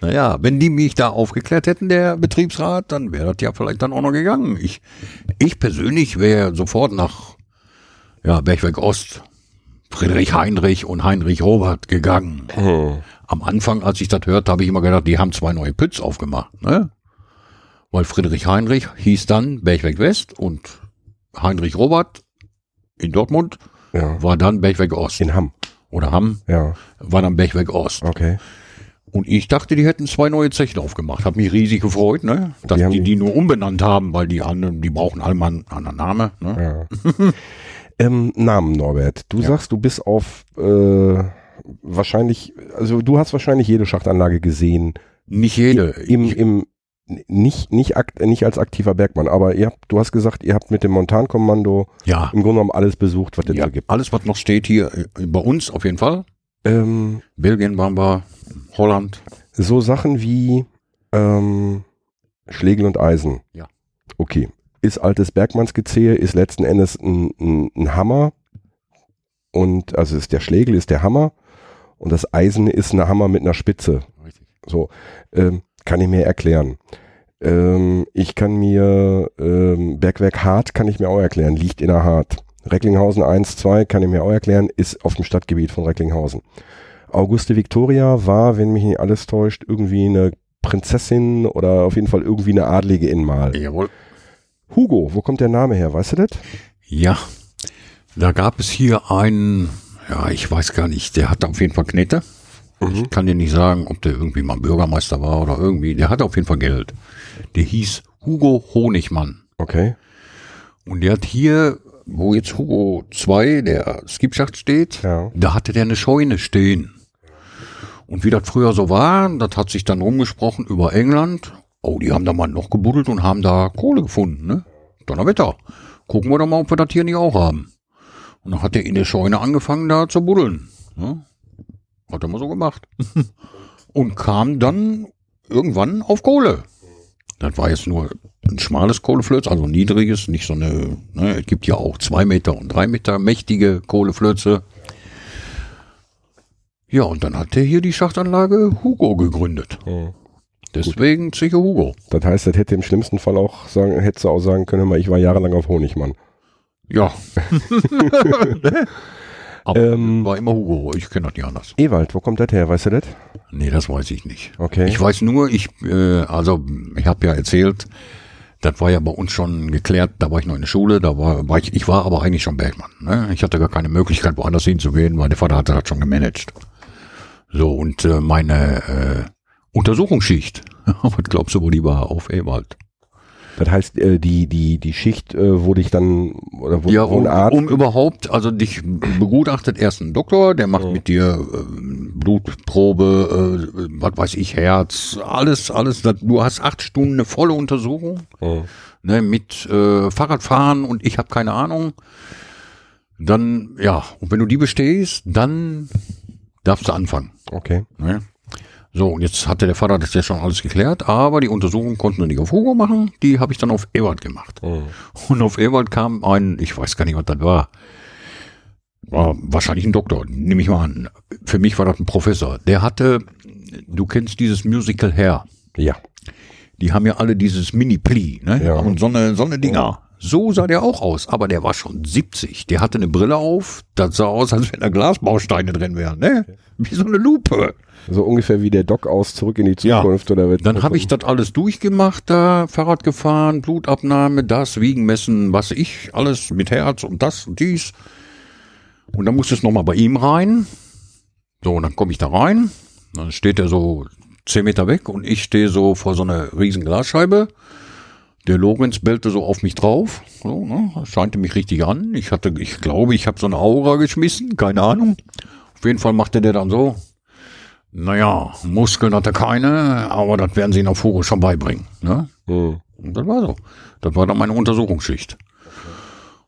Naja, wenn die mich da aufgeklärt hätten, der Betriebsrat, dann wäre das ja vielleicht dann auch noch gegangen. Ich, ich persönlich wäre sofort nach ja, Bergweg Ost, Friedrich Heinrich und Heinrich Robert gegangen. Hm. Am Anfang, als ich das hörte, habe ich immer gedacht, die haben zwei neue Pütz aufgemacht, ne? Weil Friedrich Heinrich hieß dann Bergweg West und Heinrich Robert in Dortmund Ja. war dann Bergweg Ost. In Hamm. Oder Hamm Ja, war dann Bergweg Ost. okay. Und ich dachte, die hätten zwei neue Zechen aufgemacht. Hab mich riesig gefreut, ne? Dass Die die die- nur umbenannt haben, weil die anderen, die brauchen alle mal einen anderen Namen. Ne? Ja. ähm, Namen, Norbert. Du Ja. sagst, du bist auf äh, wahrscheinlich, also du hast wahrscheinlich jede Schachtanlage gesehen. Nicht jede. Im, im nicht, nicht, akt, nicht als aktiver Bergmann, aber ihr habt, du hast gesagt, ihr habt mit dem Montankommando ja. im Grunde genommen alles besucht, was es ja. so gibt. Alles, was noch steht hier äh, bei uns auf jeden Fall. Ähm, Belgien waren wir, Holland. so Sachen wie ähm, Schlegel und Eisen. Ja. Okay. Ist altes Bergmannsgezähe, ist letzten Endes ein, ein, ein Hammer. Und also ist der Schlegel ist der Hammer und das Eisen ist ein Hammer mit einer Spitze. Richtig. So, ähm, kann ich mir erklären. Ähm, ich kann mir ähm, Bergwerk Hart kann ich mir auch erklären, liegt in der Hart. Recklinghausen 1, 2 kann ich mir auch erklären, ist auf dem Stadtgebiet von Recklinghausen. Auguste Victoria war, wenn mich nicht alles täuscht, irgendwie eine Prinzessin oder auf jeden Fall irgendwie eine Adlige in Mal. Jawohl. Hugo, wo kommt der Name her? Weißt du das? Ja, da gab es hier einen, ja, ich weiß gar nicht, der hatte auf jeden Fall Knete. Ich kann dir nicht sagen, ob der irgendwie mal Bürgermeister war oder irgendwie. Der hatte auf jeden Fall Geld. Der hieß Hugo Honigmann. Okay. Und der hat hier, wo jetzt Hugo 2, der Skipschacht steht, Ja. da hatte der eine Scheune stehen. Und wie das früher so war, das hat sich dann rumgesprochen über England. Oh, die haben da mal noch gebuddelt und haben da Kohle gefunden, ne? Donnerwetter. Gucken wir doch mal, ob wir das hier nicht auch haben. Und dann hat er in der Scheune angefangen, da zu buddeln. Ne? Hat er mal so gemacht. und kam dann irgendwann auf Kohle. Das war jetzt nur ein schmales Kohleflöz, also niedriges, nicht so eine, ne, es gibt ja auch zwei Meter und drei Meter mächtige Kohleflöze. Ja, und dann hat er hier die Schachtanlage Hugo gegründet. Deswegen Zeche Hugo. Das heißt, das hätte im schlimmsten Fall auch sagen, hättest du auch sagen können, ich war jahrelang auf Honigmann. Ja. Aber Ähm. war immer Hugo, ich kenne das nicht anders. Ewald, wo kommt das her? Weißt du das? Nee, das weiß ich nicht. Okay. Ich weiß nur, ich, äh, also ich habe ja erzählt, das war ja bei uns schon geklärt, da war ich noch in der Schule, da war, war ich, ich war aber eigentlich schon Bergmann. Ne? Ich hatte gar keine Möglichkeit, woanders hinzugehen, weil der Vater hatte das schon gemanagt. So, und äh, meine äh, Untersuchungsschicht, was glaubst du, wo die war? Auf Ewald. Das heißt, äh, die, die, die Schicht äh, wurde ich dann, oder wo, Ja, um, ein Arzt, um überhaupt, also dich begutachtet erst ein Doktor, der macht mit dir äh, Blutprobe, äh, was weiß ich, Herz, alles, alles. Du hast acht Stunden eine volle Untersuchung Mhm. ne, mit äh, Fahrradfahren und ich habe keine Ahnung. Dann, ja, und wenn du die bestehst, dann darfst du anfangen. Okay. Ne? So, und jetzt hatte der Vater das ja schon alles geklärt, aber die Untersuchung konnten wir nicht auf Hugo machen, die habe ich dann auf Ewald gemacht. Und auf Ewald kam ein, ich weiß gar nicht, was das war, war wahrscheinlich ein Doktor, nehme ich mal an. Für mich war das ein Professor. Der hatte, du kennst dieses Musical Hair. Ja. Die haben ja alle dieses Mini-Pli, ne? Ja. Und so eine, so eine Dinger. So sah der auch aus, aber der war schon 70. Der hatte eine Brille auf, das sah aus, als wenn da Glasbausteine drin wären, ne? Wie so eine Lupe. So ungefähr wie der Doc aus Zurück in die Ja. Zukunft oder wird. Dann habe ich das alles durchgemacht, da Fahrrad gefahren, Blutabnahme, das, Wiegen messen, was ich, alles mit Herz und das und dies. Und dann musste es nochmal bei ihm rein. So, und dann komme ich da rein. Dann steht er so zehn Meter weg und ich stehe so vor so einer riesen Glasscheibe. Der Lorenz bellte so auf mich drauf. So, ne, scheinte mich richtig an. Ich hatte, ich glaube, ich habe so eine Aura geschmissen, keine Ahnung. Auf jeden Fall machte der dann so. Naja, Muskeln hat er keine, aber das werden sie ihn auf Hugo schon beibringen. Ne? Mhm. Und das war so. Das war dann meine Untersuchungsschicht.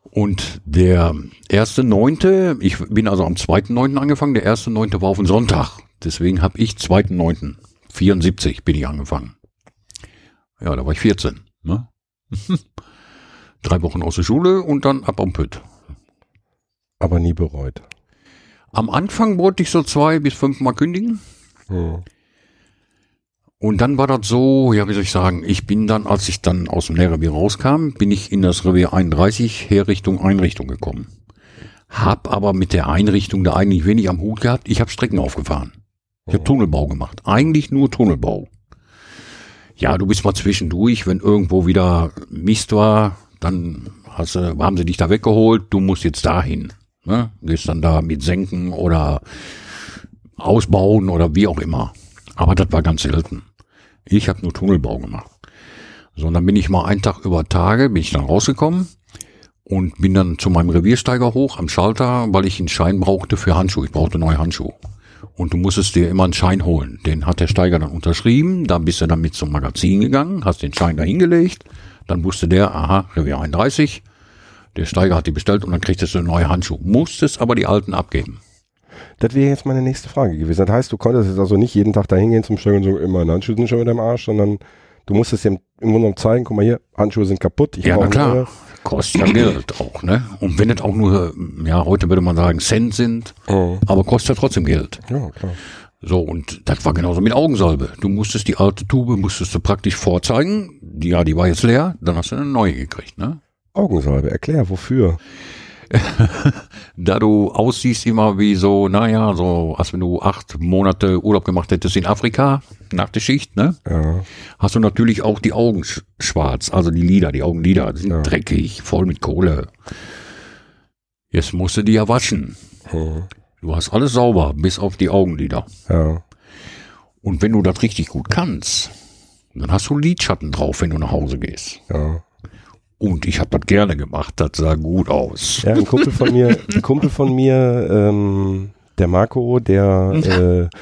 Und der erste Neunte, ich bin also am zweiten Neunten angefangen, der erste Neunte war auf den Sonntag. Deswegen habe ich zweiten Neunten, 74 bin ich angefangen. Ja, da war ich 14. Ne? Drei Wochen aus der Schule und dann ab am Pütt. Aber nie bereut. Am Anfang wollte ich so zwei bis fünfmal kündigen. Mhm. Und dann war das so, ja, wie soll ich sagen, ich bin dann, als ich dann aus dem Lehrrevier rauskam, bin ich in das Revier 31 Herrichtung Einrichtung gekommen. Hab aber mit der Einrichtung da eigentlich wenig am Hut gehabt. Ich habe Strecken aufgefahren. Ich habe Tunnelbau gemacht. Eigentlich nur Tunnelbau. Ja, du bist mal zwischendurch, wenn irgendwo wieder Mist war, dann hast du, haben sie dich da weggeholt, du musst jetzt dahin. Ne? Gehst dann da mit Senken oder ausbauen oder wie auch immer. Aber das war ganz selten. Ich habe nur Tunnelbau gemacht. So, und dann bin ich mal einen Tag über Tage, bin ich dann rausgekommen und bin dann zu meinem Reviersteiger hoch am Schalter, weil ich einen Schein brauchte für Handschuhe. Ich brauchte neue Handschuhe. Und du musstest dir immer einen Schein holen. Den hat der Steiger dann unterschrieben. Dann bist du dann mit zum Magazin gegangen, hast den Schein da hingelegt. Dann wusste der, aha, Revier 31. Der Steiger hat die bestellt und dann kriegtest du neue Handschuhe. Musstest aber die alten abgeben. Das wäre jetzt meine nächste Frage gewesen. Das heißt, du konntest jetzt also nicht jeden Tag da hingehen zum Steuern und so immer Handschuhe sind schon wieder im Arsch, sondern du musstest dem im Grunde genommen zeigen, guck mal hier, Handschuhe sind kaputt. Ich ja, na klar. Neue. Kostet ja Geld auch, ne? Und wenn es auch nur, ja, heute würde man sagen, Cent sind, oh. aber kostet ja trotzdem Geld. Ja, klar. So, und das war genauso mit Augensalbe. Du musstest die alte Tube, musstest du praktisch vorzeigen. Die, ja, die war jetzt leer, dann hast du eine neue gekriegt, ne? Augensalbe, erklär, wofür? da du aussiehst immer wie so, naja, so, als wenn du acht Monate Urlaub gemacht hättest in Afrika, nach der Schicht, ne? Ja. Hast du natürlich auch die Augen schwarz, also die Lider, die Augenlider sind ja. dreckig, voll mit Kohle. Jetzt musst du die ja waschen. Hm. Du hast alles sauber, bis auf die Augenlider. Ja. Und wenn du das richtig gut kannst, dann hast du Lidschatten drauf, wenn du nach Hause gehst. Ja. Und ich habe das gerne gemacht, das sah gut aus. Ja, ein Kumpel von mir, ein Kumpel von mir, ähm, der Marco, der äh,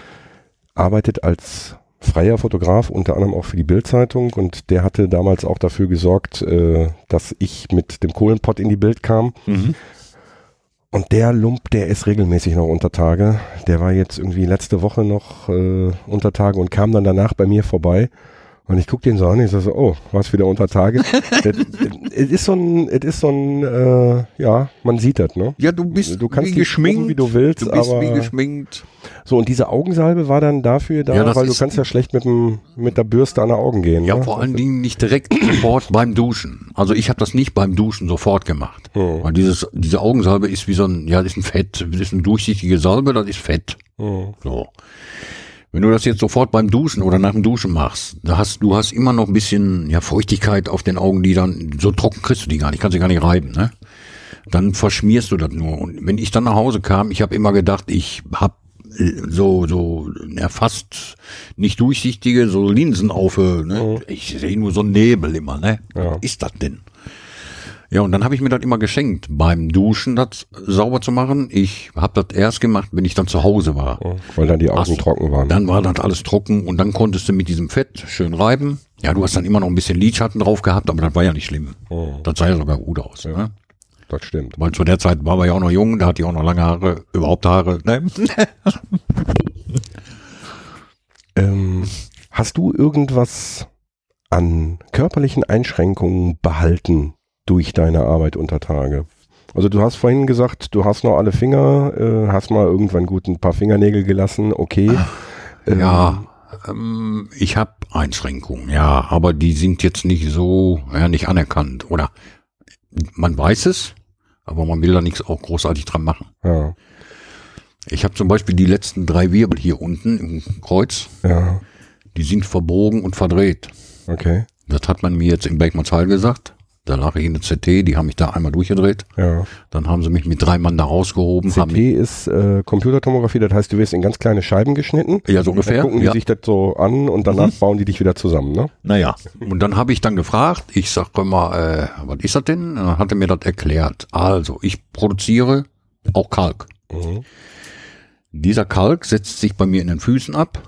arbeitet als freier Fotograf, unter anderem auch für die Bildzeitung und der hatte damals auch dafür gesorgt, äh, dass ich mit dem Kohlenpott in die Bild kam. Mhm. Und der Lump, der ist regelmäßig noch unter Tage. Der war jetzt irgendwie letzte Woche noch äh, unter Tage und kam dann danach bei mir vorbei und ich gucke den so an, ich sage so, oh, was wieder unter Tage. Es ist so ein, es ist so ein, äh, ja, man sieht das, ne? Ja, du bist du kannst wie geschminkt, gucken, wie du willst, du bist aber wie geschminkt. So und diese Augensalbe war dann dafür da, ja, weil du kannst ja schlecht mit dem mit der Bürste an der Augen gehen. Ja, ne? vor allen Dingen nicht direkt sofort beim Duschen. Also ich habe das nicht beim Duschen sofort gemacht, hm. weil dieses diese Augensalbe ist wie so ein, ja, das ist ein Fett, das ist eine durchsichtige Salbe, das ist Fett. Hm. So. Wenn du das jetzt sofort beim Duschen oder nach dem Duschen machst, da hast du hast immer noch ein bisschen ja, Feuchtigkeit auf den Augenlidern. So trocken kriegst du die gar nicht, kannst sie gar nicht reiben. Ne? Dann verschmierst du das nur. Und wenn ich dann nach Hause kam, ich habe immer gedacht, ich habe so so ja, fast nicht durchsichtige so Linsen auf. Ne? Mhm. Ich sehe nur so Nebel immer. Ne? Ja. Was ist das denn? Ja, und dann habe ich mir das immer geschenkt, beim Duschen das sauber zu machen. Ich habe das erst gemacht, wenn ich dann zu Hause war. Oh, weil dann die Augen also, trocken waren. Dann war das alles trocken und dann konntest du mit diesem Fett schön reiben. Ja, du hast dann immer noch ein bisschen Lidschatten drauf gehabt, aber das war ja nicht schlimm. Oh. Das sah ja sogar gut aus. Ja. Ne? Das stimmt. Weil zu der Zeit war wir ja auch noch jung, da hatte ich auch noch lange Haare, überhaupt Haare. Ne? ähm, hast du irgendwas an körperlichen Einschränkungen behalten durch deine Arbeit unter Tage? Also du hast vorhin gesagt, du hast noch alle Finger, äh, hast mal irgendwann gut ein paar Fingernägel gelassen, okay. Ähm, ja, ähm, ich habe Einschränkungen, ja, aber die sind jetzt nicht so, ja, nicht anerkannt. Oder man weiß es, aber man will da nichts auch großartig dran machen. Ja. Ich habe zum Beispiel die letzten drei Wirbel hier unten im Kreuz. Ja. Die sind verbogen und verdreht. Okay. Das hat man mir jetzt im Beckmannsheil gesagt. Da lag ich in der CT, die haben mich da einmal durchgedreht. Ja. Dann haben sie mich mit drei Mann da rausgehoben. CT ist äh, Computertomographie, das heißt, du wirst in ganz kleine Scheiben geschnitten. Ja, so ungefähr. Dann gucken ja. die sich das so an und danach mhm. bauen die dich wieder zusammen, ne? Naja, und dann habe ich dann gefragt, ich sag mal, äh, was ist das denn? Dann hat er mir das erklärt. Also, ich produziere auch Kalk. Mhm. Dieser Kalk setzt sich bei mir in den Füßen ab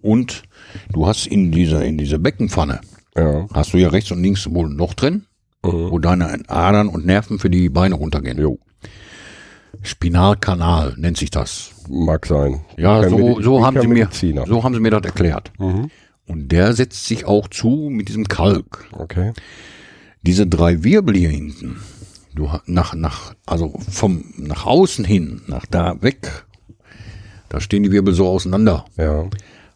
und du hast in dieser, in dieser Beckenpfanne ja. Hast du ja rechts und links wohl ein Loch drin, mhm. wo deine Adern und Nerven für die Beine runtergehen. Jo. Spinalkanal nennt sich das. Mag sein. Ja, so, so haben sie mir, so haben sie mir das erklärt. Mhm. Und der setzt sich auch zu mit diesem Kalk. Okay. Diese drei Wirbel hier hinten, du nach, nach, also vom, nach außen hin, nach da weg, da stehen die Wirbel so auseinander. Ja.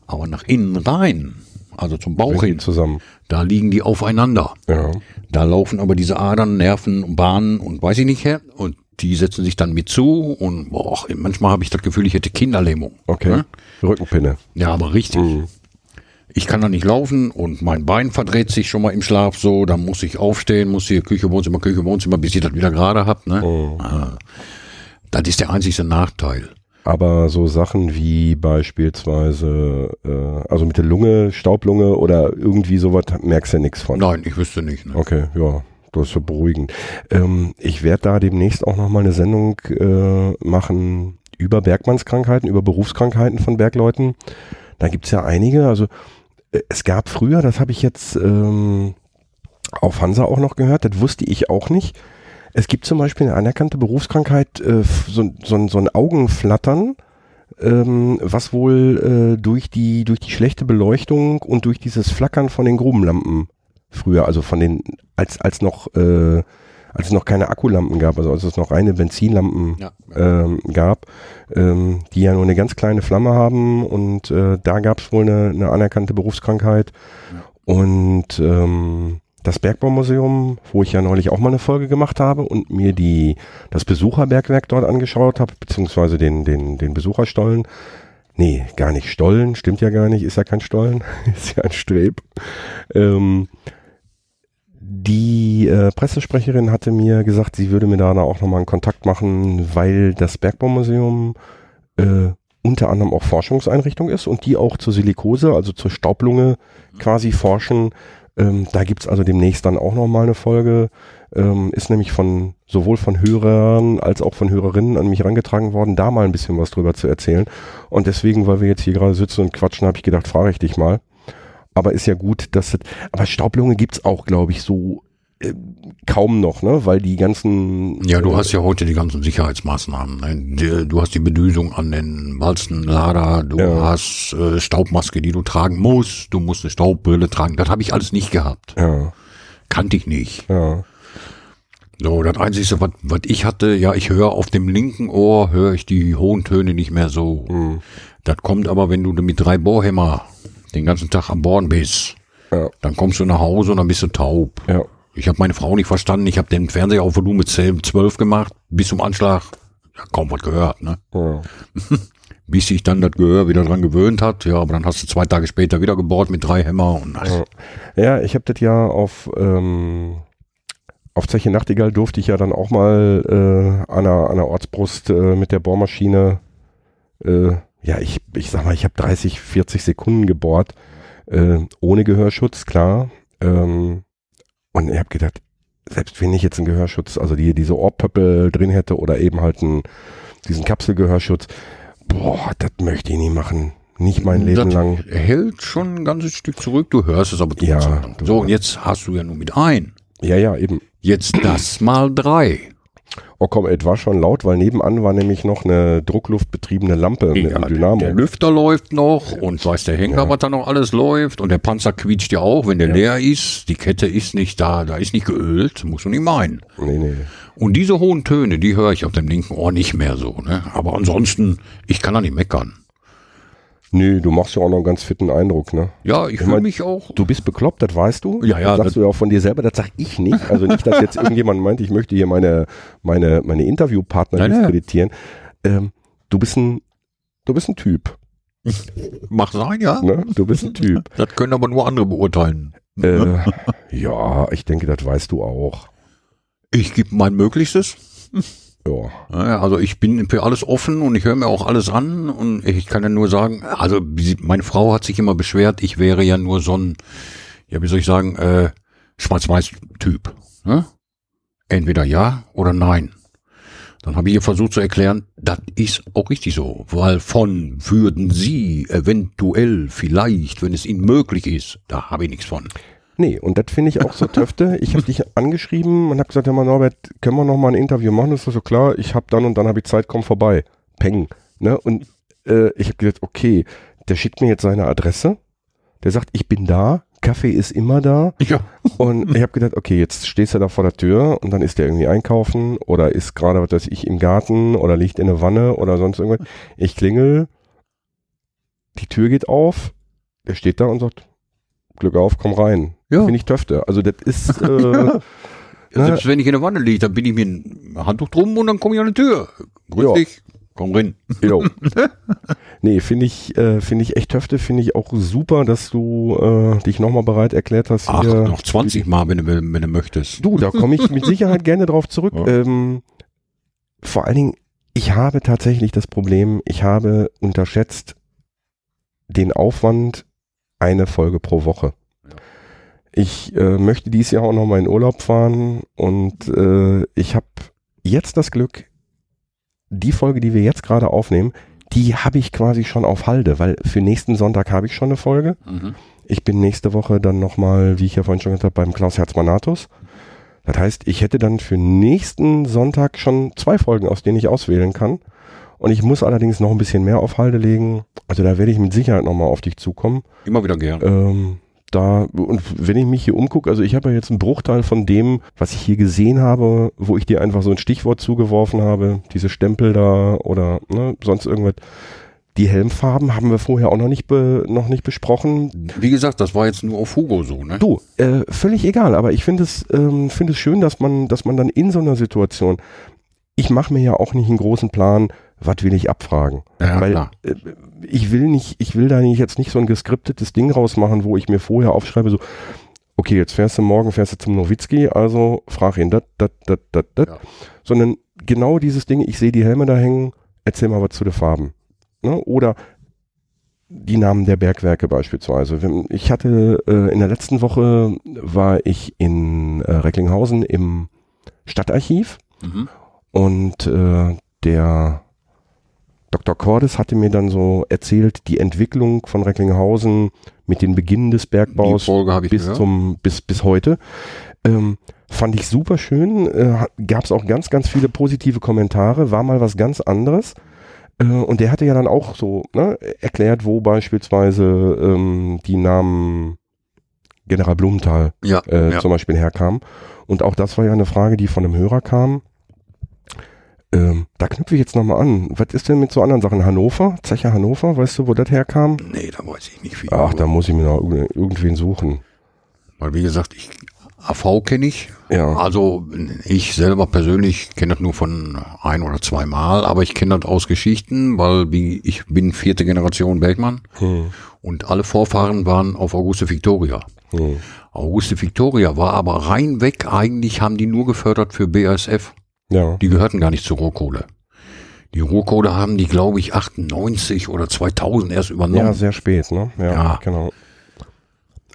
Aber nach innen rein, also zum Bauch hin, zusammen. Da liegen die aufeinander. Ja. Da laufen aber diese Adern, Nerven, Bahnen und weiß ich nicht her und die setzen sich dann mit zu und boah, manchmal habe ich das Gefühl, ich hätte Kinderlähmung. Okay. Ja? Rückenpinne. Ja, aber richtig. Mhm. Ich kann da nicht laufen und mein Bein verdreht sich schon mal im Schlaf so, dann muss ich aufstehen, muss hier Küche, Wohnzimmer, Küche, Wohnzimmer, bis ich das wieder gerade hab. Ne? Mhm. Das ist der einzigste Nachteil. Aber so Sachen wie beispielsweise, äh, also mit der Lunge, Staublunge oder irgendwie sowas, merkst du ja nichts von. Nein, ich wüsste nicht. Ne? Okay, ja, das ist ja beruhigend. Ähm, ich werde da demnächst auch nochmal eine Sendung äh, machen über Bergmannskrankheiten, über Berufskrankheiten von Bergleuten. Da gibt's ja einige. Also äh, es gab früher, das habe ich jetzt ähm, auf Hansa auch noch gehört, das wusste ich auch nicht Es gibt zum Beispiel eine anerkannte Berufskrankheit, äh, so, so, so ein Augenflattern, ähm, was wohl äh, durch die durch die schlechte Beleuchtung und durch dieses Flackern von den Grubenlampen früher, also von den als als noch äh, als es noch keine Akkulampen gab, also als es noch reine Benzinlampen ja. ähm, gab, ähm, die ja nur eine ganz kleine Flamme haben und äh, da gab es wohl eine, eine anerkannte Berufskrankheit ja. und ähm, das Bergbaumuseum, wo ich ja neulich auch mal eine Folge gemacht habe und mir die das Besucherbergwerk dort angeschaut habe, beziehungsweise den den den Besucherstollen. Nee, gar nicht Stollen, stimmt ja gar nicht, ist ja kein Stollen, ist ja ein Streb. Ähm, die äh, Pressesprecherin hatte mir gesagt, sie würde mir da auch nochmal einen Kontakt machen, weil das Bergbaumuseum äh, unter anderem auch Forschungseinrichtung ist und die auch zur Silikose, also zur Staublunge quasi forschen. Ähm, da gibt's also demnächst dann auch nochmal eine Folge. Ähm, ist nämlich von sowohl von Hörern als auch von Hörerinnen an mich herangetragen worden, da mal ein bisschen was drüber zu erzählen. Und deswegen, weil wir jetzt hier gerade sitzen und quatschen, habe ich gedacht, frage ich dich mal. Aber ist ja gut, dass es, aber Staublunge gibt's auch, glaube ich, so kaum noch, ne? Weil die ganzen. Ja, du äh, hast ja heute die ganzen Sicherheitsmaßnahmen. Ne? Du hast die Bedüsung an den Walzenlader, du ja. hast äh, Staubmaske, die du tragen musst, du musst eine Staubbrille tragen. Das habe ich alles nicht gehabt. Ja. Kannte ich nicht. Ja. So, das Einzige, was, was ich hatte, ja, ich höre auf dem linken Ohr, höre ich die hohen Töne nicht mehr so. Mhm. Das kommt aber, wenn du mit drei Bohrhämmer den ganzen Tag am Bohren bist, ja. dann kommst du nach Hause und dann bist du taub. Ja. Ich habe meine Frau nicht verstanden. Ich habe den Fernseher auf Volumen 10, 12 gemacht, bis zum Anschlag. Ja, kaum was gehört, ne? Ja. bis sich dann das Gehör wieder dran gewöhnt hat. Ja, aber dann hast du zwei Tage später wieder gebohrt mit drei Hämmer und ja. ja, ich habe das ja auf ähm, auf Zeche Nachtigall durfte ich ja dann auch mal äh, an, einer, an der Ortsbrust äh, mit der Bohrmaschine äh, ja, ich, ich sag mal, ich habe 30, 40 Sekunden gebohrt, äh, ohne Gehörschutz, klar. Ähm, und ich habe gedacht, selbst wenn ich jetzt einen Gehörschutz, also die, diese Ohrpöppel drin hätte oder eben halt einen, diesen Kapselgehörschutz, boah, das möchte ich nie machen. Nicht mein Leben das lang. hält schon ein ganzes Stück zurück, du hörst es aber trotzdem. Ja, so, und jetzt hast du ja nur mit ein. Ja, ja, eben. Jetzt das mal drei. Oh komm, es war schon laut, weil nebenan war nämlich noch eine druckluftbetriebene Lampe ja, mit einem Dynamo. Der Lüfter läuft noch und weiß der Henker, ja. was da noch alles läuft und der Panzer quietscht ja auch, wenn der ja. leer ist. Die Kette ist nicht da, da ist nicht geölt, muss man nicht meinen. Nee, nee. Und diese hohen Töne, die höre ich auf dem linken Ohr nicht mehr so. Ne? Aber ansonsten, ich kann da nicht meckern. Nee, du machst ja auch noch einen ganz fitten Eindruck, ne? Ja, ich, ich fühle mich auch. Du bist bekloppt, das weißt du. Ja, ja. Das sagst du ja auch von dir selber, das sag ich nicht. Also nicht, dass jetzt irgendjemand meint, ich möchte hier meine, meine, meine Interviewpartner diskreditieren. Ähm, du bist ein, du bist ein Typ. Mach sein, ja. Ne? Du bist ein Typ. Das können aber nur andere beurteilen. Äh, ja, ich denke, das weißt du auch. Ich gebe mein Möglichstes. Ja. Also ich bin für alles offen und ich höre mir auch alles an und ich kann ja nur sagen, also meine Frau hat sich immer beschwert, ich wäre ja nur so ein, ja wie soll ich sagen, äh, Schwarz-Weiß-Typ. Ne? Entweder ja oder nein. Dann habe ich ihr versucht zu erklären, das ist auch richtig so, weil von würden Sie eventuell vielleicht, wenn es Ihnen möglich ist, da habe ich nichts von. Nee, und das finde ich auch so töfte. Ich habe dich angeschrieben und habe gesagt, ja mal Norbert, können wir noch mal ein Interview machen? Das ist so klar, ich habe dann und dann habe ich Zeit, komm vorbei. Peng. Ne? Und äh, ich habe gesagt, okay, der schickt mir jetzt seine Adresse. Der sagt, ich bin da, Kaffee ist immer da. Ja. Und ich habe gedacht, okay, jetzt stehst du da vor der Tür und dann ist der irgendwie einkaufen oder ist gerade, was weiß ich, im Garten oder liegt in der Wanne oder sonst irgendwas. Ich klingel, die Tür geht auf, der steht da und sagt, Glück auf, komm rein. Ja. Finde ich Töfte. Also das ist. Äh, ja. Selbst wenn ich in der Wanne liege, dann bin ich mir ein Handtuch drum und dann komme ich an die Tür. Grüß ja. dich. Komm rein. Jo. nee, finde ich, äh, finde ich echt Töfte, finde ich auch super, dass du äh, dich nochmal bereit erklärt hast. Ach, hier, noch 20 Mal, wenn du, wenn du möchtest. Du, da komme ich mit Sicherheit gerne drauf zurück. Ja. Ähm, vor allen Dingen, ich habe tatsächlich das Problem, ich habe unterschätzt den Aufwand, eine Folge pro Woche. Ich äh, möchte dieses Jahr auch noch mal in Urlaub fahren und äh, ich habe jetzt das Glück, die Folge, die wir jetzt gerade aufnehmen, die habe ich quasi schon auf Halde, weil für nächsten Sonntag habe ich schon eine Folge. Mhm. Ich bin nächste Woche dann nochmal, wie ich ja vorhin schon gesagt habe, beim Klaus Herzmanatus. Das heißt, ich hätte dann für nächsten Sonntag schon zwei Folgen, aus denen ich auswählen kann. Und ich muss allerdings noch ein bisschen mehr auf Halde legen. Also da werde ich mit Sicherheit nochmal auf dich zukommen. Immer wieder gern. Ähm, da, und wenn ich mich hier umgucke, also ich habe ja jetzt einen Bruchteil von dem, was ich hier gesehen habe, wo ich dir einfach so ein Stichwort zugeworfen habe, diese Stempel da oder ne, sonst irgendwas. Die Helmfarben haben wir vorher auch noch nicht, be, noch nicht besprochen. Wie gesagt, das war jetzt nur auf Hugo so, ne? Du, äh, völlig egal, aber ich finde es, ähm, finde es schön, dass man, dass man dann in so einer Situation, ich mache mir ja auch nicht einen großen Plan, was will ich abfragen? Ja, Weil klar. äh, ich will nicht, ich will da jetzt nicht so ein geskriptetes Ding rausmachen, wo ich mir vorher aufschreibe, so, okay, jetzt fährst du morgen, fährst du zum Nowitzki, also frag ihn dat, dat, dat, dat, dat, Ja. sondern genau dieses Ding, ich sehe die Helme da hängen, erzähl mal was zu den Farben. Ne? Oder die Namen der Bergwerke beispielsweise. Ich hatte äh, in der letzten Woche war ich in äh, Recklinghausen im Stadtarchiv Mhm. und äh, der Dr. Cordes hatte mir dann so erzählt, die Entwicklung von Recklinghausen mit den Beginn des Bergbaus bis gehört. zum bis bis heute. Ähm, fand ich super schön. Äh, Gab es auch ganz ganz viele positive Kommentare. War mal was ganz anderes. Äh, und der hatte ja dann auch so ne, erklärt, wo beispielsweise ähm, die Namen General Blumenthal ja, äh, ja. zum Beispiel herkam. Und auch das war ja eine Frage, die von einem Hörer kam. Ähm, da knüpfe ich jetzt nochmal an. Was ist denn mit so anderen Sachen? Hannover? Zeche Hannover? Weißt du, wo das herkam? Nee, da weiß ich nicht viel. Ach, da muss ich mir noch irgend- irgendwen suchen. Weil wie gesagt, ich AV kenne ich. Ja. Also ich selber persönlich kenne das nur von ein oder zwei Mal, aber ich kenne das aus Geschichten, weil wie ich bin vierte Generation Bergmann Hm, und alle Vorfahren waren auf Auguste Victoria. hm. Auguste Victoria war aber rein weg, eigentlich haben die nur gefördert für BASF. Ja. Die gehörten gar nicht zur Rohkohle. Die Rohkohle haben die, glaube ich, 98 oder 2000 erst übernommen. Ja, sehr spät, ne? Ja, Ja. genau.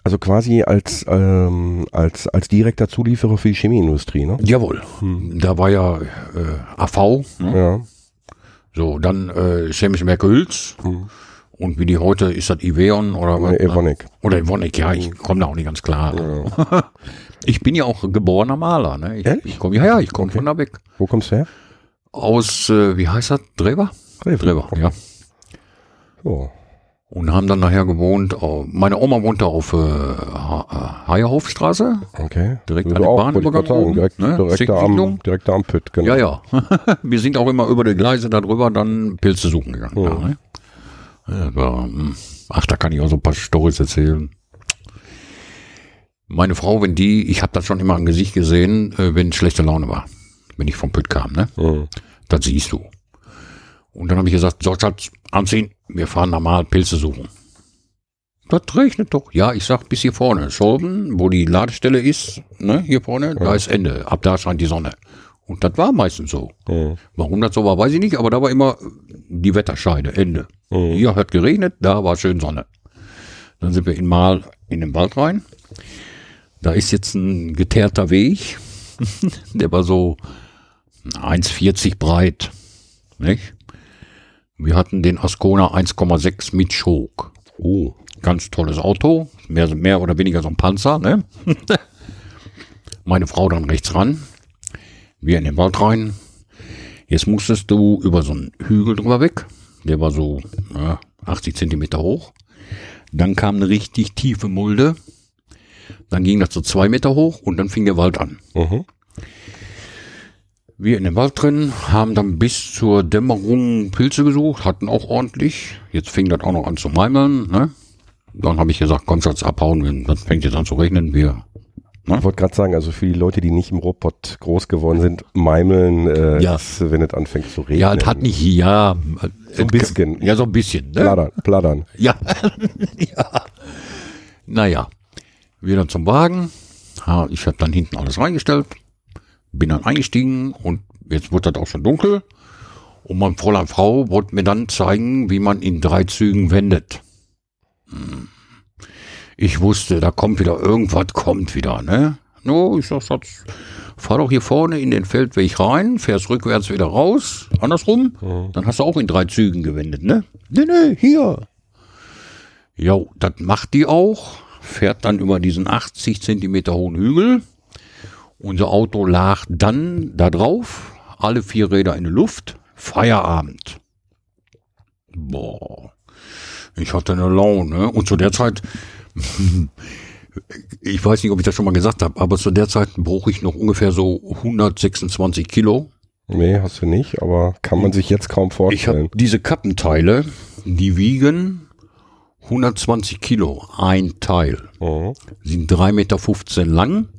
Also quasi als, ähm, als, als direkter Zulieferer für die Chemieindustrie, ne? Jawohl. Da war ja äh, AV, ne? Ja. so, dann äh, Chemische Werke Hüls und wie die heute ist das Iveon oder was? Äh, Evonik. Oder Evonik, ja, ich komme da auch nicht ganz klar. ich bin ja auch geborener Maler, ne? Ich, Ehrlich? ich komme ja, ja, ich komme von da weg. Wo kommst du her? Aus, äh, wie heißt das? Drewer? Drewer, ja. So. Und haben dann nachher gewohnt, oh, meine Oma wohnte auf äh, Ha- äh, Heierhofstraße. Okay. Direkt Also an auch, Bahnübergang oben, direkt, ne? direkt, da am, direkt da am Pütt, genau. Ja, ja. Wir sind auch immer über die Gleise darüber dann Pilze suchen gegangen. Oh. Ja, ne? Aber, hm, ach, da kann ich auch so ein paar Storys erzählen. Meine Frau, wenn die, ich habe das schon immer am Gesicht gesehen, äh, wenn schlechte Laune war, wenn ich vom Pütt kam, ne? Mhm. Das siehst du. Und dann habe ich gesagt, so Schatz, anziehen, wir fahren normal Pilze suchen. Das regnet doch. Ja, ich sag bis hier vorne. Scholben, wo die Ladestelle ist, ne, hier vorne, da ist Ende. Ab da scheint die Sonne. Und das war meistens so. Mhm. Warum das so war, weiß ich nicht, aber da war immer die Wetterscheide, Ende. Mhm. Hier hat geregnet, da war schön Sonne. Dann sind wir in Mal in den Wald rein. Da ist jetzt ein geteerter Weg. Der war so 1,40 breit. Nicht? Wir hatten den Ascona 1,6 mit Schok. Oh. Ganz tolles Auto. Mehr, mehr oder weniger so ein Panzer, ne? Meine Frau dann rechts ran. Wir in den Wald rein. Jetzt musstest du über so einen Hügel drüber weg. Der war so ja, 80 Zentimeter hoch. Dann kam eine richtig tiefe Mulde. Dann ging das so zwei Meter hoch und dann fing der Wald an. Mhm. Wir in dem Wald drin haben dann bis zur Dämmerung Pilze gesucht, hatten auch ordentlich. Jetzt fing das auch noch an zu meimeln. Ne? Dann habe ich gesagt, komm Schatz, abhauen, wenn- das fängt jetzt an zu regnen. Wir, Ich wollte gerade sagen, also für die Leute, die nicht im Ruhrpott groß geworden sind, Meimeln, äh, Ja. ist, wenn es anfängt zu regnen. ja, es hat nicht, ja. So ein bisschen. Ja, so ein bisschen. Ne? Plattern, plattern. Ja. ja. Naja, dann zum Wagen. Ich habe dann hinten alles reingestellt, bin dann eingestiegen und jetzt wurde das auch schon dunkel. Und mein Fräulein Frau wollte mir dann zeigen, wie man in drei Zügen wendet. Hm. Ich wusste, da kommt wieder irgendwas, kommt wieder, ne? No, ich sag, Schatz, fahr doch hier vorne in den Feldweg rein, fährst rückwärts wieder raus, andersrum, dann hast du auch in drei Zügen gewendet, ne? Nee, nee, hier. Jo, das macht die auch, fährt dann über diesen 80 Zentimeter hohen Hügel Unser Auto lag dann da drauf, alle vier Räder in der Luft, Feierabend. Boah, ich hatte eine Laune. Und zu der Zeit, ich weiß nicht, ob ich das schon mal gesagt habe, aber zu der Zeit brauche ich noch ungefähr so 126 Kilo. Nee, hast du nicht, aber kann man sich jetzt kaum Ich vorstellen. habe diese Kappenteile, die wiegen 120 Kilo, ein Teil. Mhm. Sind 3,15 Meter lang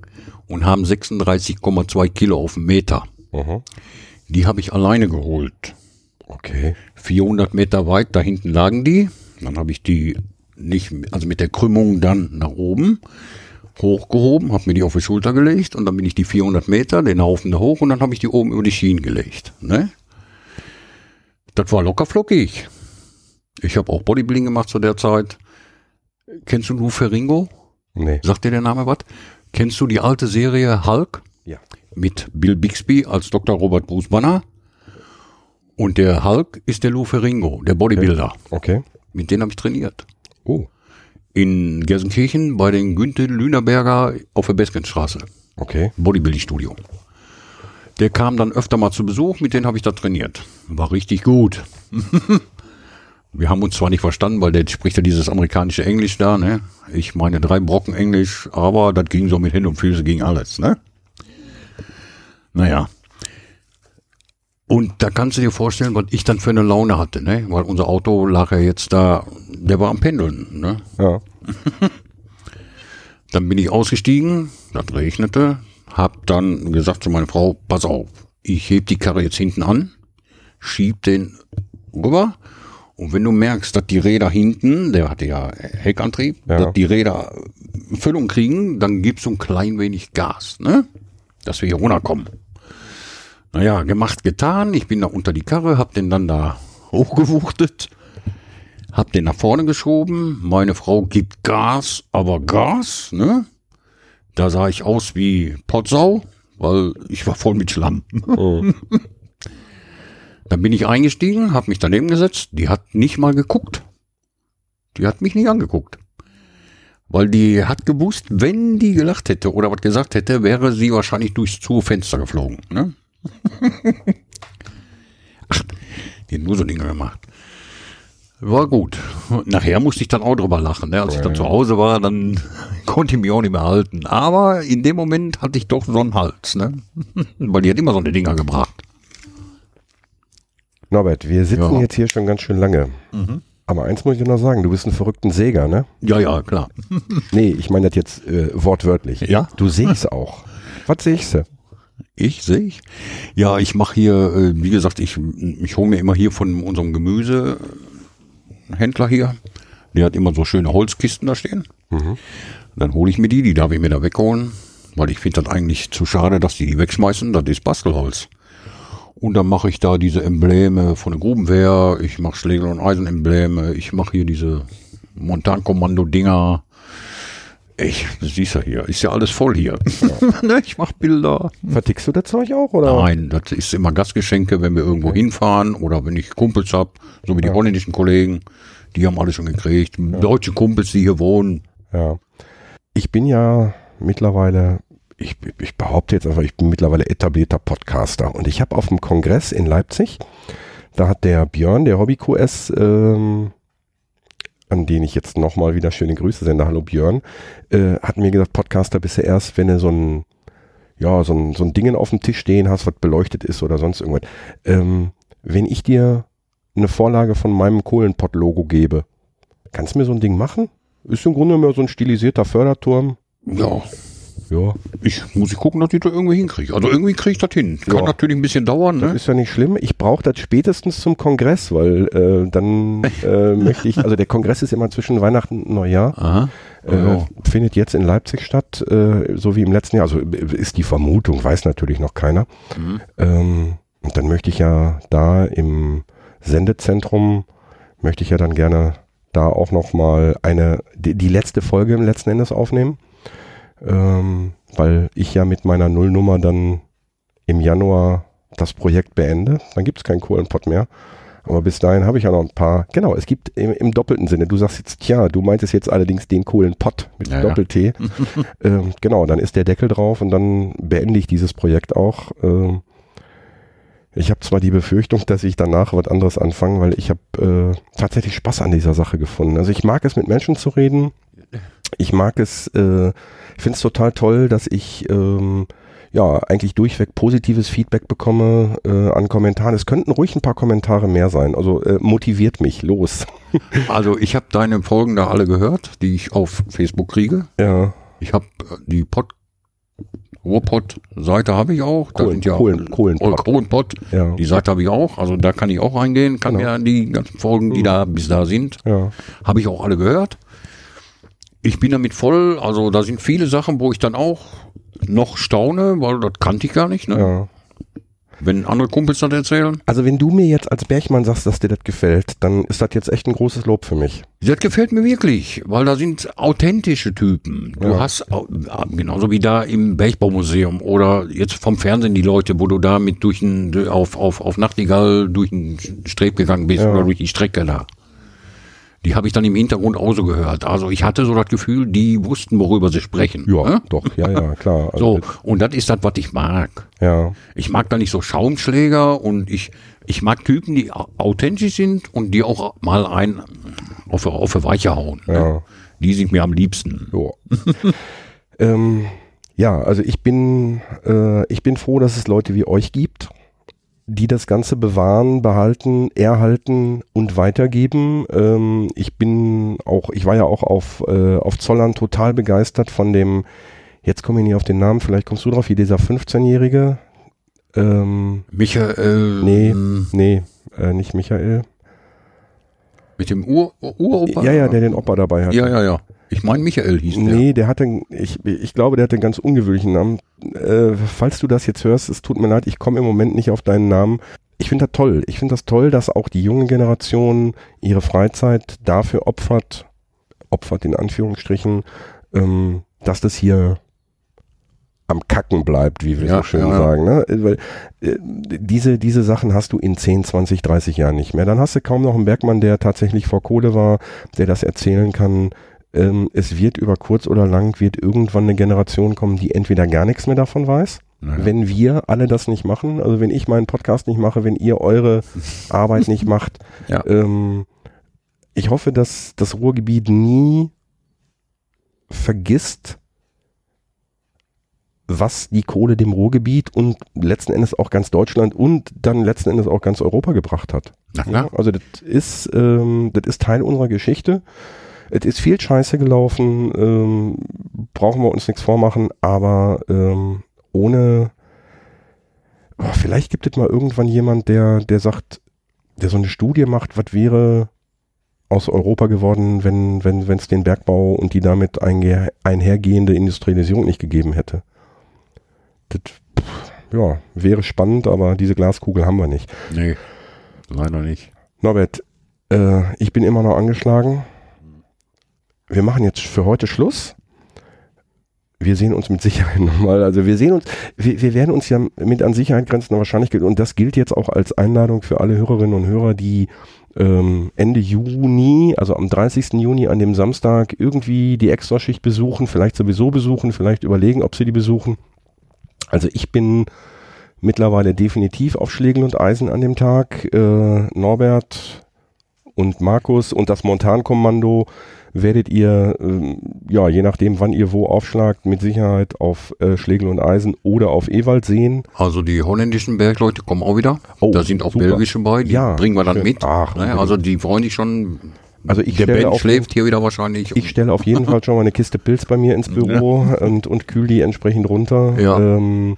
und haben 36,2 Kilo auf den Meter. Mhm. Die habe ich alleine geholt. Okay. 400 Meter weit, da hinten lagen die. Dann habe ich die nicht, also mit der Krümmung dann nach oben hochgehoben, habe mir die auf die Schulter gelegt und dann bin ich die 400 Meter, den Haufen da hoch und dann habe ich die oben über die Schienen gelegt. Ne? Das war locker flockig. Ich habe auch Bodybuilding gemacht zu der Zeit. Kennst du Lou Ferringo? Nee. Sagt dir der Name was? Kennst du die alte Serie Hulk? Ja. Mit Bill Bixby als Dr. Robert Bruce Banner. Und der Hulk ist der Lou Ferringo, der Bodybuilder. Okay. Mit denen habe ich trainiert. Oh. In Gelsenkirchen bei den Günther Lünerberger auf der Beskenstraße. Okay. Bodybuilding-Studio. Der kam dann öfter mal zu Besuch, mit denen habe ich da trainiert. War richtig gut. Wir haben uns zwar nicht verstanden, weil der spricht ja dieses amerikanische Englisch da, ne? Ich meine drei Brocken Englisch, aber das ging so mit Hände und Füße ging alles, ne? Naja. Und da kannst du dir vorstellen, was ich dann für eine Laune hatte, ne? Weil unser Auto lag ja jetzt da, der war am Pendeln, ne? Ja. Dann bin ich ausgestiegen, das regnete, hab dann gesagt zu meiner Frau, pass auf, ich heb die Karre jetzt hinten an, schieb den rüber und wenn du merkst, dass die Räder hinten, der hatte ja Heckantrieb, Ja. dass die Räder Füllung kriegen, dann gibst du ein klein wenig Gas, ne? Dass wir hier runterkommen. Naja, gemacht, getan. Ich bin da unter die Karre, hab den dann da hochgewuchtet, hab den nach vorne geschoben. Meine Frau gibt Gas, aber Gas, ne? Da sah ich aus wie Potsau, weil ich war voll mit Schlamm. Mhm. Dann bin ich eingestiegen, hab mich daneben gesetzt. Die hat nicht mal geguckt. Die hat mich nicht angeguckt. Weil die hat gewusst, wenn die gelacht hätte oder was gesagt hätte, wäre sie wahrscheinlich durchs Zufenster geflogen. Ne? Ach, die hat nur so Dinge gemacht. War gut. Nachher musste ich dann auch drüber lachen. Ne? Als ich dann zu Hause war, dann konnte ich mich auch nicht mehr halten. Aber in dem Moment hatte ich doch so einen Hals. Ne? Weil die hat immer so eine Dinger gebracht. Norbert, wir sitzen Ja. Mhm. jetzt hier schon ganz schön lange. Aber eins muss ich dir noch sagen, du bist ein verrückten Säger, ne? Ja, ja, klar. Nee, ich meine das jetzt äh, wortwörtlich. Ja? Du sägst auch. Was sägst du? Ich sehe ich. Ja, ich mache hier, äh, wie gesagt, ich, ich hole mir immer hier von unserem Gemüsehändler hier. Der hat immer so schöne Holzkisten da stehen. Dann hole ich mir die, die darf ich mir da wegholen, weil ich finde das eigentlich zu schade, dass die die wegschmeißen. Das ist Bastelholz. Und dann mache ich da diese Embleme von der Grubenwehr. Ich mache Schlägel- und Eisenembleme. Ich mache hier diese Montankommando-Dinger. Ich, siehst du hier, ist ja alles voll hier. Ne, ich mache Bilder. Vertickst du das Zeug auch? Oder? Nein, das ist immer Gastgeschenke, wenn wir irgendwo hinfahren oder wenn ich Kumpels hab, so wie die holländischen Kollegen, die haben alles schon gekriegt. Deutsche Kumpels, die hier wohnen. Ja. Ich bin ja mittlerweile, ich, ich behaupte jetzt einfach, ich bin mittlerweile etablierter Podcaster. Und ich habe auf dem Kongress in Leipzig, da hat der Björn, der Hobby QS, ähm, an den ich jetzt nochmal wieder schöne Grüße sende, hallo Björn, äh, hat mir gesagt, Podcaster bist du erst, wenn du so ein, ja, so ein, so ein Dingen auf dem Tisch stehen hast, was beleuchtet ist oder sonst irgendwas. Ähm, wenn ich dir eine Vorlage von meinem Kohlenpott-Logo gebe, kannst du mir so ein Ding machen? Ist im Grunde immer so ein stilisierter Förderturm. Ja, Ja. ich muss ich gucken, dass ich das irgendwie hinkriege. Also irgendwie kriege ich das hin. Kann Ja. natürlich ein bisschen dauern, ne? Ist ja nicht schlimm. Ich brauche das spätestens zum Kongress, weil äh, dann äh, möchte ich, also der Kongress ist immer zwischen Weihnachten und Neujahr, Aha. äh, Ja. findet jetzt in Leipzig statt, äh, so wie im letzten Jahr. Also äh, ist die Vermutung, weiß natürlich noch keiner. Mhm. Ähm, und dann möchte ich ja da im Sendezentrum, möchte ich ja dann gerne da auch noch mal eine, die, die letzte Folge im letzten Endes aufnehmen. Ähm, weil ich ja mit meiner Nullnummer dann im Januar das Projekt beende. Dann gibt es keinen Kohlenpott mehr. Aber bis dahin habe ich ja noch ein paar. Genau, es gibt im, im, doppelten Sinne. Du sagst jetzt, tja, du meintest jetzt allerdings den Kohlenpott mit ja, Doppel-T. Ja. ähm, genau, dann ist der Deckel drauf und dann beende ich dieses Projekt auch. Ähm, ich habe zwar die Befürchtung, dass ich danach was anderes anfange, weil ich habe äh, tatsächlich Spaß an dieser Sache gefunden. Also ich mag es mit Menschen zu reden. Ich mag es, äh, ich finde es total toll, dass ich ähm, ja, eigentlich durchweg positives Feedback bekomme äh, an Kommentaren. Es könnten ruhig ein paar Kommentare mehr sein. Also äh, motiviert mich, los. also ich habe deine Folgen da alle gehört, die ich auf Facebook kriege. Ja. Ich habe äh, die Pod Ruhrpott-Seite habe ich auch. Da Kohlen, sind ja Kohlen, Kohlenpott. Kohlenpott. Ja. Die Seite habe ich auch. Also da kann ich auch reingehen, kann genau. mir die ganzen Folgen, die mhm. da bis da sind, ja. habe ich auch alle gehört. Ich bin damit voll, also da sind viele Sachen, wo ich dann auch noch staune, weil das kannte ich gar nicht. Ne? Ja. Wenn andere Kumpels das erzählen. Also wenn du mir jetzt als Bergmann sagst, dass dir das gefällt, dann ist das jetzt echt ein großes Lob für mich. Das gefällt mir wirklich, weil da sind authentische Typen. Du ja. hast, genauso wie da im Bergbaumuseum oder jetzt vom Fernsehen die Leute, wo du da mit durch ein, auf, auf, auf Nachtigall durch den Streb gegangen bist ja. oder durch die Strecke da die habe ich dann im Hintergrund auch so gehört. Also ich hatte so das Gefühl, die wussten, worüber sie sprechen. Ja, ne? doch, ja, ja, klar. Also so, und das ist das, was ich mag. Ja. Ich mag da nicht so Schaumschläger und ich, ich mag Typen, die authentisch sind und die auch mal ein auf, auf eine Weiche hauen. Ne? Ja. Die sind mir am liebsten. Ja. ähm, ja, also ich bin, äh, ich bin froh, dass es Leute wie euch gibt die das Ganze bewahren, behalten, erhalten und weitergeben. Ähm, ich bin auch, ich war ja auch auf, äh, auf Zollern total begeistert von dem, jetzt komme ich nicht auf den Namen, vielleicht kommst du drauf, wie dieser 15-Jährige. Ähm, Michael. Nee, nee, äh, nicht Michael. Mit dem Ur Uropa? Ja, ja, der den Opa dabei hat. Ja, ja, ja. Ich meine, Michael hieß der. Nee, der hatte, ich, ich glaube, der hatte einen ganz ungewöhnlichen Namen. Äh, falls du das jetzt hörst, es tut mir leid, ich komme im Moment nicht auf deinen Namen. Ich finde das toll. Ich finde das toll, dass auch die junge Generation ihre Freizeit dafür opfert, opfert in Anführungsstrichen, ähm, dass das hier am Kacken bleibt, wie wir ja, so schön ja, sagen. Ne? Weil äh, diese, diese Sachen hast du in 10, 20, 30 Jahren nicht mehr. Dann hast du kaum noch einen Bergmann, der tatsächlich vor Kohle war, der das erzählen kann, ähm, es wird über kurz oder lang, wird irgendwann eine Generation kommen, die entweder gar nichts mehr davon weiß, naja. wenn wir alle das nicht machen, also wenn ich meinen Podcast nicht mache, wenn ihr eure Arbeit nicht macht. Ja. Ähm, ich hoffe, dass das Ruhrgebiet nie vergisst, was die Kohle dem Ruhrgebiet und letzten Endes auch ganz Deutschland und dann letzten Endes auch ganz Europa gebracht hat. Ja, also das ist, ähm, das ist Teil unserer Geschichte. Es ist viel Scheiße gelaufen, ähm, brauchen wir uns nichts vormachen, aber ähm, ohne, oh, vielleicht gibt es mal irgendwann jemand, der, der sagt, der so eine Studie macht, was wäre aus Europa geworden, wenn wenn wenn es den Bergbau und die damit einhergehende Industrialisierung nicht gegeben hätte. Das ja, wäre spannend, aber diese Glaskugel haben wir nicht. Nee, leider nicht. Norbert, äh, ich bin immer noch angeschlagen wir machen jetzt für heute Schluss. Wir sehen uns mit Sicherheit nochmal. Also wir sehen uns, wir, wir werden uns ja mit an Sicherheit grenzender Wahrscheinlichkeit, und das gilt jetzt auch als Einladung für alle Hörerinnen und Hörer, die ähm, Ende Juni, also am 30. Juni an dem Samstag irgendwie die Extraschicht besuchen, vielleicht sowieso besuchen, vielleicht überlegen, ob sie die besuchen. Also ich bin mittlerweile definitiv auf Schlegel und Eisen an dem Tag. Äh, Norbert und Markus und das Montankommando werdet ihr, äh, ja, je nachdem, wann ihr wo aufschlagt, mit Sicherheit auf äh, Schlegel und Eisen oder auf Ewald sehen. Also die holländischen Bergleute kommen auch wieder. Oh, da sind auch super. belgische bei, die ja, bringen wir dann schön. mit. Ach, ne? Also die freuen sich schon. Also ich der Ben auf, schläft hier wieder wahrscheinlich. Ich stelle auf jeden Fall schon mal eine Kiste Pilz bei mir ins Büro ja. und, und kühl die entsprechend runter. Ja. Ähm,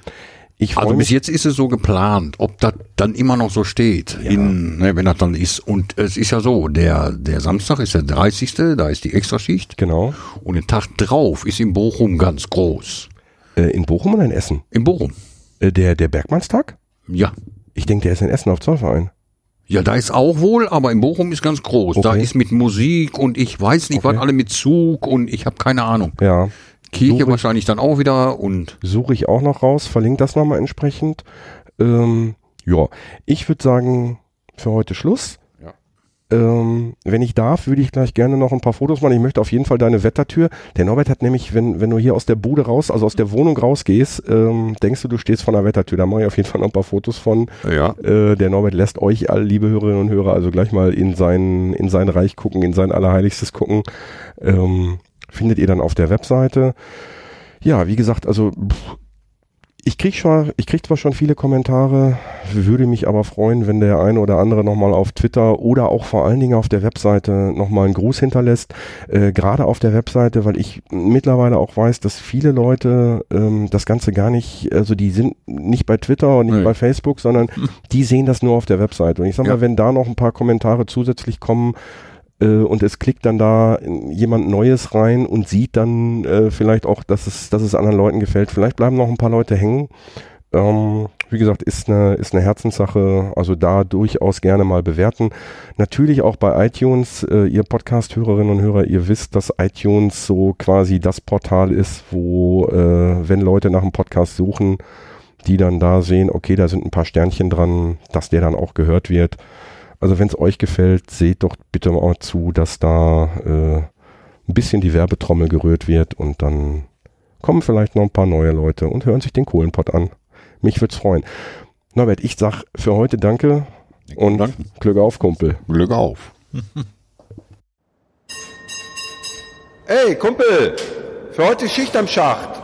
ich also bis jetzt ist es so geplant, ob das dann immer noch so steht, ja. in, ne, wenn das dann ist. Und es ist ja so, der, der Samstag ist der 30. Da ist die Extraschicht. Genau. Und den Tag drauf ist in Bochum ganz groß. Äh, in Bochum oder in Essen? In Bochum. Äh, der, der Bergmannstag? Ja. Ich denke, der ist in Essen auf Zollverein. Ja, da ist auch wohl, aber in Bochum ist ganz groß. Okay. Da ist mit Musik und ich weiß nicht, okay. was alle mit Zug und ich habe keine Ahnung. Ja. Kirche wahrscheinlich dann auch wieder und. Suche ich auch noch raus, verlinke das nochmal entsprechend. Ähm, ja, ich würde sagen, für heute Schluss. Ähm, wenn ich darf, würde ich gleich gerne noch ein paar Fotos machen. Ich möchte auf jeden Fall deine Wettertür. Der Norbert hat nämlich, wenn, wenn du hier aus der Bude raus, also aus der Wohnung rausgehst, ähm, denkst du, du stehst vor einer Wettertür. Da mache ich auf jeden Fall noch ein paar Fotos von. Ja. Äh, der Norbert lässt euch alle, liebe Hörerinnen und Hörer, also gleich mal in sein, in sein Reich gucken, in sein Allerheiligstes gucken. Ähm, findet ihr dann auf der Webseite. Ja, wie gesagt, also pff, ich krieg schon, ich krieg zwar schon viele Kommentare, würde mich aber freuen, wenn der eine oder andere nochmal auf Twitter oder auch vor allen Dingen auf der Webseite nochmal einen Gruß hinterlässt. Äh, Gerade auf der Webseite, weil ich mittlerweile auch weiß, dass viele Leute ähm, das Ganze gar nicht, also die sind nicht bei Twitter und nicht Nee. bei Facebook, sondern die sehen das nur auf der Webseite. Und ich sag Ja. mal, wenn da noch ein paar Kommentare zusätzlich kommen, und es klickt dann da jemand Neues rein und sieht dann äh, vielleicht auch, dass es, dass es anderen Leuten gefällt. Vielleicht bleiben noch ein paar Leute hängen. Ähm, wie gesagt, ist eine, ist eine Herzenssache, also da durchaus gerne mal bewerten. Natürlich auch bei iTunes, äh, ihr Podcast-Hörerinnen und Hörer, ihr wisst, dass iTunes so quasi das Portal ist, wo, äh, wenn Leute nach einem Podcast suchen, die dann da sehen, okay, da sind ein paar Sternchen dran, dass der dann auch gehört wird. Also wenn es euch gefällt, seht doch bitte mal zu, dass da äh, ein bisschen die Werbetrommel gerührt wird und dann kommen vielleicht noch ein paar neue Leute und hören sich den Kohlenpott an. Mich würd's freuen. Norbert, ich sag für heute danke und Dank. Glück auf, Kumpel. Glück auf. Ey, Kumpel, für heute Schicht am Schacht.